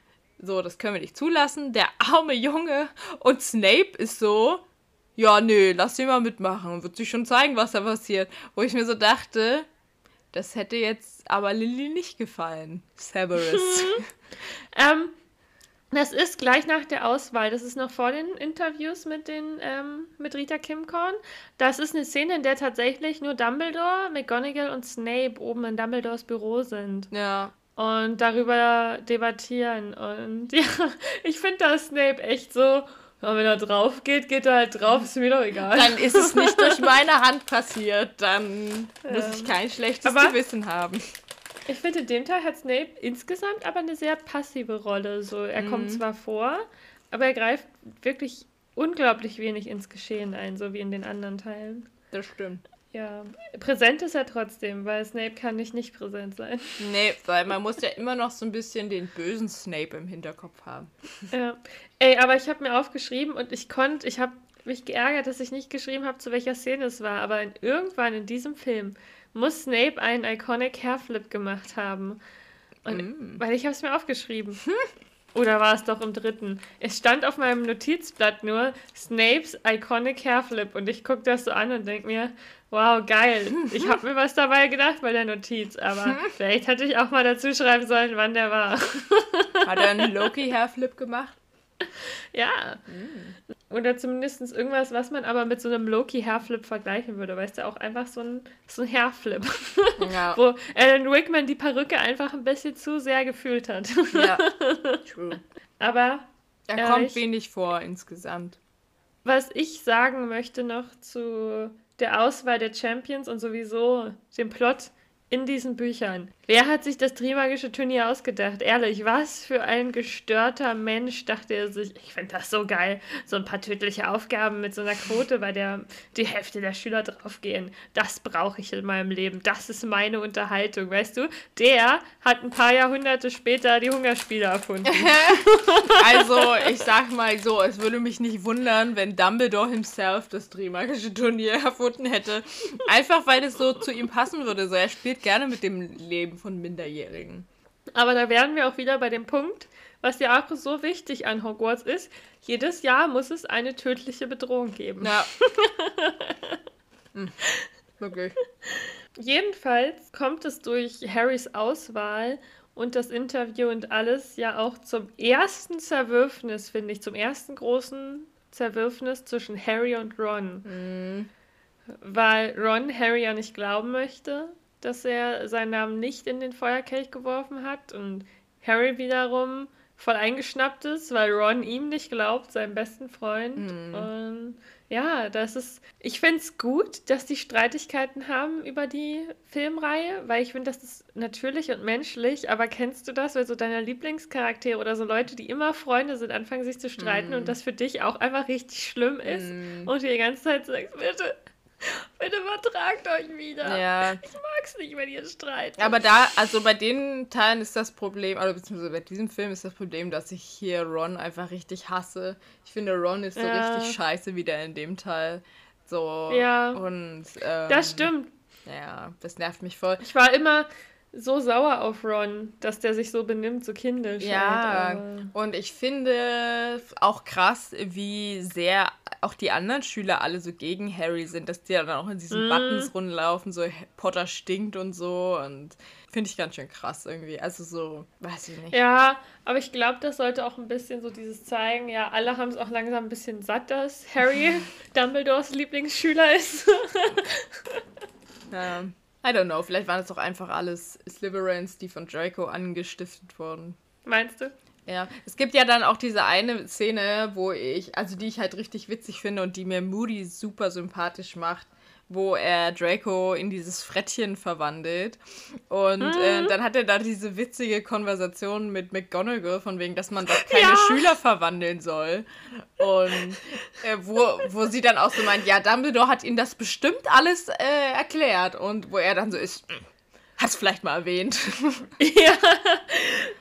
so, das können wir nicht zulassen, der arme Junge. Und Snape ist so, ja, nee, lass ihn mal mitmachen, wird sich schon zeigen, was da passiert. Wo ich mir so dachte, das hätte jetzt aber Lily nicht gefallen. Severus. (laughs) Ähm, das ist gleich nach der Auswahl. Das ist noch vor den Interviews mit den ähm, mit Rita Kimcorn. Das ist eine Szene, in der tatsächlich nur Dumbledore, McGonagall und Snape oben in Dumbledores Büro sind ja. und darüber debattieren. Und (laughs) ja, ich finde da Snape echt so, ja, wenn er drauf geht, geht er halt drauf, ist mir doch egal. Dann ist es nicht durch (laughs) meine Hand passiert. Dann muss Ähm, ich kein schlechtes aber- Gewissen haben. Ich finde, in dem Teil hat Snape insgesamt aber eine sehr passive Rolle. So, er Mhm. kommt zwar vor, aber er greift wirklich unglaublich wenig ins Geschehen ein, so wie in den anderen Teilen. Das stimmt. Ja, präsent ist er trotzdem, weil Snape kann nicht nicht präsent sein. Nee, weil man muss ja immer noch so ein bisschen den bösen Snape im Hinterkopf haben. Ja. Ey, aber ich habe mir aufgeschrieben und ich konnte, ich habe mich geärgert, dass ich nicht geschrieben habe, zu welcher Szene es war, aber in, irgendwann in diesem Film muss Snape einen iconic Hairflip gemacht haben. Und, Mm. Weil ich habe es mir aufgeschrieben. (laughs) Oder war es doch im dritten? Es stand auf meinem Notizblatt nur Snapes iconic Hairflip und ich gucke das so an und denke mir, wow, geil. Ich habe mir was dabei gedacht bei der Notiz, aber (laughs) vielleicht hätte ich auch mal dazu schreiben sollen, wann der war. Hat er einen (laughs) Loki-Hairflip gemacht? Ja. Oder zumindest irgendwas, was man aber mit so einem Loki-Hairflip vergleichen würde. Weißt du, auch einfach so ein, so ein Hairflip. (laughs) Ja. Wo Alan Rickman die Perücke einfach ein bisschen zu sehr gefühlt hat. ja. (laughs) True. aber Er Ja, kommt wenig vor insgesamt. was ich sagen möchte noch zu der Auswahl der Champions und sowieso dem Plot in diesen Büchern. Wer hat sich das Trimagische Turnier ausgedacht? Ehrlich, was für ein gestörter Mensch dachte er sich. Ich finde das so geil. So ein paar tödliche Aufgaben mit so einer Quote, bei der die Hälfte der Schüler draufgehen. Das brauche ich in meinem Leben. Das ist meine Unterhaltung. Weißt du, der hat ein paar Jahrhunderte später die Hungerspiele erfunden. (laughs) Also, ich sag mal so, es würde mich nicht wundern, wenn Dumbledore himself das Trimagische Turnier erfunden hätte. Einfach weil es so zu ihm passen würde. So, er spielt gerne mit dem Leben von Minderjährigen. Aber da wären wir auch wieder bei dem Punkt, was ja auch so wichtig an Hogwarts ist. Jedes Jahr muss es eine tödliche Bedrohung geben. Ja. (laughs) Hm, Wirklich. Jedenfalls kommt es durch Harrys Auswahl und das Interview und alles ja auch zum ersten Zerwürfnis, finde ich, zum ersten großen Zerwürfnis zwischen Harry und Ron. Mhm. Weil Ron Harry ja nicht glauben möchte, dass er seinen Namen nicht in den Feuerkelch geworfen hat und Harry wiederum voll eingeschnappt ist, weil Ron ihm nicht glaubt, seinem besten Freund. Mhm. Und ja, das ist. Ich finde es gut, dass die Streitigkeiten haben über die Filmreihe, weil ich finde, das ist natürlich und menschlich. Aber kennst du das, weil so deine Lieblingscharaktere oder so Leute, die immer Freunde sind, anfangen sich zu streiten Mhm. und das für dich auch einfach richtig schlimm ist Mhm. und du die ganze Zeit sagst, bitte, bitte vertragt euch wieder. Ja. Ich mag's nicht, wenn ihr streitet. Aber da, also bei den Teilen ist das Problem, oder beziehungsweise bei diesem Film ist das Problem, dass ich hier Ron einfach richtig hasse. Ich finde, Ron ist so Ja. richtig scheiße wieder in dem Teil. So. Ja. Und. Ähm, das stimmt. Ja, das nervt mich voll. Ich war immer so sauer auf Ron, dass der sich so benimmt, so kindisch. halt, Ja, aber- und ich finde auch krass, wie sehr auch die anderen Schüler alle so gegen Harry sind, dass die dann auch in diesen Mhm. Buttons rumlaufen, so Potter stinkt und so und finde ich ganz schön krass irgendwie. Also so, weiß ich nicht. Ja, aber ich glaube, das sollte auch ein bisschen so dieses zeigen, ja, alle haben es auch langsam ein bisschen satt, dass Harry (laughs) Dumbledores Lieblingsschüler ist. (laughs) Ja. I don't know, vielleicht waren es doch einfach alles Slytherins, die von Draco angestiftet wurden. Meinst du? Ja, es gibt ja dann auch diese eine Szene, wo ich, also die ich halt richtig witzig finde und die mir Moody super sympathisch macht, wo er Draco in dieses Frettchen verwandelt. Und äh, mhm. äh, dann hat er da diese witzige Konversation mit McGonagall, von wegen, dass man doch keine ja. Schüler verwandeln soll. Und äh, wo, wo sie dann auch so meint, ja, Dumbledore hat ihnen das bestimmt alles äh, erklärt. Und wo er dann so ist, Hast vielleicht mal erwähnt. (laughs) (laughs) ja,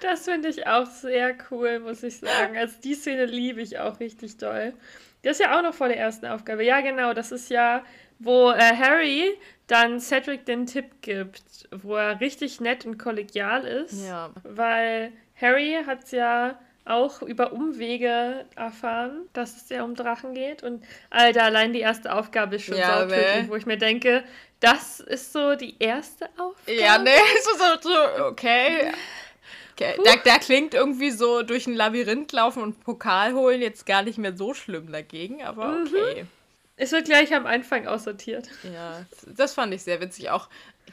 das finde ich auch sehr cool, muss ich sagen. Also die Szene liebe ich auch richtig doll. Das ist ja auch noch vor der ersten Aufgabe. Ja, genau, das ist ja, wo äh, Harry dann Cedric den Tipp gibt, wo er richtig nett und kollegial ist. Ja. Weil Harry hat es ja auch über Umwege erfahren, dass es ja um Drachen geht. Und Alter, allein die erste Aufgabe ist schon ja, sautödlich, wo ich mir denke, das ist so die erste Aufgabe. Ja, (laughs) nee, so, so okay. okay. Da, da, klingt irgendwie so durch ein Labyrinth laufen und Pokal holen jetzt gar nicht mehr so schlimm dagegen, aber mhm. okay. Mhm. Es wird gleich am Anfang aussortiert. Ja, das fand ich sehr witzig. Auch,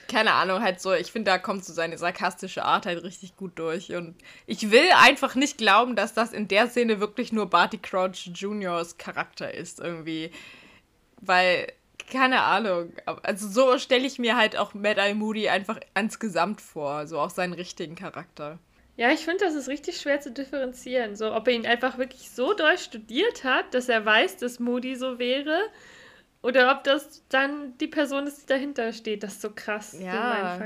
keine Ahnung, halt so, ich finde, da kommt so seine sarkastische Art halt richtig gut durch. Und ich will einfach nicht glauben, dass das in der Szene wirklich nur Barty Crouch Juniors Charakter ist, irgendwie. Weil keine Ahnung. Also so stelle ich mir halt auch Mad Eye Moody einfach insgesamt vor, so auch seinen richtigen Charakter. Ja, ich finde, das ist richtig schwer zu differenzieren. So, ob er ihn einfach wirklich so doll studiert hat, dass er weiß, dass Moody so wäre, oder ob das dann die Person ist, die dahinter steht. Das ist so krass. Ja.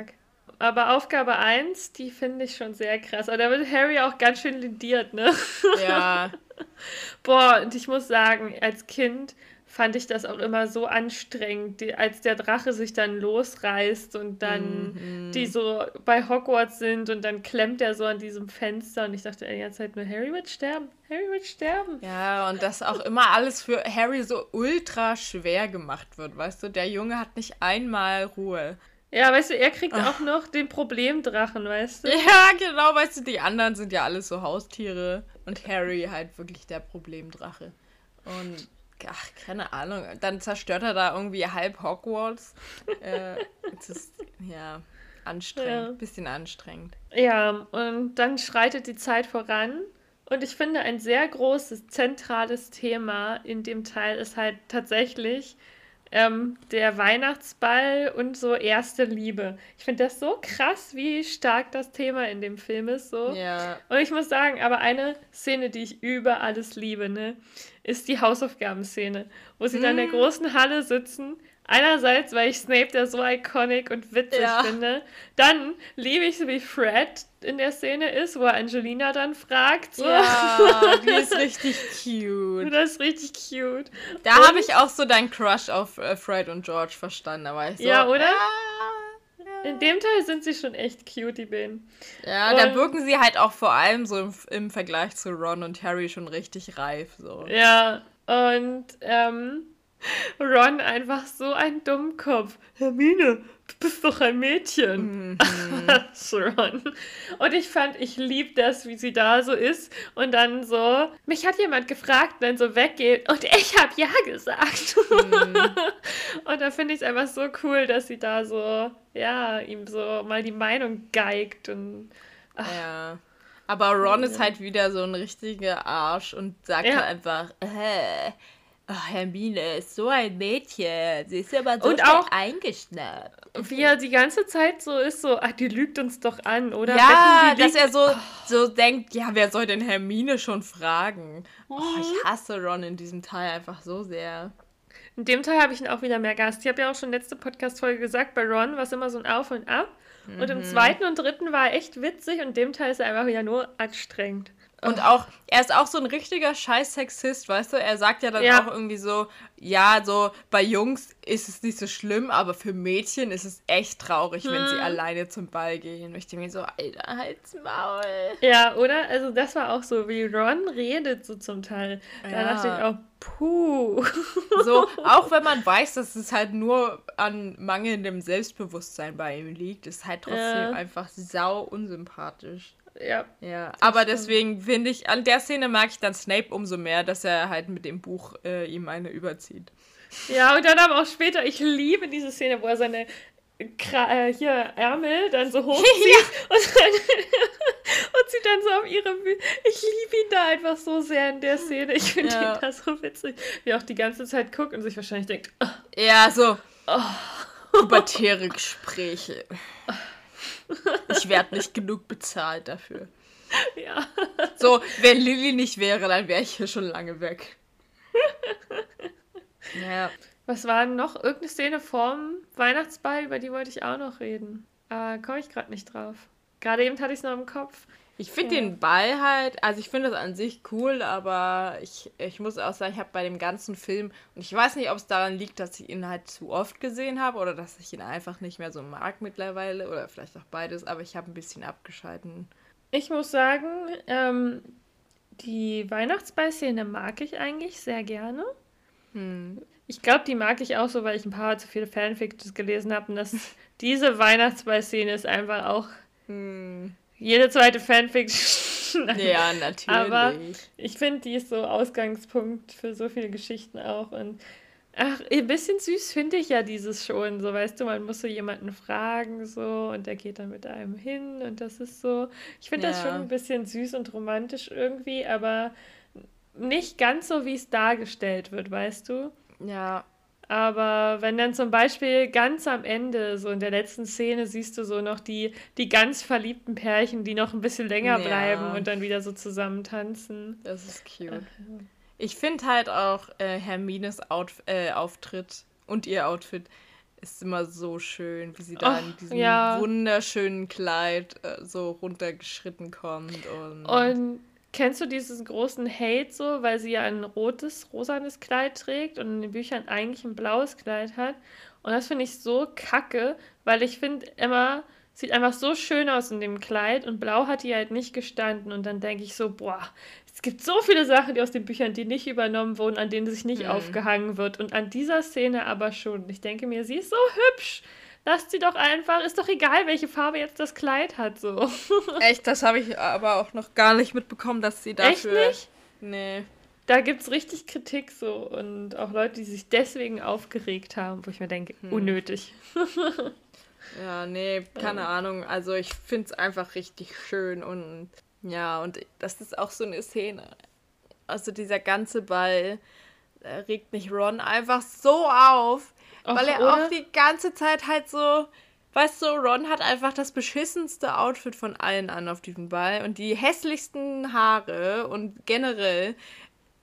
Aber Aufgabe 1, die finde ich schon sehr krass. Aber da wird Harry auch ganz schön lindiert, ne? Ja. (laughs) Boah, und ich muss sagen, als Kind fand ich das auch immer so anstrengend, die, als der Drache sich dann losreißt und dann mhm. die so bei Hogwarts sind und dann klemmt er so an diesem Fenster und ich dachte die ganze Zeit nur, Harry wird sterben, Harry wird sterben. Ja, und dass auch immer alles für Harry so ultra schwer gemacht wird, weißt du, der Junge hat nicht einmal Ruhe. Ja, weißt du, er kriegt Ach. auch noch den Problemdrachen, weißt du? Ja, genau, weißt du, die anderen sind ja alles so Haustiere und Harry halt wirklich der Problemdrache. Und ach, keine Ahnung, dann zerstört er da irgendwie halb Hogwarts. (laughs) äh, das ist, ja, anstrengend, ja. bisschen anstrengend. Ja, und dann schreitet die Zeit voran. Und ich finde, ein sehr großes, zentrales Thema in dem Teil ist halt tatsächlich ähm, der Weihnachtsball und so erste Liebe. Ich finde das so krass, wie stark das Thema in dem Film ist. So. Ja. Und ich muss sagen, aber eine Szene, die ich über alles liebe, ne, ist die Hausaufgabenszene, wo sie mm. dann in der mm. großen Halle sitzen Einerseits, weil ich Snape da so iconic und witzig ja. finde. Dann liebe ich so, wie Fred in der Szene ist, wo er Angelina dann fragt. So. Ja, (laughs) die ist richtig cute. Das ist richtig cute. Da habe ich auch so deinen Crush auf äh, Fred und George verstanden. War ich so, ja, oder? Ah, in dem Teil sind sie schon echt cute, die beiden. Ja, und, da wirken sie halt auch vor allem so im, im Vergleich zu Ron und Harry schon richtig reif. So. Ja, und ähm, Ron einfach so ein Dummkopf. Hermine, du bist doch ein Mädchen. Mhm. (laughs) Ron. Und ich fand, ich lieb das, wie sie da so ist und dann so, mich hat jemand gefragt dann so weggeht und ich habe ja gesagt. Mhm. (laughs) und da finde ich es einfach so cool, dass sie da so, ja, ihm so mal die Meinung geigt und. Ach. Ja. Aber Ron ja. ist halt wieder so ein richtiger Arsch und sagt ja. halt einfach, hä Ach, Hermine ist so ein Mädchen. Sie ist aber so und auch eingeschnappt. Wie er die ganze Zeit so ist, so, ach, die lügt uns doch an, oder? Ja, dass er so, so denkt, ja, wer soll denn Hermine schon fragen? Oh, ich mhm. hasse Ron in diesem Teil einfach so sehr. In dem Teil habe ich ihn auch wieder mehr Gast. Ich habe ja auch schon letzte Podcast-Folge gesagt, bei Ron war es immer so ein Auf und Ab. Mhm. Und im mhm. zweiten und dritten war er echt witzig und in dem Teil ist er einfach wieder nur anstrengend. Und auch, er ist auch so ein richtiger Scheiß-Sexist, weißt du? Er sagt ja dann ja. auch irgendwie so, ja, so bei Jungs ist es nicht so schlimm, aber für Mädchen ist es echt traurig, hm. wenn sie hm. alleine zum Ball gehen. Und ich denke mir so, Alter, halt's Maul. Ja, oder? Also das war auch so, wie Ron redet so zum Teil. Da ja. dachte ich auch, puh. So, (laughs) auch wenn man weiß, dass es halt nur an mangelndem Selbstbewusstsein bei ihm liegt, ist halt trotzdem ja. einfach sau unsympathisch. Ja. Ja, aber deswegen finde ich, an der Szene mag ich dann Snape umso mehr, dass er halt mit dem Buch äh, ihm eine überzieht. Ja, und dann aber auch später, ich liebe diese Szene, wo er seine Kra äh, hier Ärmel dann so (laughs) hochzieht ja. und, dann, (laughs) und sie dann so auf ihre Bühne. Ich liebe ihn da einfach so sehr in der Szene. Ich finde ja. ihn da so witzig, wie er auch die ganze Zeit guckt und sich wahrscheinlich denkt, oh. ja, so, Oh. Pubertäre Gespräche. (laughs) Ich werde nicht genug bezahlt dafür. Ja. So, wenn Lilly nicht wäre, dann wäre ich hier schon lange weg. Ja. Was war noch? Irgendeine Szene vorm Weihnachtsball, über die wollte ich auch noch reden. Aber komme ich gerade nicht drauf. Gerade eben hatte ich es noch im Kopf. Ich finde ja. den Ball halt, also ich finde das an sich cool, aber ich, ich muss auch sagen, ich habe bei dem ganzen Film, und ich weiß nicht, ob es daran liegt, dass ich ihn halt zu oft gesehen habe oder dass ich ihn einfach nicht mehr so mag mittlerweile oder vielleicht auch beides, aber ich habe ein bisschen abgeschalten. Ich muss sagen, ähm, die Weihnachtsball-Szene mag ich eigentlich sehr gerne. Hm. Ich glaube, die mag ich auch so, weil ich ein paar zu viele Fanfictions gelesen habe und dass (laughs) diese Weihnachtsball-Szene ist einfach auch hm. Jede zweite Fanfiction. (laughs) ja, natürlich. Aber ich finde, die ist so Ausgangspunkt für so viele Geschichten auch und Ach, ein bisschen süß finde ich ja dieses schon. So, weißt du, man muss so jemanden fragen, so, und der geht dann mit einem hin und das ist so. Ich finde ja. das schon ein bisschen süß und romantisch irgendwie, aber nicht ganz so, wie es dargestellt wird, weißt du? Ja. Aber wenn dann zum Beispiel ganz am Ende, so in der letzten Szene, siehst du so noch die, die ganz verliebten Pärchen, die noch ein bisschen länger ja. bleiben und dann wieder so zusammen tanzen. Das ist cute. Ich finde halt auch äh, Hermines Outf äh, Auftritt und ihr Outfit ist immer so schön, wie sie da oh, in diesem ja. wunderschönen Kleid äh, so runtergeschritten kommt. Und, und Kennst du diesen großen Hate so, weil sie ja ein rotes, rosanes Kleid trägt und in den Büchern eigentlich ein blaues Kleid hat? Und das finde ich so kacke, weil ich finde, Emma sieht einfach so schön aus in dem Kleid und blau hat die halt nicht gestanden. Und dann denke ich so, boah, es gibt so viele Sachen die aus den Büchern, die nicht übernommen wurden, an denen sich nicht mhm. aufgehangen wird. Und an dieser Szene aber schon. Ich denke mir, sie ist so hübsch. Lasst sie doch einfach, ist doch egal, welche Farbe jetzt das Kleid hat, so. (laughs) Echt, das habe ich aber auch noch gar nicht mitbekommen, dass sie dafür. Echt nicht? Nee. Da gibt es richtig Kritik so und auch Leute, die sich deswegen aufgeregt haben, wo ich mir denke, hm. unnötig. (laughs) ja, nee, keine ja. Ahnung. Also ich finde es einfach richtig schön und ja, und das ist auch so eine Szene. Also dieser ganze Ball regt mich Ron einfach so auf, Och, weil er oder? auch die ganze Zeit halt so, weißt du, Ron hat einfach das beschissenste Outfit von allen an auf diesem Ball und die hässlichsten Haare und generell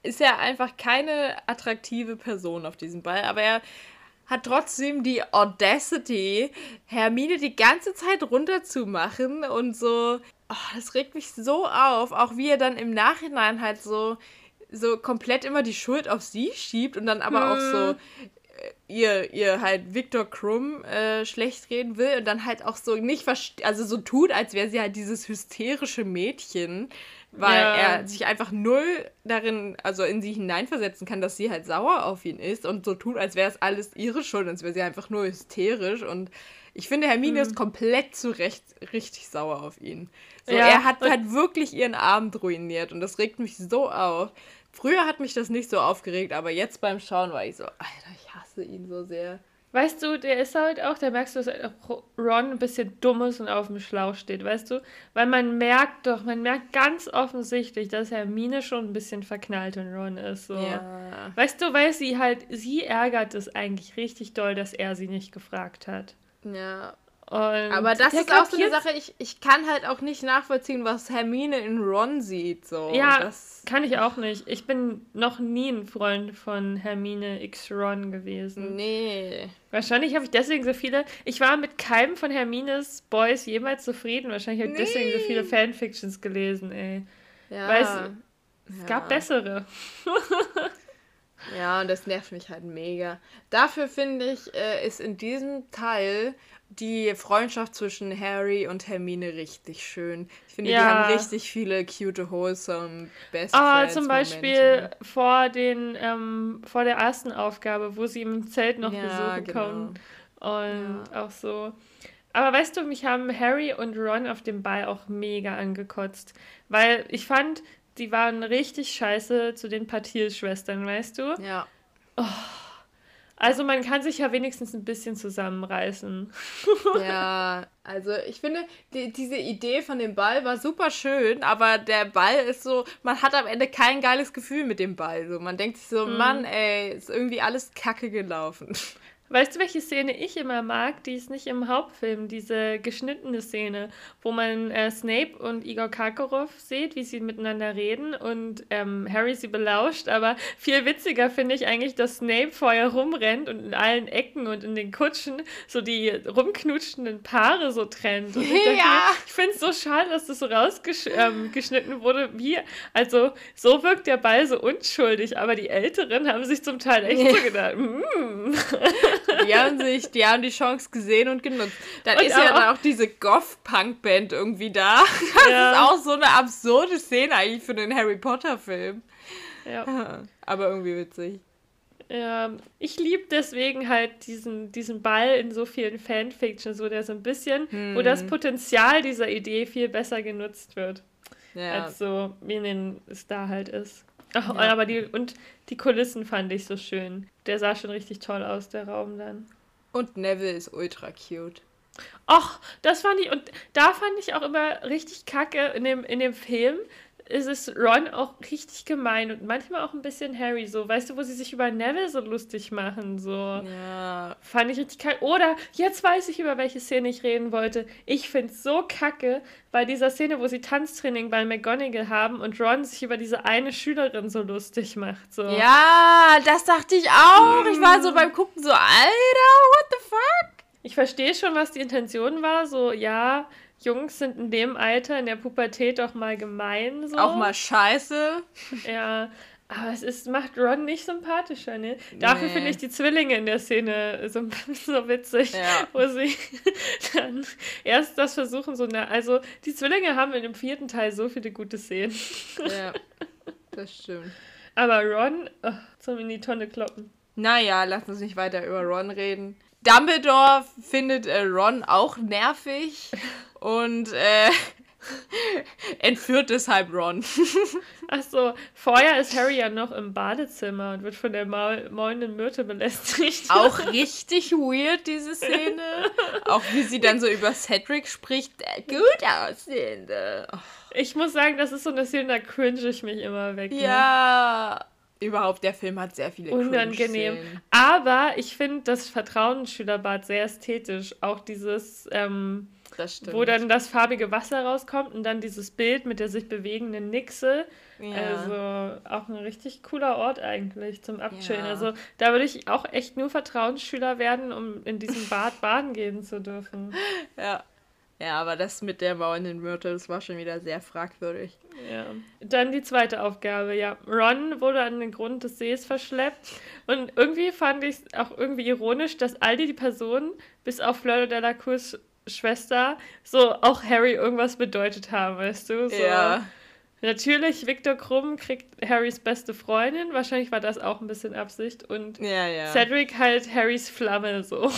ist er einfach keine attraktive Person auf diesem Ball, aber er hat trotzdem die Audacity, Hermine die ganze Zeit runterzumachen und so. Oh, das regt mich so auf, auch wie er dann im Nachhinein halt so so komplett immer die Schuld auf sie schiebt und dann aber hm. auch so hm ihr, ihr halt Victor Krumm äh, schlecht reden will und dann halt auch so nicht also so tut, als wäre sie halt dieses hysterische Mädchen, weil ja. er sich einfach null darin, also in sie hineinversetzen kann, dass sie halt sauer auf ihn ist und so tut, als wäre es alles ihre Schuld, als wäre sie einfach nur hysterisch und ich finde, Hermine mhm. ist komplett zu Recht richtig sauer auf ihn. So, ja. Er hat halt wirklich ihren Abend ruiniert und das regt mich so auf. Früher hat mich das nicht so aufgeregt, aber jetzt beim Schauen war ich so, Alter, ich hasse ihn so sehr. Weißt du, der ist halt auch, da merkst du, dass Ron ein bisschen dumm ist und auf dem Schlauch steht, weißt du? Weil man merkt doch, man merkt ganz offensichtlich, dass Hermine schon ein bisschen verknallt in Ron ist. So. Ja. Weißt du, weil sie halt, sie ärgert es eigentlich richtig doll, dass er sie nicht gefragt hat. Ja, und aber das ist auch so eine Sache, ich, ich kann halt auch nicht nachvollziehen, was Hermine in Ron sieht. So. Ja, das kann ich auch nicht. Ich bin noch nie ein Freund von Hermine X Ron gewesen. Nee. Wahrscheinlich habe ich deswegen so viele. Ich war mit keinem von Hermines Boys jemals zufrieden. Wahrscheinlich habe ich nee. deswegen so viele Fanfictions gelesen, ey. Ja. Weil es, es ja. gab bessere. (laughs) ja, und das nervt mich halt mega. Dafür finde ich, äh, ist in diesem Teil die Freundschaft zwischen Harry und Hermine richtig schön. Ich finde, ja. die haben richtig viele cute, wholesome Best ah, zum Beispiel vor, den, ähm, vor der ersten Aufgabe, wo sie im Zelt noch ja, besuchen genau. kommen. Und ja. auch so. Aber weißt du, mich haben Harry und Ron auf dem Ball auch mega angekotzt. Weil ich fand, die waren richtig scheiße zu den Patil-Schwestern, weißt du? Ja. Oh. Also man kann sich ja wenigstens ein bisschen zusammenreißen. (laughs) ja, also ich finde, die, diese Idee von dem Ball war super schön, aber der Ball ist so, man hat am Ende kein geiles Gefühl mit dem Ball. So, man denkt sich so, mhm. Mann, ey, ist irgendwie alles kacke gelaufen. Weißt du, welche Szene ich immer mag? Die ist nicht im Hauptfilm, diese geschnittene Szene, wo man äh, Snape und Igor Karkaroff sieht, wie sie miteinander reden und ähm, Harry sie belauscht. Aber viel witziger finde ich eigentlich, dass Snape vorher rumrennt und in allen Ecken und in den Kutschen so die rumknutschenden Paare so trennt. Und ich, Ja. ich finde es so schade, dass das so rausgeschnitten ähm, wurde. Wie, also so wirkt der Ball so unschuldig, aber die Älteren haben sich zum Teil echt so (laughs) gedacht, mm. Die haben sich, die haben die Chance gesehen und genutzt. Dann Und ist ja aber dann auch diese Goth-Punk-Band irgendwie da. (laughs) Das Ja. ist auch so eine absurde Szene eigentlich für den Harry Potter-Film. ja. (laughs) Aber irgendwie witzig. Ja, ich liebe deswegen halt diesen, diesen Ball in so vielen Fanfiction, so der so ein bisschen, wo das Potenzial dieser Idee viel besser genutzt wird, Ja. als so, wie in den es da halt ist. Ach, Ja. aber die, und die Kulissen fand ich so schön. Der sah schon richtig toll aus, der Raum dann. Und Neville ist ultra cute. Ach, das fand ich, und da fand ich auch immer richtig kacke in dem, in dem Film. Ist es Ron auch richtig gemein und manchmal auch ein bisschen Harry, so, weißt du, wo sie sich über Neville so lustig machen, so. Ja. Fand ich richtig kacke. Oder, jetzt weiß ich, über welche Szene ich reden wollte. Ich finde es so kacke bei dieser Szene, wo sie Tanztraining bei McGonagall haben und Ron sich über diese eine Schülerin so lustig macht. So. Ja, das dachte ich auch. Ich war so beim Gucken so, Alter, what the fuck? Ich verstehe schon, was die Intention war. So, ja, Jungs sind in dem Alter, in der Pubertät doch mal gemein. So. Auch mal scheiße. Ja. Aber es ist, macht Ron nicht sympathischer, ne? Dafür Nee. finde ich die Zwillinge in der Szene so, (laughs) so witzig, Ja. wo sie (laughs) dann erst das versuchen, so na, also die Zwillinge haben in dem vierten Teil so viele gute Szenen. Ja, (laughs) das stimmt. Aber Ron, oh, zum in die Tonne kloppen. Naja, lass uns nicht weiter über Ron reden. Dumbledore findet äh, Ron auch nervig und äh, (laughs) entführt deshalb Ron. (laughs) Achso, vorher ist Harry ja noch im Badezimmer und wird von der Maul maulenden Myrte belästigt. Auch (laughs) richtig weird, diese Szene. Auch wie sie dann so über Cedric spricht. Der gut aussehende. Oh, Ich muss sagen, das ist so eine Szene, da cringe ich mich immer weg. Ne? ja. Überhaupt, der Film hat sehr viele Unangenehm. Aber ich finde das Vertrauensschülerbad sehr ästhetisch. Auch dieses, ähm, Das stimmt. wo dann das farbige Wasser rauskommt und dann dieses Bild mit der sich bewegenden Nixe. ja. Also auch ein richtig cooler Ort eigentlich zum Abchillen. Ja. Also da würde ich auch echt nur Vertrauensschüler werden, um in diesem (laughs) Bad baden gehen zu dürfen. ja. Ja, aber das mit der maulenden Myrte, das war schon wieder sehr fragwürdig. Ja. Dann die zweite Aufgabe, ja. Ron wurde an den Grund des Sees verschleppt. Und irgendwie fand ich es auch irgendwie ironisch, dass all die Personen, bis auf Fleur de la Cours Schwester, so auch Harry irgendwas bedeutet haben, weißt du? So. Ja. Natürlich, Victor Krumm kriegt Harrys beste Freundin. Wahrscheinlich war das auch ein bisschen Absicht. Und Ja, ja. Cedric halt Harrys Flamme so.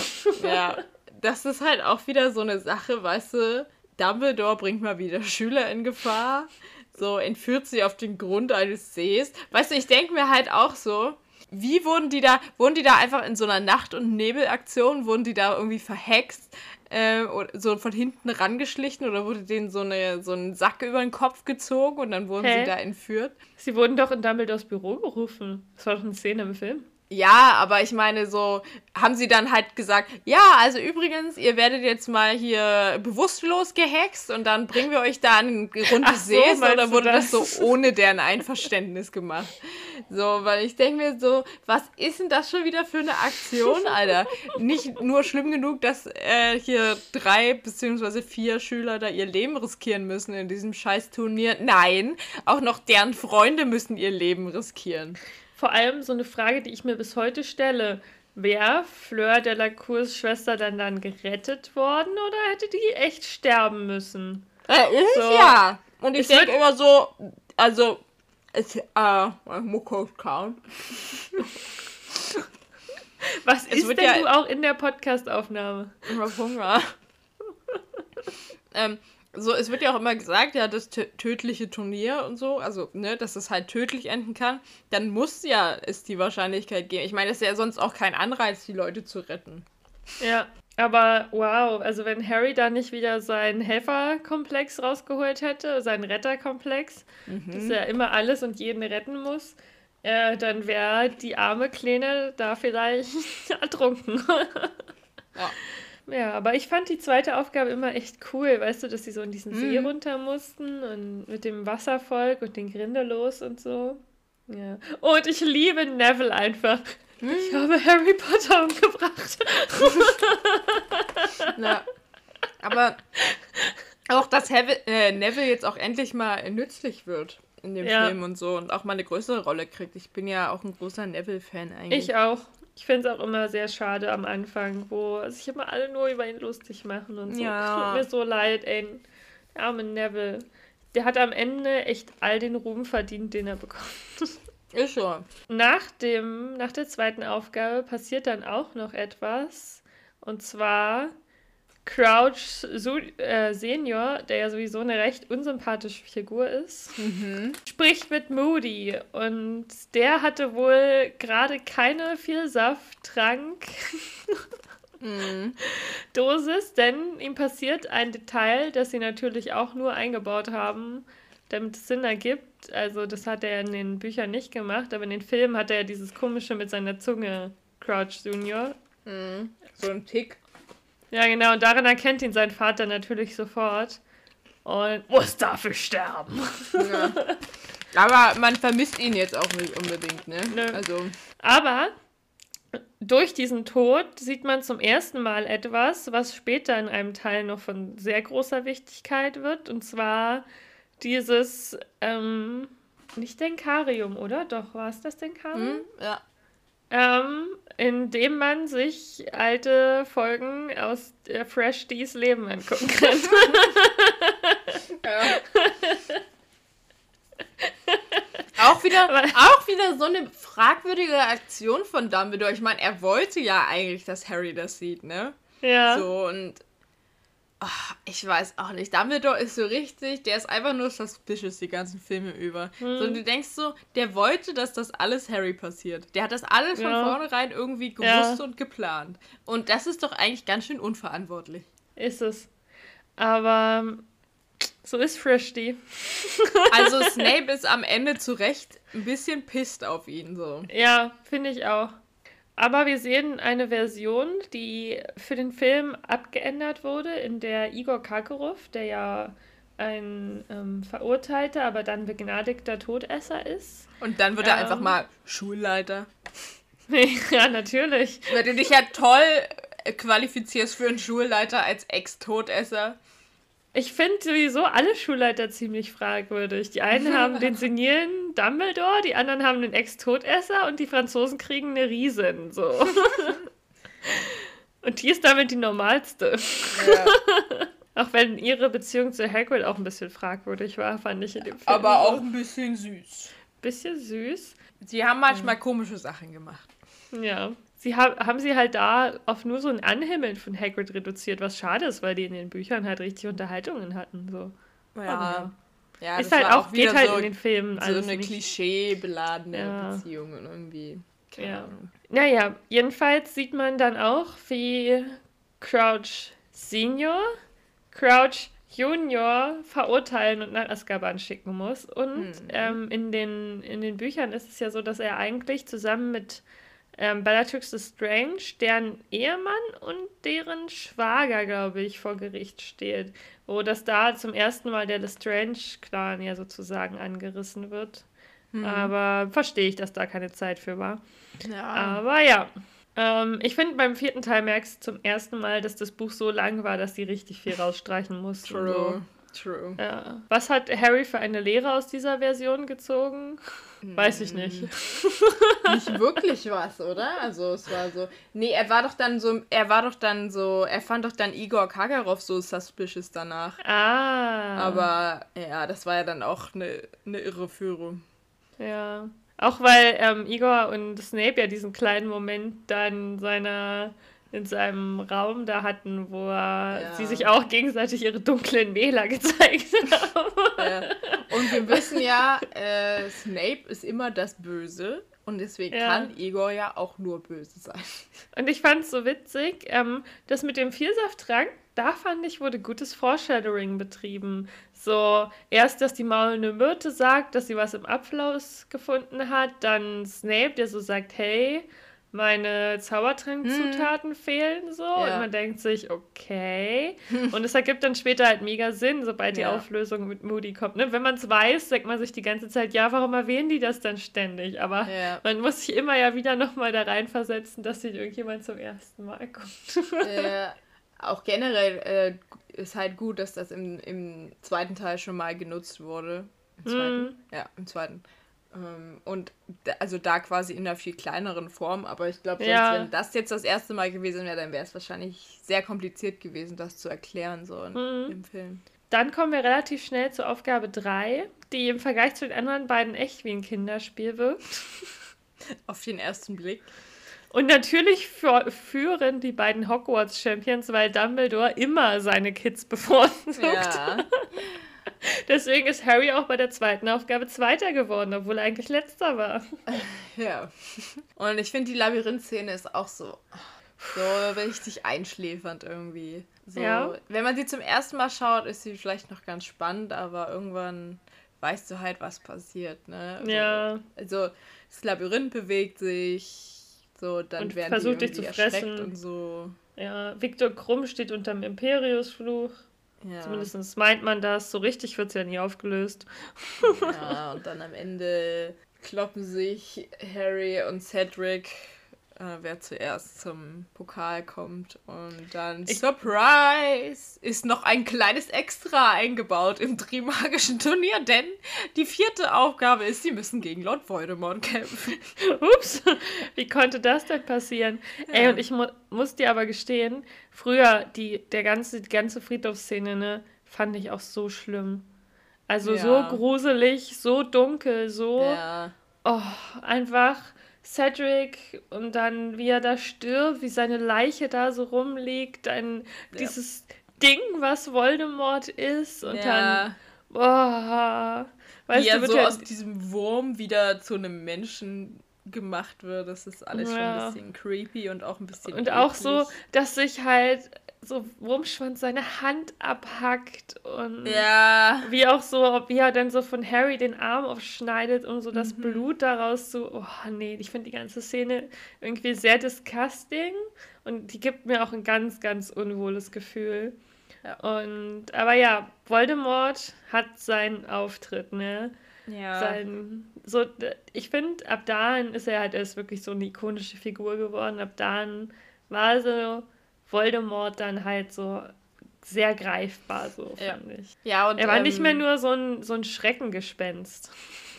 Ja, das ist halt auch wieder so eine Sache, weißt du, Dumbledore bringt mal wieder Schüler in Gefahr, so entführt sie auf den Grund eines Sees. Weißt du, ich denke mir halt auch so, wie wurden die da, wurden die da einfach in so einer Nacht- und Nebelaktion, wurden die da irgendwie verhext, äh, oder so von hinten rangeschlichen oder wurde denen so, eine, so ein Sack über den Kopf gezogen und dann wurden Hä? sie da entführt? Sie wurden doch in Dumbledores Büro gerufen. Das war doch eine Szene im Film. Ja, aber ich meine, so haben sie dann halt gesagt, ja, also übrigens, ihr werdet jetzt mal hier bewusstlos gehext und dann bringen wir euch da an den Grund Ach des so, Sees oder wurde das? das? so ohne deren Einverständnis gemacht? So, weil ich denke mir so, was ist denn das schon wieder für eine Aktion, Alter? Nicht nur schlimm genug, dass äh, hier drei beziehungsweise vier Schüler da ihr Leben riskieren müssen in diesem scheiß Turnier. Nein, auch noch deren Freunde müssen ihr Leben riskieren. Vor allem so eine Frage, die ich mir bis heute stelle. Wäre Fleur de la Cours Schwester dann dann gerettet worden oder hätte die echt sterben müssen? Äh, ist So. ja. Und ich denke immer so, also, es, äh, kurz schauen. (laughs) Was Es ist denn ja- du auch in der Podcastaufnahme? Ich hab Hunger. (laughs) ähm, so, es wird ja auch immer gesagt, ja, das tö- tödliche Turnier und so, also, ne, dass es halt tödlich enden kann, dann muss ja es die Wahrscheinlichkeit geben. Ich meine, es ist ja sonst auch kein Anreiz, die Leute zu retten. Ja, aber wow, also wenn Harry da nicht wieder seinen Helferkomplex rausgeholt hätte, seinen Retterkomplex, dass er immer alles und jeden retten muss, äh, dann wäre die arme Kleine da vielleicht (laughs) ertrunken. ja. Ja, aber ich fand die zweite Aufgabe immer echt cool, weißt du, dass sie so in diesen See mhm. runter mussten und mit dem Wasservolk und den Grindelos und so. Ja. Und ich liebe Neville einfach. Mhm. Ich habe Harry Potter umgebracht. (laughs) ja. Aber auch, dass Hevi äh, Neville jetzt auch endlich mal nützlich wird in dem ja. Film und so und auch mal eine größere Rolle kriegt. Ich bin ja auch ein großer Neville-Fan eigentlich. Ich auch. Ich finde es auch immer sehr schade am Anfang, wo sich immer alle nur über ihn lustig machen und so. Ja. Tut mir so leid, ey. Der arme Neville. Der hat am Ende echt all den Ruhm verdient, den er bekommt. Ist schon. Nach, dem, nach der zweiten Aufgabe passiert dann auch noch etwas. Und zwar Crouch äh, Senior, der ja sowieso eine recht unsympathische Figur ist, mhm. spricht mit Moody und der hatte wohl gerade keine Vielsafttrank mhm. Dosis, denn ihm passiert ein Detail, das sie natürlich auch nur eingebaut haben, damit es Sinn ergibt. Also das hat er in den Büchern nicht gemacht, aber in den Filmen hat er dieses komische mit seiner Zunge, Crouch Junior. Mhm. So ein Tick. Ja, genau. Und daran erkennt ihn sein Vater natürlich sofort. Und muss dafür sterben. Ja. (laughs) Aber man vermisst ihn jetzt auch nicht unbedingt, ne? Nö. Also. Aber durch diesen Tod sieht man zum ersten Mal etwas, was später in einem Teil noch von sehr großer Wichtigkeit wird. Und zwar dieses, ähm, nicht Denkarium, oder? Doch, war es das Denkarium? Hm, ja ähm, indem man sich alte Folgen aus der Fresh D's Leben angucken kann. (laughs) Auch wieder, auch wieder so eine fragwürdige Aktion von Dumbledore. Ich meine, er wollte ja eigentlich, dass Harry das sieht, ne? Ja. So, und Ach, ich weiß auch nicht. Dumbledore ist so richtig, der ist einfach nur suspicious die ganzen Filme über. Hm. So, und du denkst so, der wollte, dass das alles Harry passiert. Der hat das alles ja. von vornherein irgendwie gewusst ja. und geplant. Und das ist doch eigentlich ganz schön unverantwortlich. Ist es. Aber so ist Freshty. (laughs) also Snape ist am Ende zu Recht ein bisschen pisst auf ihn so. Ja, finde ich auch. Aber wir sehen eine Version, die für den Film abgeändert wurde, in der Igor Karkarow, der ja ein ähm, verurteilter, aber dann begnadigter Todesser ist. Und dann wird er ähm, einfach mal Schulleiter. (laughs) ja, natürlich. Weil du dich ja toll qualifizierst für einen Schulleiter als Ex-Todesser. Ich finde sowieso alle Schulleiter ziemlich fragwürdig. Die einen haben den (laughs) senilen Dumbledore, die anderen haben den Ex-Todesser und die Franzosen kriegen eine Riesin. So. (laughs) und die ist damit die normalste. Ja. (laughs) auch wenn ihre Beziehung zu Hagrid auch ein bisschen fragwürdig war, fand ich in dem Film. Aber auch ein bisschen süß. Bisschen süß. Sie haben manchmal mhm. komische Sachen gemacht. Ja sie ha haben sie halt da auf nur so ein Anhimmeln von Hagrid reduziert, was schade ist, weil die in den Büchern halt richtig Unterhaltungen hatten. So. Ja. ja ist halt auch, geht halt so, in den Filmen. So eine klischeebeladene ja. Beziehung und irgendwie. Keine ja. Ahnung. Naja, jedenfalls sieht man dann auch, wie Crouch Senior, Crouch Junior verurteilen und nach Azkaban schicken muss. Und hm. ähm, in, den, in den Büchern ist es ja so, dass er eigentlich zusammen mit ähm, Bellatrix Strange, deren Ehemann und deren Schwager, glaube ich, vor Gericht steht. Wo das da zum ersten Mal der Lestrange-Clan ja sozusagen angerissen wird. Mhm. Aber verstehe ich, dass da keine Zeit für war. Ja. Aber ja. Ähm, ich finde, beim vierten Teil merkst du zum ersten Mal, dass das Buch so lang war, dass sie richtig viel rausstreichen mussten. True. So. True. Ja. Was hat Harry für eine Lehre aus dieser Version gezogen? Weiß ich nicht. (laughs) nicht wirklich was, oder? Also es war so. Nee, er war doch dann so, er war doch dann so, er fand doch dann Igor Kakarov so suspicious danach. Ah. Aber ja, das war ja dann auch eine, eine Irreführung. Ja. Auch weil ähm, Igor und Snape ja diesen kleinen Moment dann seiner in seinem Raum da hatten, wo ja. sie sich auch gegenseitig ihre dunklen Wähler (laughs) gezeigt haben. Ja. Und wir wissen ja, äh, Snape ist immer das Böse. Und deswegen ja. kann Igor ja auch nur böse sein. Und ich fand es so witzig, ähm, das mit dem Vielsafttrank, da fand ich, wurde gutes Foreshadowing betrieben. So, erst, dass die maulende Myrte sagt, dass sie was im Abfluss gefunden hat, dann Snape, der so sagt, hey, meine Zaubertrankzutaten hm. fehlen so ja. und man denkt sich, okay. (laughs) und es ergibt dann später halt mega Sinn, sobald die ja. Auflösung mit Moody kommt. Ne? Wenn man es weiß, denkt man sich die ganze Zeit, ja, warum erwähnen die das dann ständig? Aber ja. man muss sich immer ja wieder nochmal da reinversetzen, dass sich irgendjemand zum ersten Mal guckt. ja. Auch generell äh, ist halt gut, dass das im, im zweiten Teil schon mal genutzt wurde. Im zweiten? Mm. Ja, im zweiten. Ähm, und also da quasi in einer viel kleineren Form, aber ich glaube, ja. wenn das jetzt das erste Mal gewesen wäre, dann wäre es wahrscheinlich sehr kompliziert gewesen, das zu erklären, so in, mhm. im Film. Dann kommen wir relativ schnell zur Aufgabe 3, die im Vergleich zu den anderen beiden echt wie ein Kinderspiel wirkt. (laughs) Auf den ersten Blick. Und natürlich führen die beiden Hogwarts-Champions, weil Dumbledore immer seine Kids bevorzugt. Ja. (laughs) Deswegen ist Harry auch bei der zweiten Aufgabe Zweiter geworden, obwohl er eigentlich Letzter war. (laughs) Ja. Und ich finde, die Labyrinth-Szene ist auch so, so richtig einschläfernd irgendwie. So, ja. Wenn man sie zum ersten Mal schaut, ist sie vielleicht noch ganz spannend, aber irgendwann weißt du halt, was passiert. Ne? Also, ja. Also das Labyrinth bewegt sich, so dann und werden versucht die dich zu fressen und so. Ja, Viktor Krumm steht unter dem Imperiusfluch. Ja. Zumindest meint man das. So richtig wird es ja nie aufgelöst. Ja, und dann am Ende kloppen sich Harry und Cedric äh, wer zuerst zum Pokal kommt. Und dann, ich Surprise, ist noch ein kleines Extra eingebaut im Trimagischen Turnier, denn die vierte Aufgabe ist, sie müssen gegen Lord Voldemort kämpfen. (laughs) Ups, wie konnte das denn passieren? Ja. Ey, und ich mu muss dir aber gestehen, früher die, der ganze, die ganze Friedhofsszene, ne, fand ich auch so schlimm. Also ja. so gruselig, so dunkel, so. Ja. Oh, einfach Cedric und dann, wie er da stirbt, wie seine Leiche da so rumliegt, ein, ja. dieses Ding, was Voldemort ist und ja. dann, boah, weißt wie du, er so aus diesem Wurm wieder zu einem Menschen gemacht wird, das ist alles ja. schon ein bisschen creepy und auch ein bisschen Und eklig. auch so, dass sich halt so Wurmschwanz seine Hand abhackt und ja. wie auch so, wie er dann so von Harry den Arm aufschneidet, um so das mhm. Blut daraus zu. Oh nee, ich finde die ganze Szene irgendwie sehr disgusting und die gibt mir auch ein ganz, ganz unwohles Gefühl. Ja. Und aber ja, Voldemort hat seinen Auftritt, ne? Ja. Sein, so, ich finde, ab dahin ist er halt erst wirklich so eine ikonische Figur geworden. Ab dahin war so Voldemort dann halt so sehr greifbar, so ja. fand ich. Ja, und, er war ähm, nicht mehr nur so ein, so ein Schreckengespenst.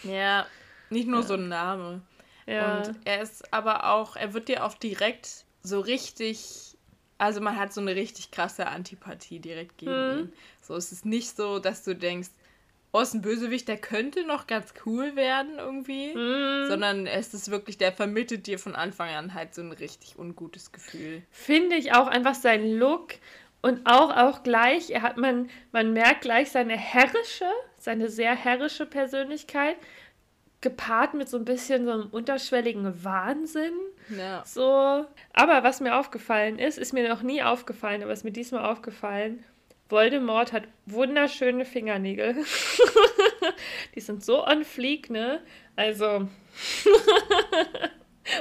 Ja, nicht nur ja. so ein Name. Ja. Und er ist aber auch, er wird dir auch direkt so richtig, also man hat so eine richtig krasse Antipathie direkt gegen hm. ihn. So, es ist nicht so, dass du denkst, oh, ist ein Bösewicht, der könnte noch ganz cool werden irgendwie. Mm. Sondern es ist wirklich, der vermittelt dir von Anfang an halt so ein richtig ungutes Gefühl. Finde ich auch einfach sein Look und auch, auch gleich, er hat man, man merkt gleich seine herrische, seine sehr herrische Persönlichkeit, gepaart mit so ein bisschen so einem unterschwelligen Wahnsinn. Ja. So. Aber was mir aufgefallen ist, ist mir noch nie aufgefallen, aber ist mir diesmal aufgefallen, Voldemort hat wunderschöne Fingernägel. (laughs) die sind so on fleek, ne? Also. (laughs)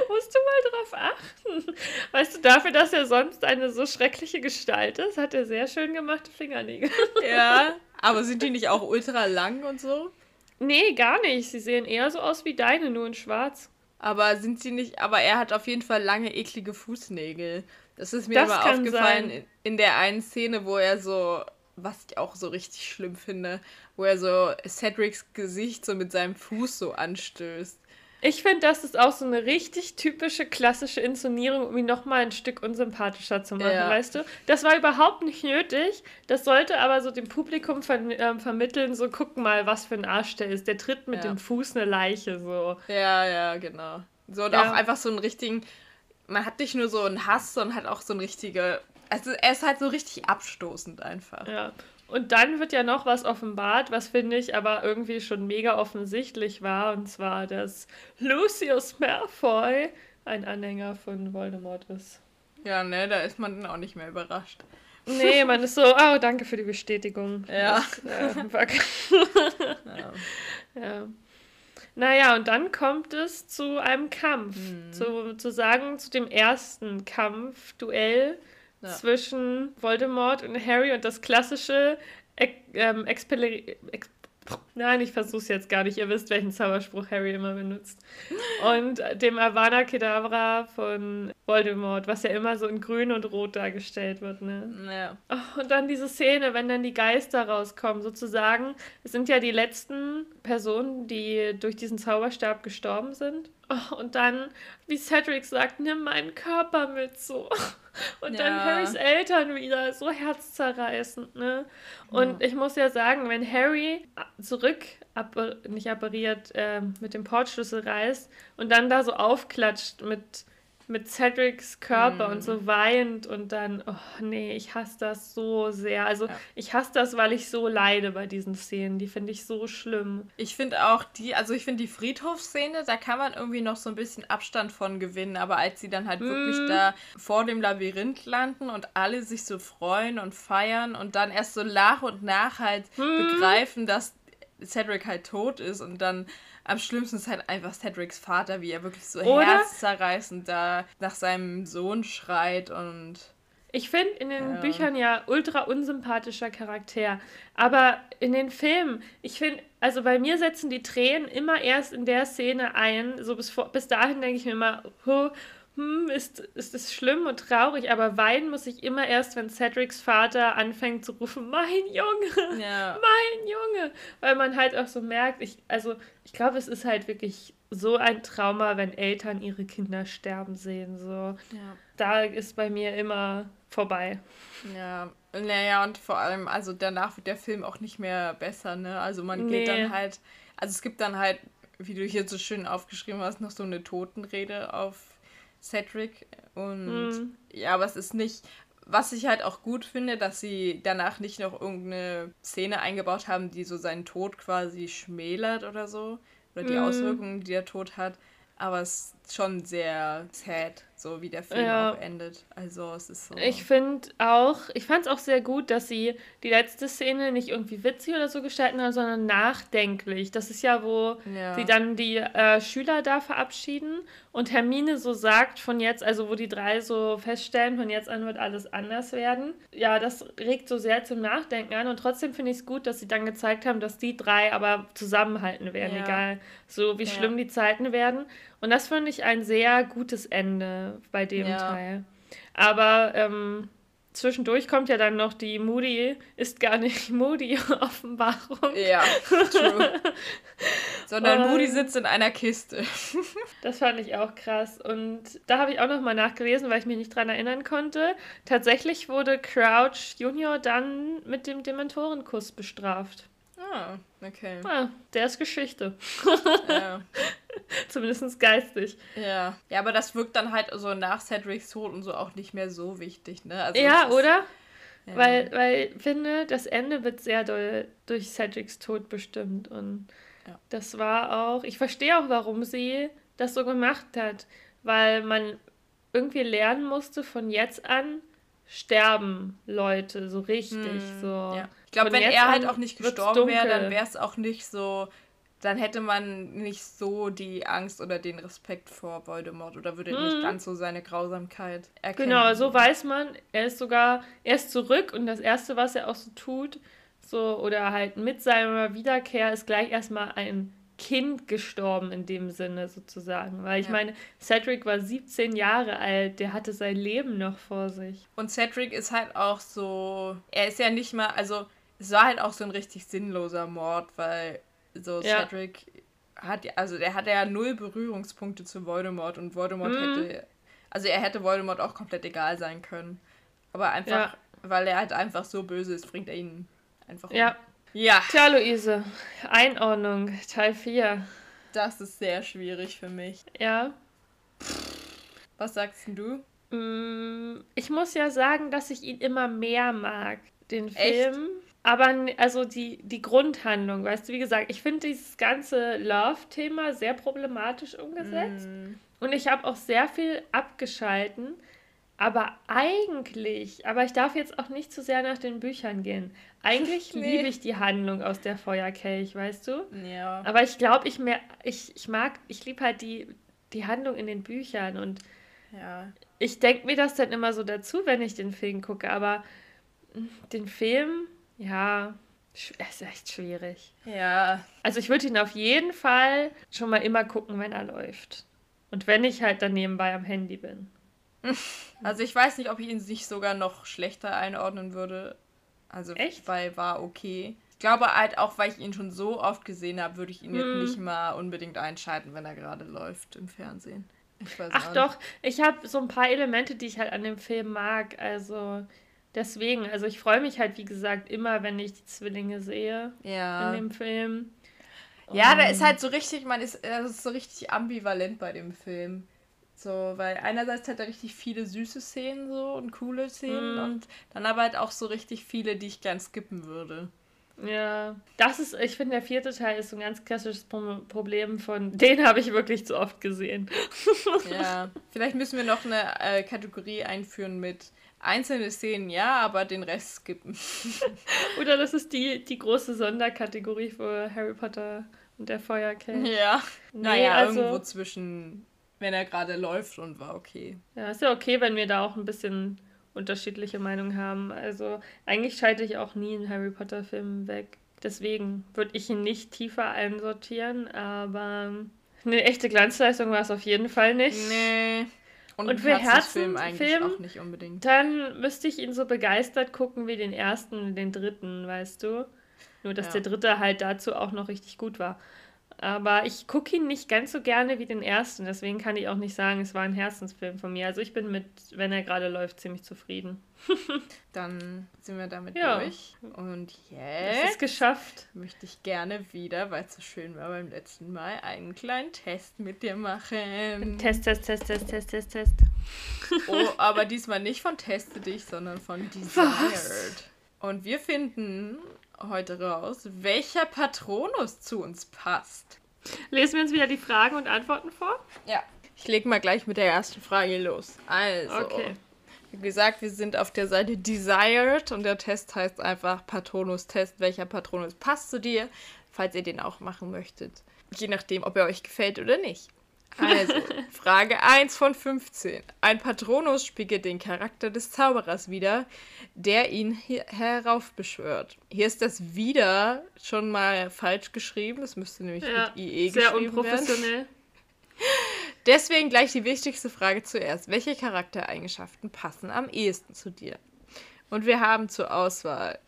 Musst du mal drauf achten. Weißt du, dafür, dass er sonst eine so schreckliche Gestalt ist, hat er sehr schön gemachte Fingernägel. (laughs) ja, aber sind die nicht auch ultra lang und so? Nee, gar nicht. Sie sehen eher so aus wie deine, nur in schwarz. Aber sind sie nicht. Aber er hat auf jeden Fall lange, eklige Fußnägel. Das ist mir das aber aufgefallen in, in der einen Szene, wo er so, was ich auch so richtig schlimm finde, wo er so Cedrics Gesicht so mit seinem Fuß so anstößt. Ich finde, das ist auch so eine richtig typische klassische Inszenierung, um ihn nochmal ein Stück unsympathischer zu machen, ja. weißt du? Das war überhaupt nicht nötig. Das sollte aber so dem Publikum ver äh, vermitteln, so guck mal, was für ein Arsch der ist. Der tritt mit ja. dem Fuß eine Leiche, so. Ja, ja, genau. So und ja. auch einfach so einen richtigen, man hat nicht nur so einen Hass, sondern hat auch so ein richtige. Also er ist halt so richtig abstoßend einfach. Ja. Und dann wird ja noch was offenbart, was finde ich aber irgendwie schon mega offensichtlich war, und zwar, dass Lucius Malfoy ein Anhänger von Voldemort ist. Ja, ne, da ist man dann auch nicht mehr überrascht. Nee, (laughs) man ist so, oh, danke für die Bestätigung. Ja. Das, äh, (laughs) ja. ja. Naja, und dann kommt es zu einem Kampf. Mhm. Zu, zu sagen, zu dem ersten Kampf, Duell ja. zwischen Voldemort und Harry und das klassische ähm, Expelli Ex Nein, ich versuche es jetzt gar nicht. Ihr wisst, welchen Zauberspruch Harry immer benutzt. Und dem Avada Kedavra von Voldemort, was ja immer so in grün und rot dargestellt wird. Ne? Ja. Oh, und dann diese Szene, wenn dann die Geister rauskommen, sozusagen. Es sind ja die letzten Personen, die durch diesen Zauberstab gestorben sind. Oh, und dann, wie Cedric sagt, nimm meinen Körper mit so. (laughs) Und ja. dann Harrys Eltern wieder, so herzzerreißend, ne? Und ja. ich muss ja sagen, wenn Harry zurück, nicht appariert, äh, mit dem Portschlüssel reist und dann da so aufklatscht mit mit Cedrics Körper mm. und so mhm. weint und dann, oh nee, ich hasse das so sehr. Also ja. ich hasse das, weil ich so leide bei diesen Szenen. Die finde ich so schlimm. Ich finde auch die, also ich finde die Friedhofsszene, da kann man irgendwie noch so ein bisschen Abstand von gewinnen, aber als sie dann halt mm. wirklich mhm. da vor dem Labyrinth landen und alle sich so freuen und feiern und dann erst so nach und nach halt mm. begreifen, dass Cedric halt tot ist und dann am schlimmsten ist halt einfach Cedrics Vater, wie er wirklich so Oder? herzzerreißend da nach seinem Sohn schreit und. Ich finde in den ja. Büchern ja ultra unsympathischer Charakter. Aber in den Filmen, ich finde, also bei mir setzen die Tränen immer erst in der Szene ein. So bis, vor, bis dahin denke ich mir immer, huh, hm, ist, ist es schlimm und traurig, aber weinen muss ich immer erst, wenn Cedrics Vater anfängt zu rufen, mein Junge, ja. (laughs) mein Junge, weil man halt auch so merkt, ich, also ich glaube, es ist halt wirklich so ein Trauma, wenn Eltern ihre Kinder sterben sehen, so. Ja. Da ist bei mir immer vorbei. Ja, naja, und vor allem, also danach wird der Film auch nicht mehr besser, ne? Also man geht nee. dann halt, also es gibt dann halt, wie du hier so schön aufgeschrieben hast, noch so eine Totenrede auf Cedric. Und mhm. ja, aber es ist nicht. Was ich halt auch gut finde, dass sie danach nicht noch irgendeine Szene eingebaut haben, die so seinen Tod quasi schmälert oder so. Oder die mhm. Auswirkungen, die der Tod hat. Aber es schon sehr sad so wie der Film ja. auch endet. Also es ist so. Ich finde auch, ich fand es auch sehr gut, dass sie die letzte Szene nicht irgendwie witzig oder so gestalten haben, sondern nachdenklich. Das ist ja, wo ja. sie dann die äh, Schüler da verabschieden und Hermine so sagt von jetzt, also wo die drei so feststellen, von jetzt an wird alles anders werden. Ja, das regt so sehr zum Nachdenken an und trotzdem finde ich es gut, dass sie dann gezeigt haben, dass die drei aber zusammenhalten werden, ja. egal so wie schlimm die Zeiten werden. Und das fand ich ein sehr gutes Ende bei dem ja. Teil. Aber ähm, zwischendurch kommt ja dann noch die Moody ist gar nicht (laughs) Moody Offenbarung. Ja, true. (laughs) Sondern Moody sitzt in einer Kiste. (laughs) das fand ich auch krass. Und da habe ich auch noch mal nachgelesen, weil ich mich nicht dran erinnern konnte. Tatsächlich wurde Crouch Junior dann mit dem Dementorenkuss bestraft. Ah, okay. Ah, der ist Geschichte. Ja. (laughs) Zumindest geistig. Ja. Ja, aber das wirkt dann halt so nach Cedrics Tod und so auch nicht mehr so wichtig, ne? Also ja, ist, oder? Ja. Weil, weil ich finde, das Ende wird sehr doll durch Cedrics Tod bestimmt. Und ja. das war auch. Ich verstehe auch, warum sie das so gemacht hat. Weil man irgendwie lernen musste, von jetzt an sterben Leute so richtig. Hm, so. Ja. Ich glaube, wenn er halt auch nicht gestorben wäre, dann wäre es auch nicht so dann hätte man nicht so die Angst oder den Respekt vor Voldemort oder würde mhm. nicht ganz so seine Grausamkeit erkennen. Genau, so weiß man, er ist sogar, er ist zurück und das Erste, was er auch so tut, so oder halt mit seiner Wiederkehr, ist gleich erstmal ein Kind gestorben in dem Sinne sozusagen. Weil ich ja. meine, Cedric war 17 Jahre alt, der hatte sein Leben noch vor sich. Und Cedric ist halt auch so, er ist ja nicht mal, also es war halt auch so ein richtig sinnloser Mord, weil so, ja. Cedric hat, also der hatte ja null Berührungspunkte zu Voldemort und Voldemort mhm. hätte, also er hätte Voldemort auch komplett egal sein können. Aber einfach, ja. weil er halt einfach so böse ist, bringt er ihn einfach um. Ja. Tja, Luise, Einordnung, Teil 4. Das ist sehr schwierig für mich. Ja. Was sagst du? Mm, ich muss ja sagen, dass ich ihn immer mehr mag, den Film. Echt? Aber also die, die Grundhandlung, weißt du, wie gesagt, ich finde dieses ganze Love-Thema sehr problematisch umgesetzt. Mm. Und ich habe auch sehr viel abgeschalten, Aber eigentlich, aber ich darf jetzt auch nicht zu sehr nach den Büchern gehen. (laughs) Eigentlich nee. liebe ich die Handlung aus der Feuerkelch, weißt du? Ja. Aber ich glaube, ich mehr, ich, ich mag, ich liebe halt die, die Handlung in den Büchern und ja. ich denke mir das dann immer so dazu, wenn ich den Film gucke. Aber den Film, ja, ist echt schwierig. Ja. Also ich würde ihn auf jeden Fall schon mal immer gucken, wenn er läuft. Und wenn ich halt dann nebenbei am Handy bin. (laughs) Also ich weiß nicht, ob ich ihn sich sogar noch schlechter einordnen würde. Also Echt? weil war okay. Ich glaube halt auch, weil ich ihn schon so oft gesehen habe, würde ich ihn hm. jetzt nicht mal unbedingt einschalten, wenn er gerade läuft im Fernsehen. Ach doch, ich habe so ein paar Elemente, die ich halt an dem Film mag. Also deswegen, also ich freue mich halt, wie gesagt, immer, wenn ich die Zwillinge sehe ja. in dem Film. Ja, da ist halt so richtig, man ist, ist so richtig ambivalent bei dem Film. So, weil einerseits hat er richtig viele süße Szenen so und coole Szenen mm. und dann aber halt auch so richtig viele, die ich gern skippen würde. Ja, das ist, ich finde, der vierte Teil ist so ein ganz klassisches Problem von, (laughs) den habe ich wirklich zu oft gesehen. (laughs) ja, vielleicht müssen wir noch eine äh, Kategorie einführen mit einzelne Szenen, ja, aber den Rest skippen. (laughs) Oder das ist die, die große Sonderkategorie für Harry Potter und der Feuerkelch. Ja, nee, naja, also, irgendwo zwischen wenn er gerade läuft und war okay. Ja, ist ja okay, wenn wir da auch ein bisschen unterschiedliche Meinungen haben. Also eigentlich schalte ich auch nie einen Harry Potter-Film weg. Deswegen würde ich ihn nicht tiefer einsortieren, aber eine echte Glanzleistung war es auf jeden Fall nicht. Nee. Und, und für Herzenfilm eigentlich Film, auch nicht unbedingt. Dann müsste ich ihn so begeistert gucken wie den ersten und den dritten, weißt du? Nur, dass ja. der dritte halt dazu auch noch richtig gut war. Aber ich gucke ihn nicht ganz so gerne wie den ersten, deswegen kann ich auch nicht sagen, es war ein Herzensfilm von mir. Also ich bin mit, wenn er gerade läuft, ziemlich zufrieden. (laughs) Dann sind wir damit ja. durch. Und jetzt es ist geschafft. möchte ich gerne wieder, weil es so schön war beim letzten Mal, einen kleinen Test mit dir machen. Test, Test, Test, Test, Test, Test, Test. Oh, aber diesmal nicht von Teste dich, sondern von Desired. Was? Und wir finden heute raus, welcher Patronus zu uns passt. Lesen wir uns wieder die Fragen und Antworten vor? Ja. Ich lege mal gleich mit der ersten Frage los. Also, okay. wie gesagt, wir sind auf der Seite Desired und der Test heißt einfach Patronus-Test. Welcher Patronus passt zu dir, falls ihr den auch machen möchtet. Je nachdem, ob er euch gefällt oder nicht. Also, (laughs) Frage 1 von 15. Ein Patronus spiegelt den Charakter des Zauberers wider, der ihn heraufbeschwört. Hier ist das wieder schon mal falsch geschrieben. Das müsste nämlich ja, mit IE sehr geschrieben unprofessionell. werden. (laughs) Deswegen gleich die wichtigste Frage zuerst. Welche Charaktereigenschaften passen am ehesten zu dir? Und wir haben zur Auswahl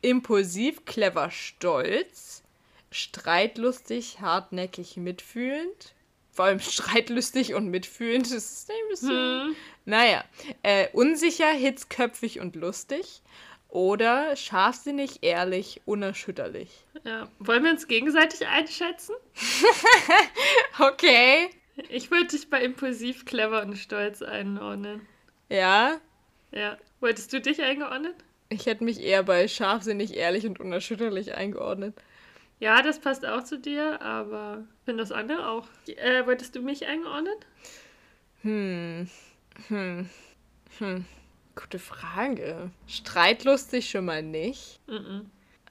impulsiv, clever, stolz, streitlustig, hartnäckig, mitfühlend, vor allem streitlustig und mitfühlend. Das ist ein bisschen. Hm. Naja. Äh, unsicher, hitzköpfig und lustig. Oder scharfsinnig, ehrlich, unerschütterlich. Ja. Wollen wir uns gegenseitig einschätzen? (laughs) okay. Ich würde dich bei impulsiv, clever und stolz einordnen. Ja? Ja. Wolltest du dich eingeordnet? Ich hätte mich eher bei scharfsinnig, ehrlich und unerschütterlich eingeordnet. Ja, das passt auch zu dir, aber finde das andere auch. Äh, wolltest du mich eingeordnet? Hm. Hm. Hm. Gute Frage. Streitlustig schon mal nicht. Mm, -mm.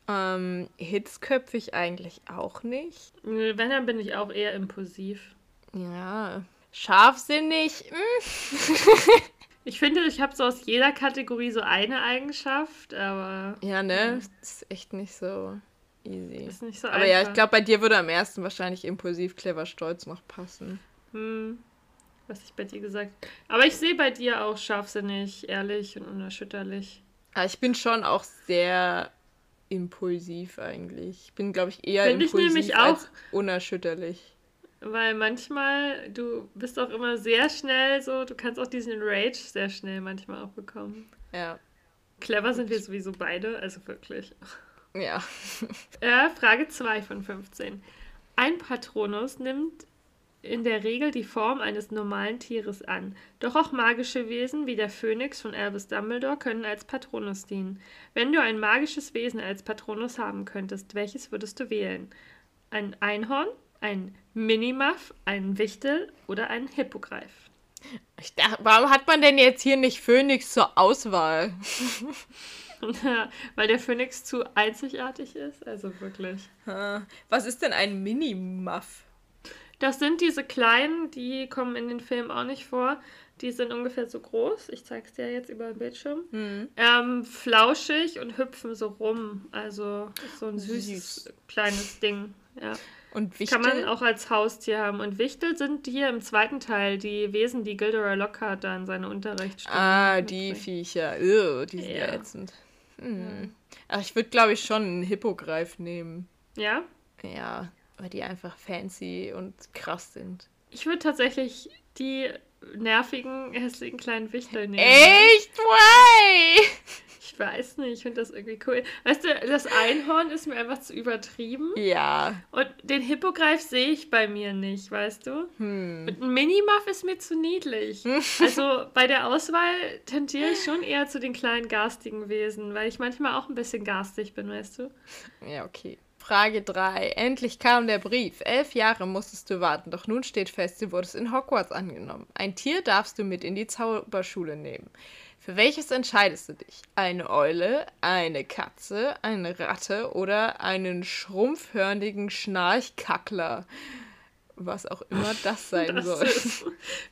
Ähm, hitzköpfig eigentlich auch nicht. Wenn, dann bin ich auch eher impulsiv. Ja. Scharfsinnig. Mm. (laughs) ich finde, ich habe so aus jeder Kategorie so eine Eigenschaft, aber. Ja, ne? Das ist echt nicht so. Easy. Ist nicht so Aber einfach. ja, ich glaube, bei dir würde am ersten wahrscheinlich impulsiv, clever, stolz noch passen. Hm. Was ich bei dir gesagt Aber ich sehe bei dir auch scharfsinnig, ehrlich und unerschütterlich. Ja, ich bin schon auch sehr impulsiv eigentlich. Ich bin, glaube ich, eher Find impulsiv ich als unerschütterlich. Weil manchmal, du bist auch immer sehr schnell so, du kannst auch diesen Rage sehr schnell manchmal auch bekommen. Ja. Clever sind wir sowieso beide, also wirklich. Ja. (laughs) äh, Frage 2 von 15. Ein Patronus nimmt in der Regel die Form eines normalen Tieres an. Doch auch magische Wesen wie der Phönix von Albus Dumbledore können als Patronus dienen. Wenn du ein magisches Wesen als Patronus haben könntest, welches würdest du wählen? Ein Einhorn, ein Minimuff, ein Wichtel oder ein Hippogreif? Ich dachte, warum hat man denn jetzt hier nicht Phoenix zur Auswahl? (laughs) (laughs) Weil der Phoenix zu einzigartig ist, also wirklich. Was ist denn ein Mini-Muff? Das sind diese kleinen, die kommen in den Filmen auch nicht vor. Die sind ungefähr so groß. Ich zeig's dir jetzt über den Bildschirm. Hm. Ähm, flauschig und hüpfen so rum. Also so ein süßes Süß. kleines Ding. Ja. Und Wichtel? Kann man auch als Haustier haben. Und Wichtel sind hier im zweiten Teil die Wesen, die Gilderoy Lockhart da in seine Unterrichtsstunde Ah, die. Viecher. Ugh, die sind ja, Ja. ätzend. Hm. Ach, ich würde, glaube ich, schon einen Hippogreif nehmen. Ja? Ja, weil die einfach fancy und krass sind. Ich würde tatsächlich die nervigen, hässlichen kleinen Wichtel nehmen. Echt? Why? (laughs) Ich weiß nicht, ich finde das irgendwie cool. Weißt du, das Einhorn ist mir einfach zu übertrieben. Ja. Und den Hippogreif sehe ich bei mir nicht, weißt du? Hm. Und ein Minimuff ist mir zu niedlich. (laughs) Also bei der Auswahl tendiere ich schon eher zu den kleinen garstigen Wesen, weil ich manchmal auch ein bisschen garstig bin, weißt du? Ja, okay. Frage 3. Endlich kam der Brief. Elf Jahre musstest du warten, doch nun steht fest, du wurdest in Hogwarts angenommen. Ein Tier darfst du mit in die Zauberschule nehmen. Für welches entscheidest du dich? Eine Eule, eine Katze, eine Ratte oder einen schrumpfhörnigen Schnarchkackler? Was auch immer das (laughs) sein Das soll. ist,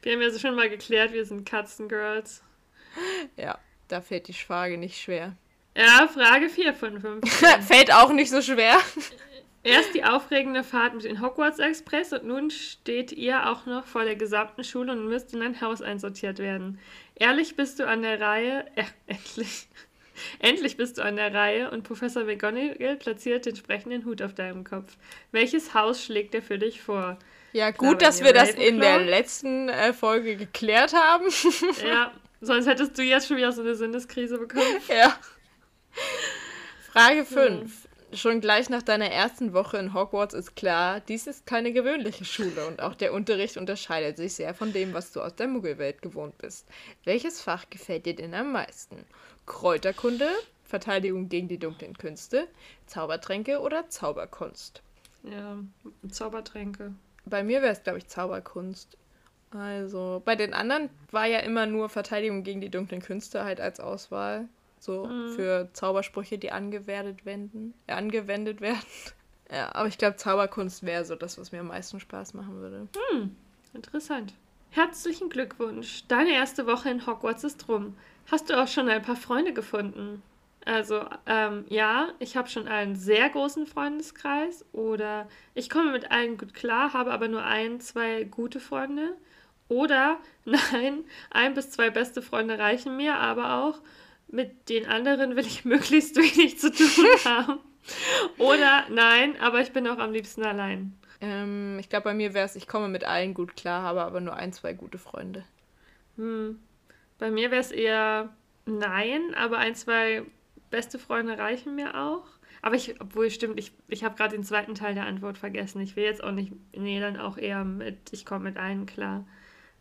wir haben ja schon mal geklärt, wir sind Katzengirls. Ja, da fällt die Frage nicht schwer. Ja, Frage 4 von 5. (laughs) fällt auch nicht so schwer. Erst die aufregende Fahrt mit dem Hogwarts Express und nun steht ihr auch noch vor der gesamten Schule und müsst in ein Haus einsortiert werden. Ehrlich bist du an der Reihe. Äh, endlich. Endlich bist du an der Reihe und Professor McGonagall platziert den sprechenden Hut auf deinem Kopf. Welches Haus schlägt er für dich vor? Ja, gut, dass wir das in der letzten äh, Folge geklärt haben. Ja, sonst hättest du jetzt schon wieder so eine Sinneskrise bekommen. (laughs) ja. (laughs) Frage 5. Schon gleich nach deiner ersten Woche in Hogwarts ist klar, dies ist keine gewöhnliche Schule und auch der Unterricht unterscheidet sich sehr von dem, was du aus der Muggelwelt gewohnt bist. Welches Fach gefällt dir denn am meisten? Kräuterkunde, Verteidigung gegen die dunklen Künste, Zaubertränke oder Zauberkunst? Ja, Zaubertränke. Bei mir wäre es, glaube ich, Zauberkunst. Also, bei den anderen war ja immer nur Verteidigung gegen die dunklen Künste halt als Auswahl. So Mhm. für Zaubersprüche, die angewendet werden. Äh, angewendet (laughs) werden. Ja, aber ich glaube, Zauberkunst wäre so das, was mir am meisten Spaß machen würde. Interessant. Herzlichen Glückwunsch. Deine erste Woche in Hogwarts ist rum. Hast du auch schon ein paar Freunde gefunden? Also, ähm, ja, ich habe schon einen sehr großen Freundeskreis oder ich komme mit allen gut klar, habe aber nur ein, zwei gute Freunde. Oder (laughs) nein, ein bis zwei beste Freunde reichen mir, aber auch mit den anderen will ich (laughs) möglichst wenig zu tun (laughs) haben. Oder nein, aber ich bin auch am liebsten allein. Ähm, ich glaube, bei mir wäre es, ich komme mit allen gut klar, habe aber nur ein, zwei gute Freunde. Hm. Bei mir wäre es eher nein, aber ein, zwei beste Freunde reichen mir auch. Aber ich, obwohl stimmt, ich, ich habe gerade den zweiten Teil der Antwort vergessen. Ich will jetzt auch nicht, nee, dann auch eher mit, ich komme mit allen klar.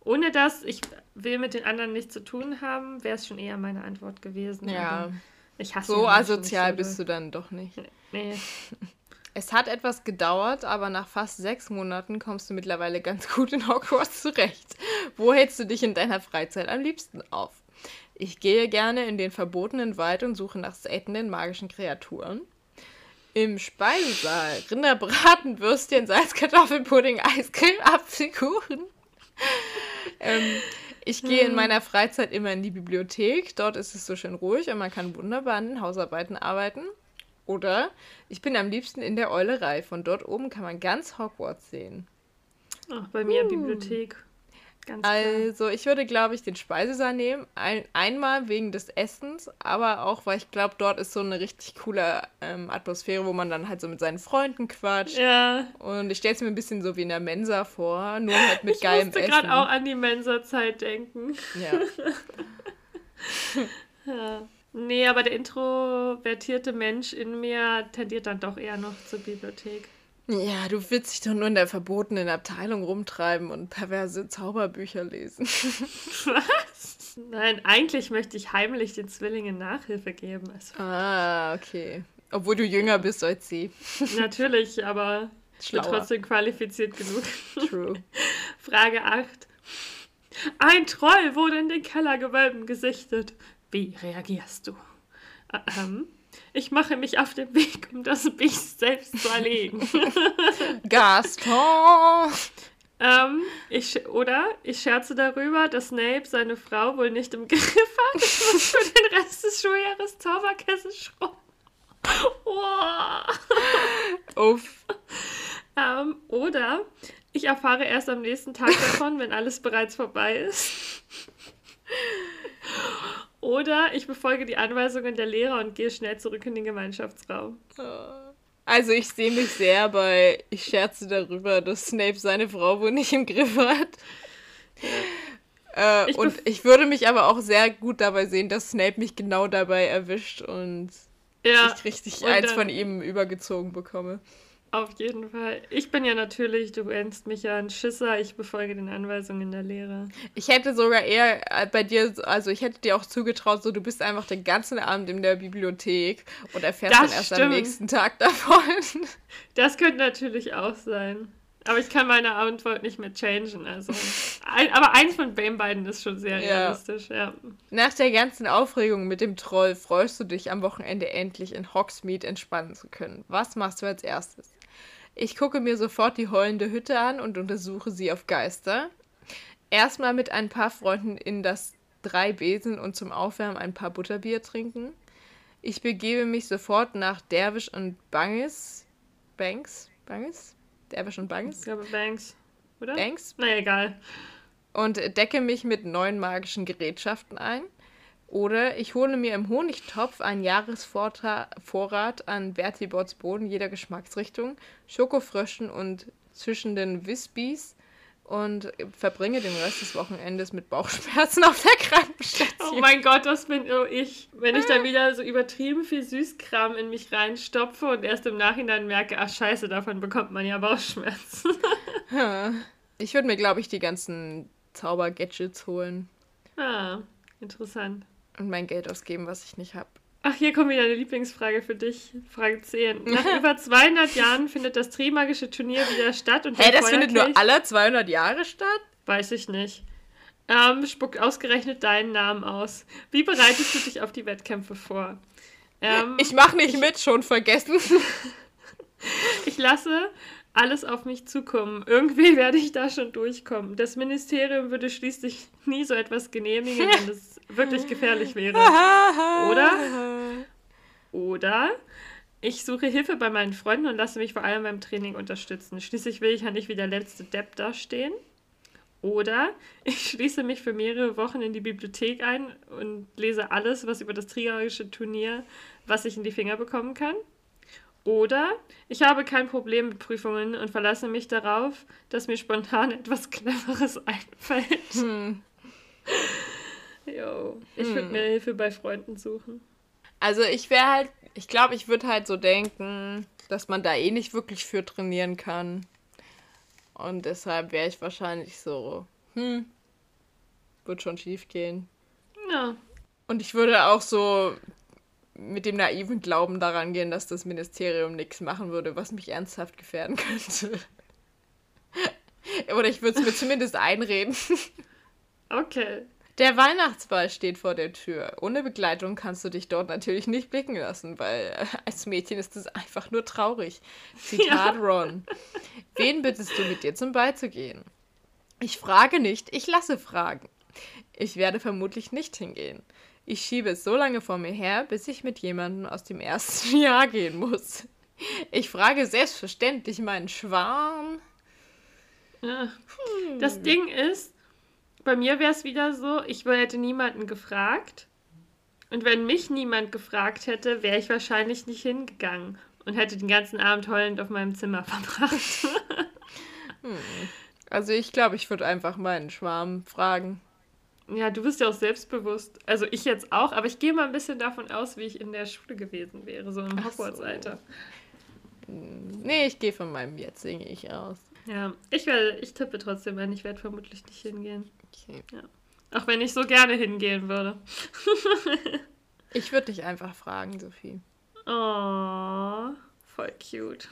Ohne das, ich will mit den anderen nichts zu tun haben, wäre es schon eher meine Antwort gewesen. Ja, Ich hasse so asozial so bist du dann doch nicht. Nee. (laughs) Es hat etwas gedauert, aber nach fast sechs Monaten kommst du mittlerweile ganz gut in Hogwarts zurecht. Wo hältst du dich in deiner Freizeit am liebsten auf? Ich gehe gerne in den verbotenen Wald und suche nach seltenen magischen Kreaturen. Im Speisesaal Rinderbraten, Würstchen, Salzkartoffelpudding, Eiscreme, Apfelkuchen. (laughs) ähm, ich gehe in meiner Freizeit immer in die Bibliothek. Dort ist es so schön ruhig und man kann wunderbar an den Hausarbeiten arbeiten. Oder ich bin am liebsten in der Eulerei. Von dort oben kann man ganz Hogwarts sehen. Ach, bei mir Bibliothek. Ganz. Also, ich würde, glaube ich, den Speisesaal nehmen. Ein, einmal wegen des Essens, aber auch, weil ich glaube, dort ist so eine richtig coole ähm, Atmosphäre, wo man dann halt so mit seinen Freunden quatscht. Ja, Und ich stelle es mir ein bisschen so wie in der Mensa vor, nur halt mit (laughs) geilem ich musste Essen. gerade auch an die Mensa-Zeit denken. ja. (laughs) Ja. Nee, aber der introvertierte Mensch in mir tendiert dann doch eher noch zur Bibliothek. Ja, du willst dich doch nur in der verbotenen Abteilung rumtreiben und perverse Zauberbücher lesen. Was? Nein, eigentlich möchte ich heimlich den Zwillingen Nachhilfe geben. Also, ah, okay. Obwohl du jünger bist als sie. natürlich, aber ich bin trotzdem qualifiziert genug. True. (laughs) Frage 8. Ein Troll wurde in den Kellergewölben gesichtet. Wie reagierst du? Ähm, ich mache mich auf den Weg, um das Biest selbst zu erlegen. (laughs) Gaston! ähm, ich, oder ich scherze darüber, dass Snape seine Frau wohl nicht im Griff hat. Muss für den Rest des Schuljahres Zauberkessel schrubben. Wow. Uff. Ähm, oder ich erfahre erst am nächsten Tag davon, wenn alles bereits vorbei ist. Oder ich befolge die Anweisungen der Lehrer und gehe schnell zurück in den Gemeinschaftsraum. Also ich sehe mich sehr bei, ich scherze darüber, dass Snape seine Frau wohl nicht im Griff hat. Äh, Ich und ich würde mich aber auch sehr gut dabei sehen, dass Snape mich genau dabei erwischt und Ja, ich richtig und eins von ihm übergezogen bekomme. Auf jeden Fall. Ich bin ja natürlich, du nennst mich ja ein Schisser, ich befolge den Anweisungen der Lehrer. Ich hätte sogar eher äh, bei dir, also ich hätte dir auch zugetraut, so du bist einfach den ganzen Abend in der Bibliothek und erfährst Das dann erst am stimmt. nächsten Tag davon. (laughs) Das könnte natürlich auch sein. Aber ich kann meine Antwort nicht mehr changen. Also. Ein, aber eins von den beiden ist schon sehr Ja. realistisch, ja. Nach der ganzen Aufregung mit dem Troll freust du dich am Wochenende endlich in Hogsmeade entspannen zu können. Was machst du als erstes? Ich gucke mir sofort die heulende Hütte an und untersuche sie auf Geister. Erstmal mit ein paar Freunden in das Drei Besen und zum Aufwärmen ein paar Butterbier trinken. Ich begebe mich sofort nach Derwisch und Banges. Banks? Banges? Derwisch und Ich Banges? glaube Banks, oder? Banks? Na egal. und decke mich mit neuen magischen Gerätschaften ein. Oder ich hole mir im Honigtopf einen Jahresvorrat an Bertibots Boden jeder Geschmacksrichtung, Schokofröschen und zischenden Wispies und verbringe den Rest des Wochenendes mit Bauchschmerzen auf der Krankenstation. Oh mein Gott, das bin nur ich. Wenn ich dann wieder so übertrieben viel Süßkram in mich reinstopfe und erst im Nachhinein merke, ach scheiße, davon bekommt man ja Bauchschmerzen. (laughs) Ich würde mir, glaube ich, die ganzen Zauber-Gadgets holen ah, interessant. Und mein Geld ausgeben, was ich nicht habe. Ach, hier kommt wieder eine Lieblingsfrage für dich. Frage 10. (laughs) Nach über 200 Jahren findet das Trimagische Turnier wieder statt. Und Hä, der das findet nur alle 200 Jahre statt? Weiß ich nicht. Ähm, spuckt ausgerechnet deinen Namen aus. Wie bereitest du dich auf die Wettkämpfe vor? Ähm, Ich mache nicht mit, schon vergessen. (laughs) ich lasse alles auf mich zukommen. Irgendwie (laughs) werde ich da schon durchkommen. Das Ministerium würde schließlich nie so etwas genehmigen, wenn es wirklich gefährlich (laughs) wäre. Oder? Oder ich suche Hilfe bei meinen Freunden und lasse mich vor allem beim Training unterstützen. Schließlich will ich ja nicht wie der letzte Depp dastehen. Oder ich schließe mich für mehrere Wochen in die Bibliothek ein und lese alles, was über das triegerische Turnier, was ich in die Finger bekommen kann. Oder ich habe kein Problem mit Prüfungen und verlasse mich darauf, dass mir spontan (laughs) etwas Cleveres einfällt. Hm. Jo, ich würde Hm. mir Hilfe bei Freunden suchen. Also ich wäre halt, ich glaube, ich würde halt so denken, dass man da eh nicht wirklich für trainieren kann. Und deshalb wäre ich wahrscheinlich so, hm, wird schon schief gehen. Ja, Und ich würde auch so mit dem naiven Glauben daran gehen, dass das Ministerium nichts machen würde, was mich ernsthaft gefährden (laughs) könnte. Oder ich würde es mir zumindest einreden. okay. Der Weihnachtsball steht vor der Tür. Ohne Begleitung kannst du dich dort natürlich nicht blicken lassen, weil äh, als Mädchen ist es einfach nur traurig. Zitat (laughs) Ron. Wen bittest du, mit dir zum Ball zu gehen? Ich frage nicht, ich lasse fragen. Ich werde vermutlich nicht hingehen. Ich schiebe es so lange vor mir her, bis ich mit jemandem aus dem ersten (laughs) Jahr gehen muss. Ich frage selbstverständlich meinen Schwarm. Ja. Das Ding ist, bei mir wäre es wieder so, ich hätte niemanden gefragt. Und wenn mich niemand gefragt hätte, wäre ich wahrscheinlich nicht hingegangen und hätte den ganzen Abend heulend auf meinem Zimmer (laughs) verbracht. Also ich glaube, ich würde einfach meinen Schwarm fragen. ja, du bist ja auch selbstbewusst. Also ich jetzt auch, aber ich gehe mal ein bisschen davon aus, wie ich in der Schule gewesen wäre, so im so. Hogwarts-Alter. Nee, ich gehe von meinem jetzigen Ich aus. Ja, ich werde, ich tippe trotzdem an, ich werde vermutlich nicht hingehen. Okay. Auch wenn ich so gerne hingehen würde. (laughs) Ich würde dich einfach fragen, Sophie. Oh, voll cute.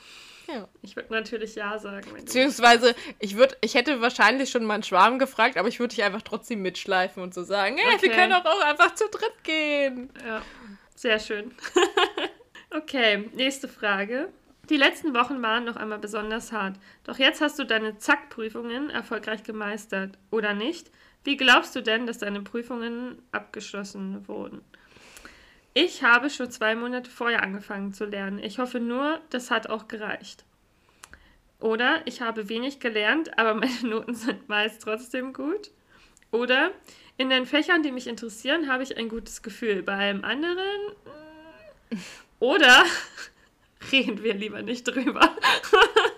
Ja. Ich würde natürlich ja sagen. Beziehungsweise, ich, würd, ich hätte wahrscheinlich schon meinen Schwarm gefragt, aber ich würde dich einfach trotzdem mitschleifen und so sagen, hey, okay. wir können doch auch einfach zu dritt gehen. Ja, sehr schön. (laughs) okay, nächste Frage. Die letzten Wochen waren noch einmal besonders hart. Doch jetzt hast du deine Zack-Prüfungen erfolgreich gemeistert, oder nicht? Wie glaubst du denn, dass deine Prüfungen abgeschlossen wurden? Ich habe schon zwei Monate vorher angefangen zu lernen. Ich hoffe nur, das hat auch gereicht. Oder ich habe wenig gelernt, aber meine (laughs) Noten sind meist trotzdem gut. Oder in den Fächern, die mich interessieren, habe ich ein gutes Gefühl. Bei einem anderen. Mm, oder (laughs) reden wir lieber nicht drüber.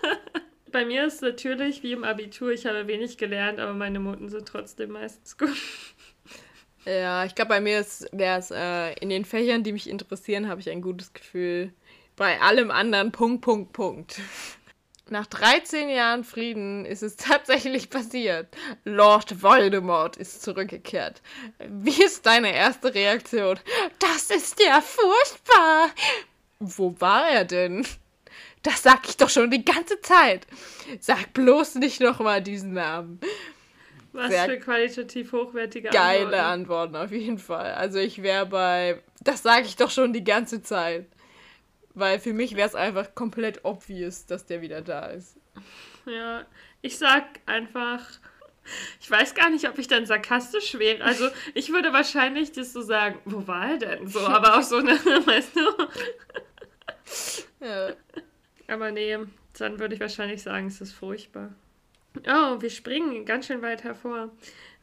(laughs) Bei mir ist es natürlich wie im Abitur, ich habe wenig gelernt, aber meine Noten sind trotzdem meistens gut. (laughs) Ja, ich glaube, bei mir wäre es äh, in den Fächern, die mich interessieren, habe ich ein gutes Gefühl. Bei allem anderen Punkt, Punkt, Punkt. Nach 13 Jahren Frieden ist es tatsächlich passiert. Lord Voldemort ist zurückgekehrt. Wie ist deine erste Reaktion? Das ist ja furchtbar. Wo war er denn? Das sag ich doch schon die ganze Zeit. Sag bloß nicht nochmal diesen Namen. Was Sehr für qualitativ hochwertige Antworten. Geile Antworten auf jeden Fall. Also ich wäre bei, das sage ich doch schon die ganze Zeit. Weil für mich wäre es einfach komplett obvious, dass der wieder da ist. Ja, ich sag einfach, ich weiß gar nicht, ob ich dann sarkastisch wäre. Also ich würde wahrscheinlich das so sagen, wo war er denn so? (laughs) Aber auch so eine, (laughs) weißt du? (laughs) Aber nee, dann würde ich wahrscheinlich sagen, es ist furchtbar. Oh, wir springen ganz schön weit hervor.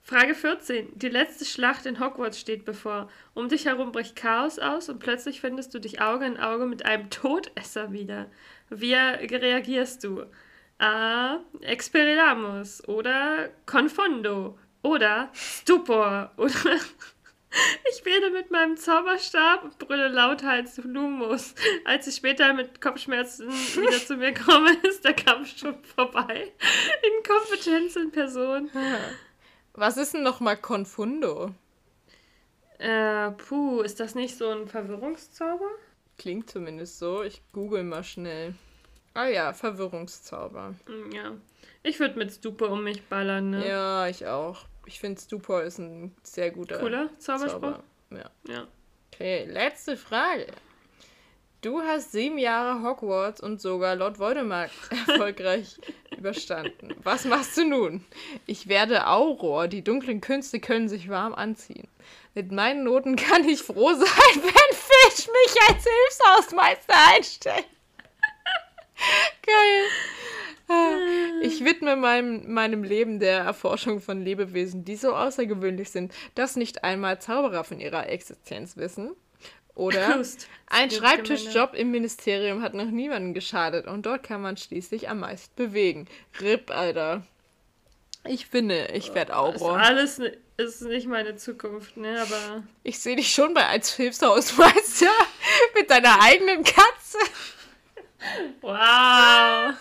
Frage 14. Die letzte Schlacht in Hogwarts steht bevor. Um dich herum bricht Chaos aus und plötzlich findest du dich Auge in Auge mit einem Todesser wieder. Wie reagierst du? A. Expelliarmus oder Confondo oder Stupor oder ich wähle mit meinem Zauberstab und brülle lauthals Lumos. Als ich später mit Kopfschmerzen wieder zu mir komme, (laughs) ist der Kampf schon vorbei. Inkompetenz in Person. Was ist denn nochmal Confundo? Äh, puh, ist das nicht so ein Verwirrungszauber? Klingt zumindest so. Ich google mal schnell. Ah ja, Verwirrungszauber. Hm, ja. Ich würde mit Stupe um mich ballern, ne? Ja, ich auch ich finde Stupor ist ein sehr guter Cooler Zauberspruch. Zauber. Ja. ja. Okay, letzte Frage. Du hast sieben Jahre Hogwarts und sogar Lord Voldemort (laughs) erfolgreich überstanden. Was machst du nun? Ich werde Auror. Die dunklen Künste können sich warm anziehen. Mit meinen Noten kann ich froh sein, (laughs) wenn Fisch mich als Hilfshausmeister einstellt. (laughs) Geil. Ich widme meinem, meinem Leben der Erforschung von Lebewesen, die so außergewöhnlich sind, dass nicht einmal Zauberer von ihrer Existenz wissen. Oder (laughs) ein Schreibtischjob im Ministerium hat noch niemanden geschadet und dort kann man schließlich am meisten bewegen. Rip, Alter. Ich finde, ich werde Auror. Ist alles ist nicht meine Zukunft, ne, aber. Ich sehe dich schon bei als Hilfshausmeister (laughs) mit deiner eigenen Katze. Wow.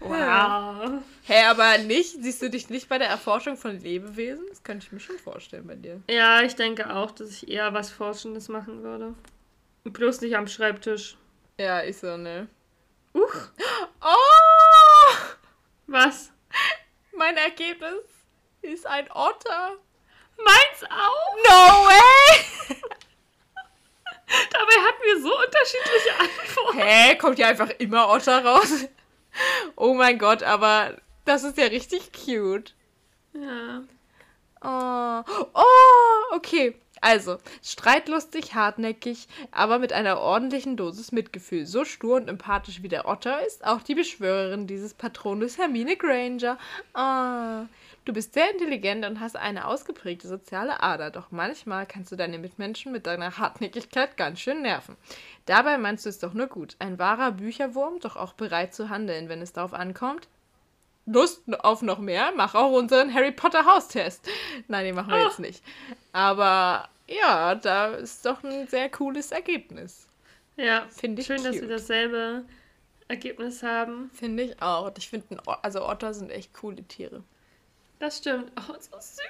Wow. Hä, hey, aber nicht, siehst du dich nicht bei der Erforschung von Lebewesen? Das könnte ich mir schon vorstellen bei dir. Ja, ich denke auch, dass ich eher was Forschendes machen würde. Bloß nicht am Schreibtisch. Ja, ist so, ne? Uch. Oh! Was? Mein Ergebnis ist ein Otter. Meins auch? No way! (laughs) Dabei hatten wir so unterschiedliche Antworten. Hä? Kommt ja einfach immer Otter raus? Oh mein Gott, aber das ist ja richtig cute. Ja. Oh, oh okay. Also, streitlustig, hartnäckig, aber mit einer ordentlichen Dosis Mitgefühl. So stur und empathisch wie der Otter ist auch die Beschwörerin dieses Patrones Hermine Granger. Oh, Du bist sehr intelligent und hast eine ausgeprägte soziale Ader, doch manchmal kannst du deine Mitmenschen mit deiner Hartnäckigkeit ganz schön nerven. Dabei meinst du es doch nur gut. Ein wahrer Bücherwurm, doch auch bereit zu handeln, wenn es darauf ankommt. Lust auf noch mehr? Mach auch unseren Harry Potter Haustest. Nein, den machen wir oh. jetzt nicht. Aber ja, da ist doch ein sehr cooles Ergebnis. Ja, finde ich schön, cute. dass wir dasselbe Ergebnis haben. Finde ich auch. Ich finde, also Otter sind echt coole Tiere. Das stimmt. Oh, so süß.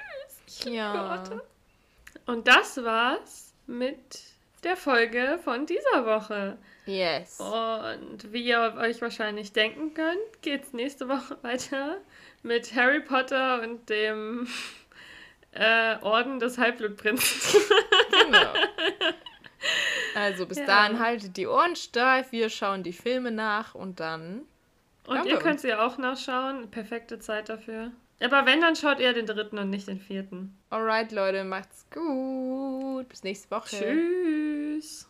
Ich ja. Otter. Und das war's mit der Folge von dieser Woche. Yes. Und wie ihr euch wahrscheinlich denken könnt, geht es nächste Woche weiter mit Harry Potter und dem (laughs) äh, Orden des Halbblutprinzen. genau. (laughs) Also bis ja. dahin haltet die Ohren steif, wir schauen die Filme nach und dann. Und ihr könnt sie auch nachschauen. Perfekte Zeit dafür. Aber wenn, dann schaut ihr den dritten und nicht den vierten. Alright, Leute, macht's gut. Bis nächste Woche. Tschüss.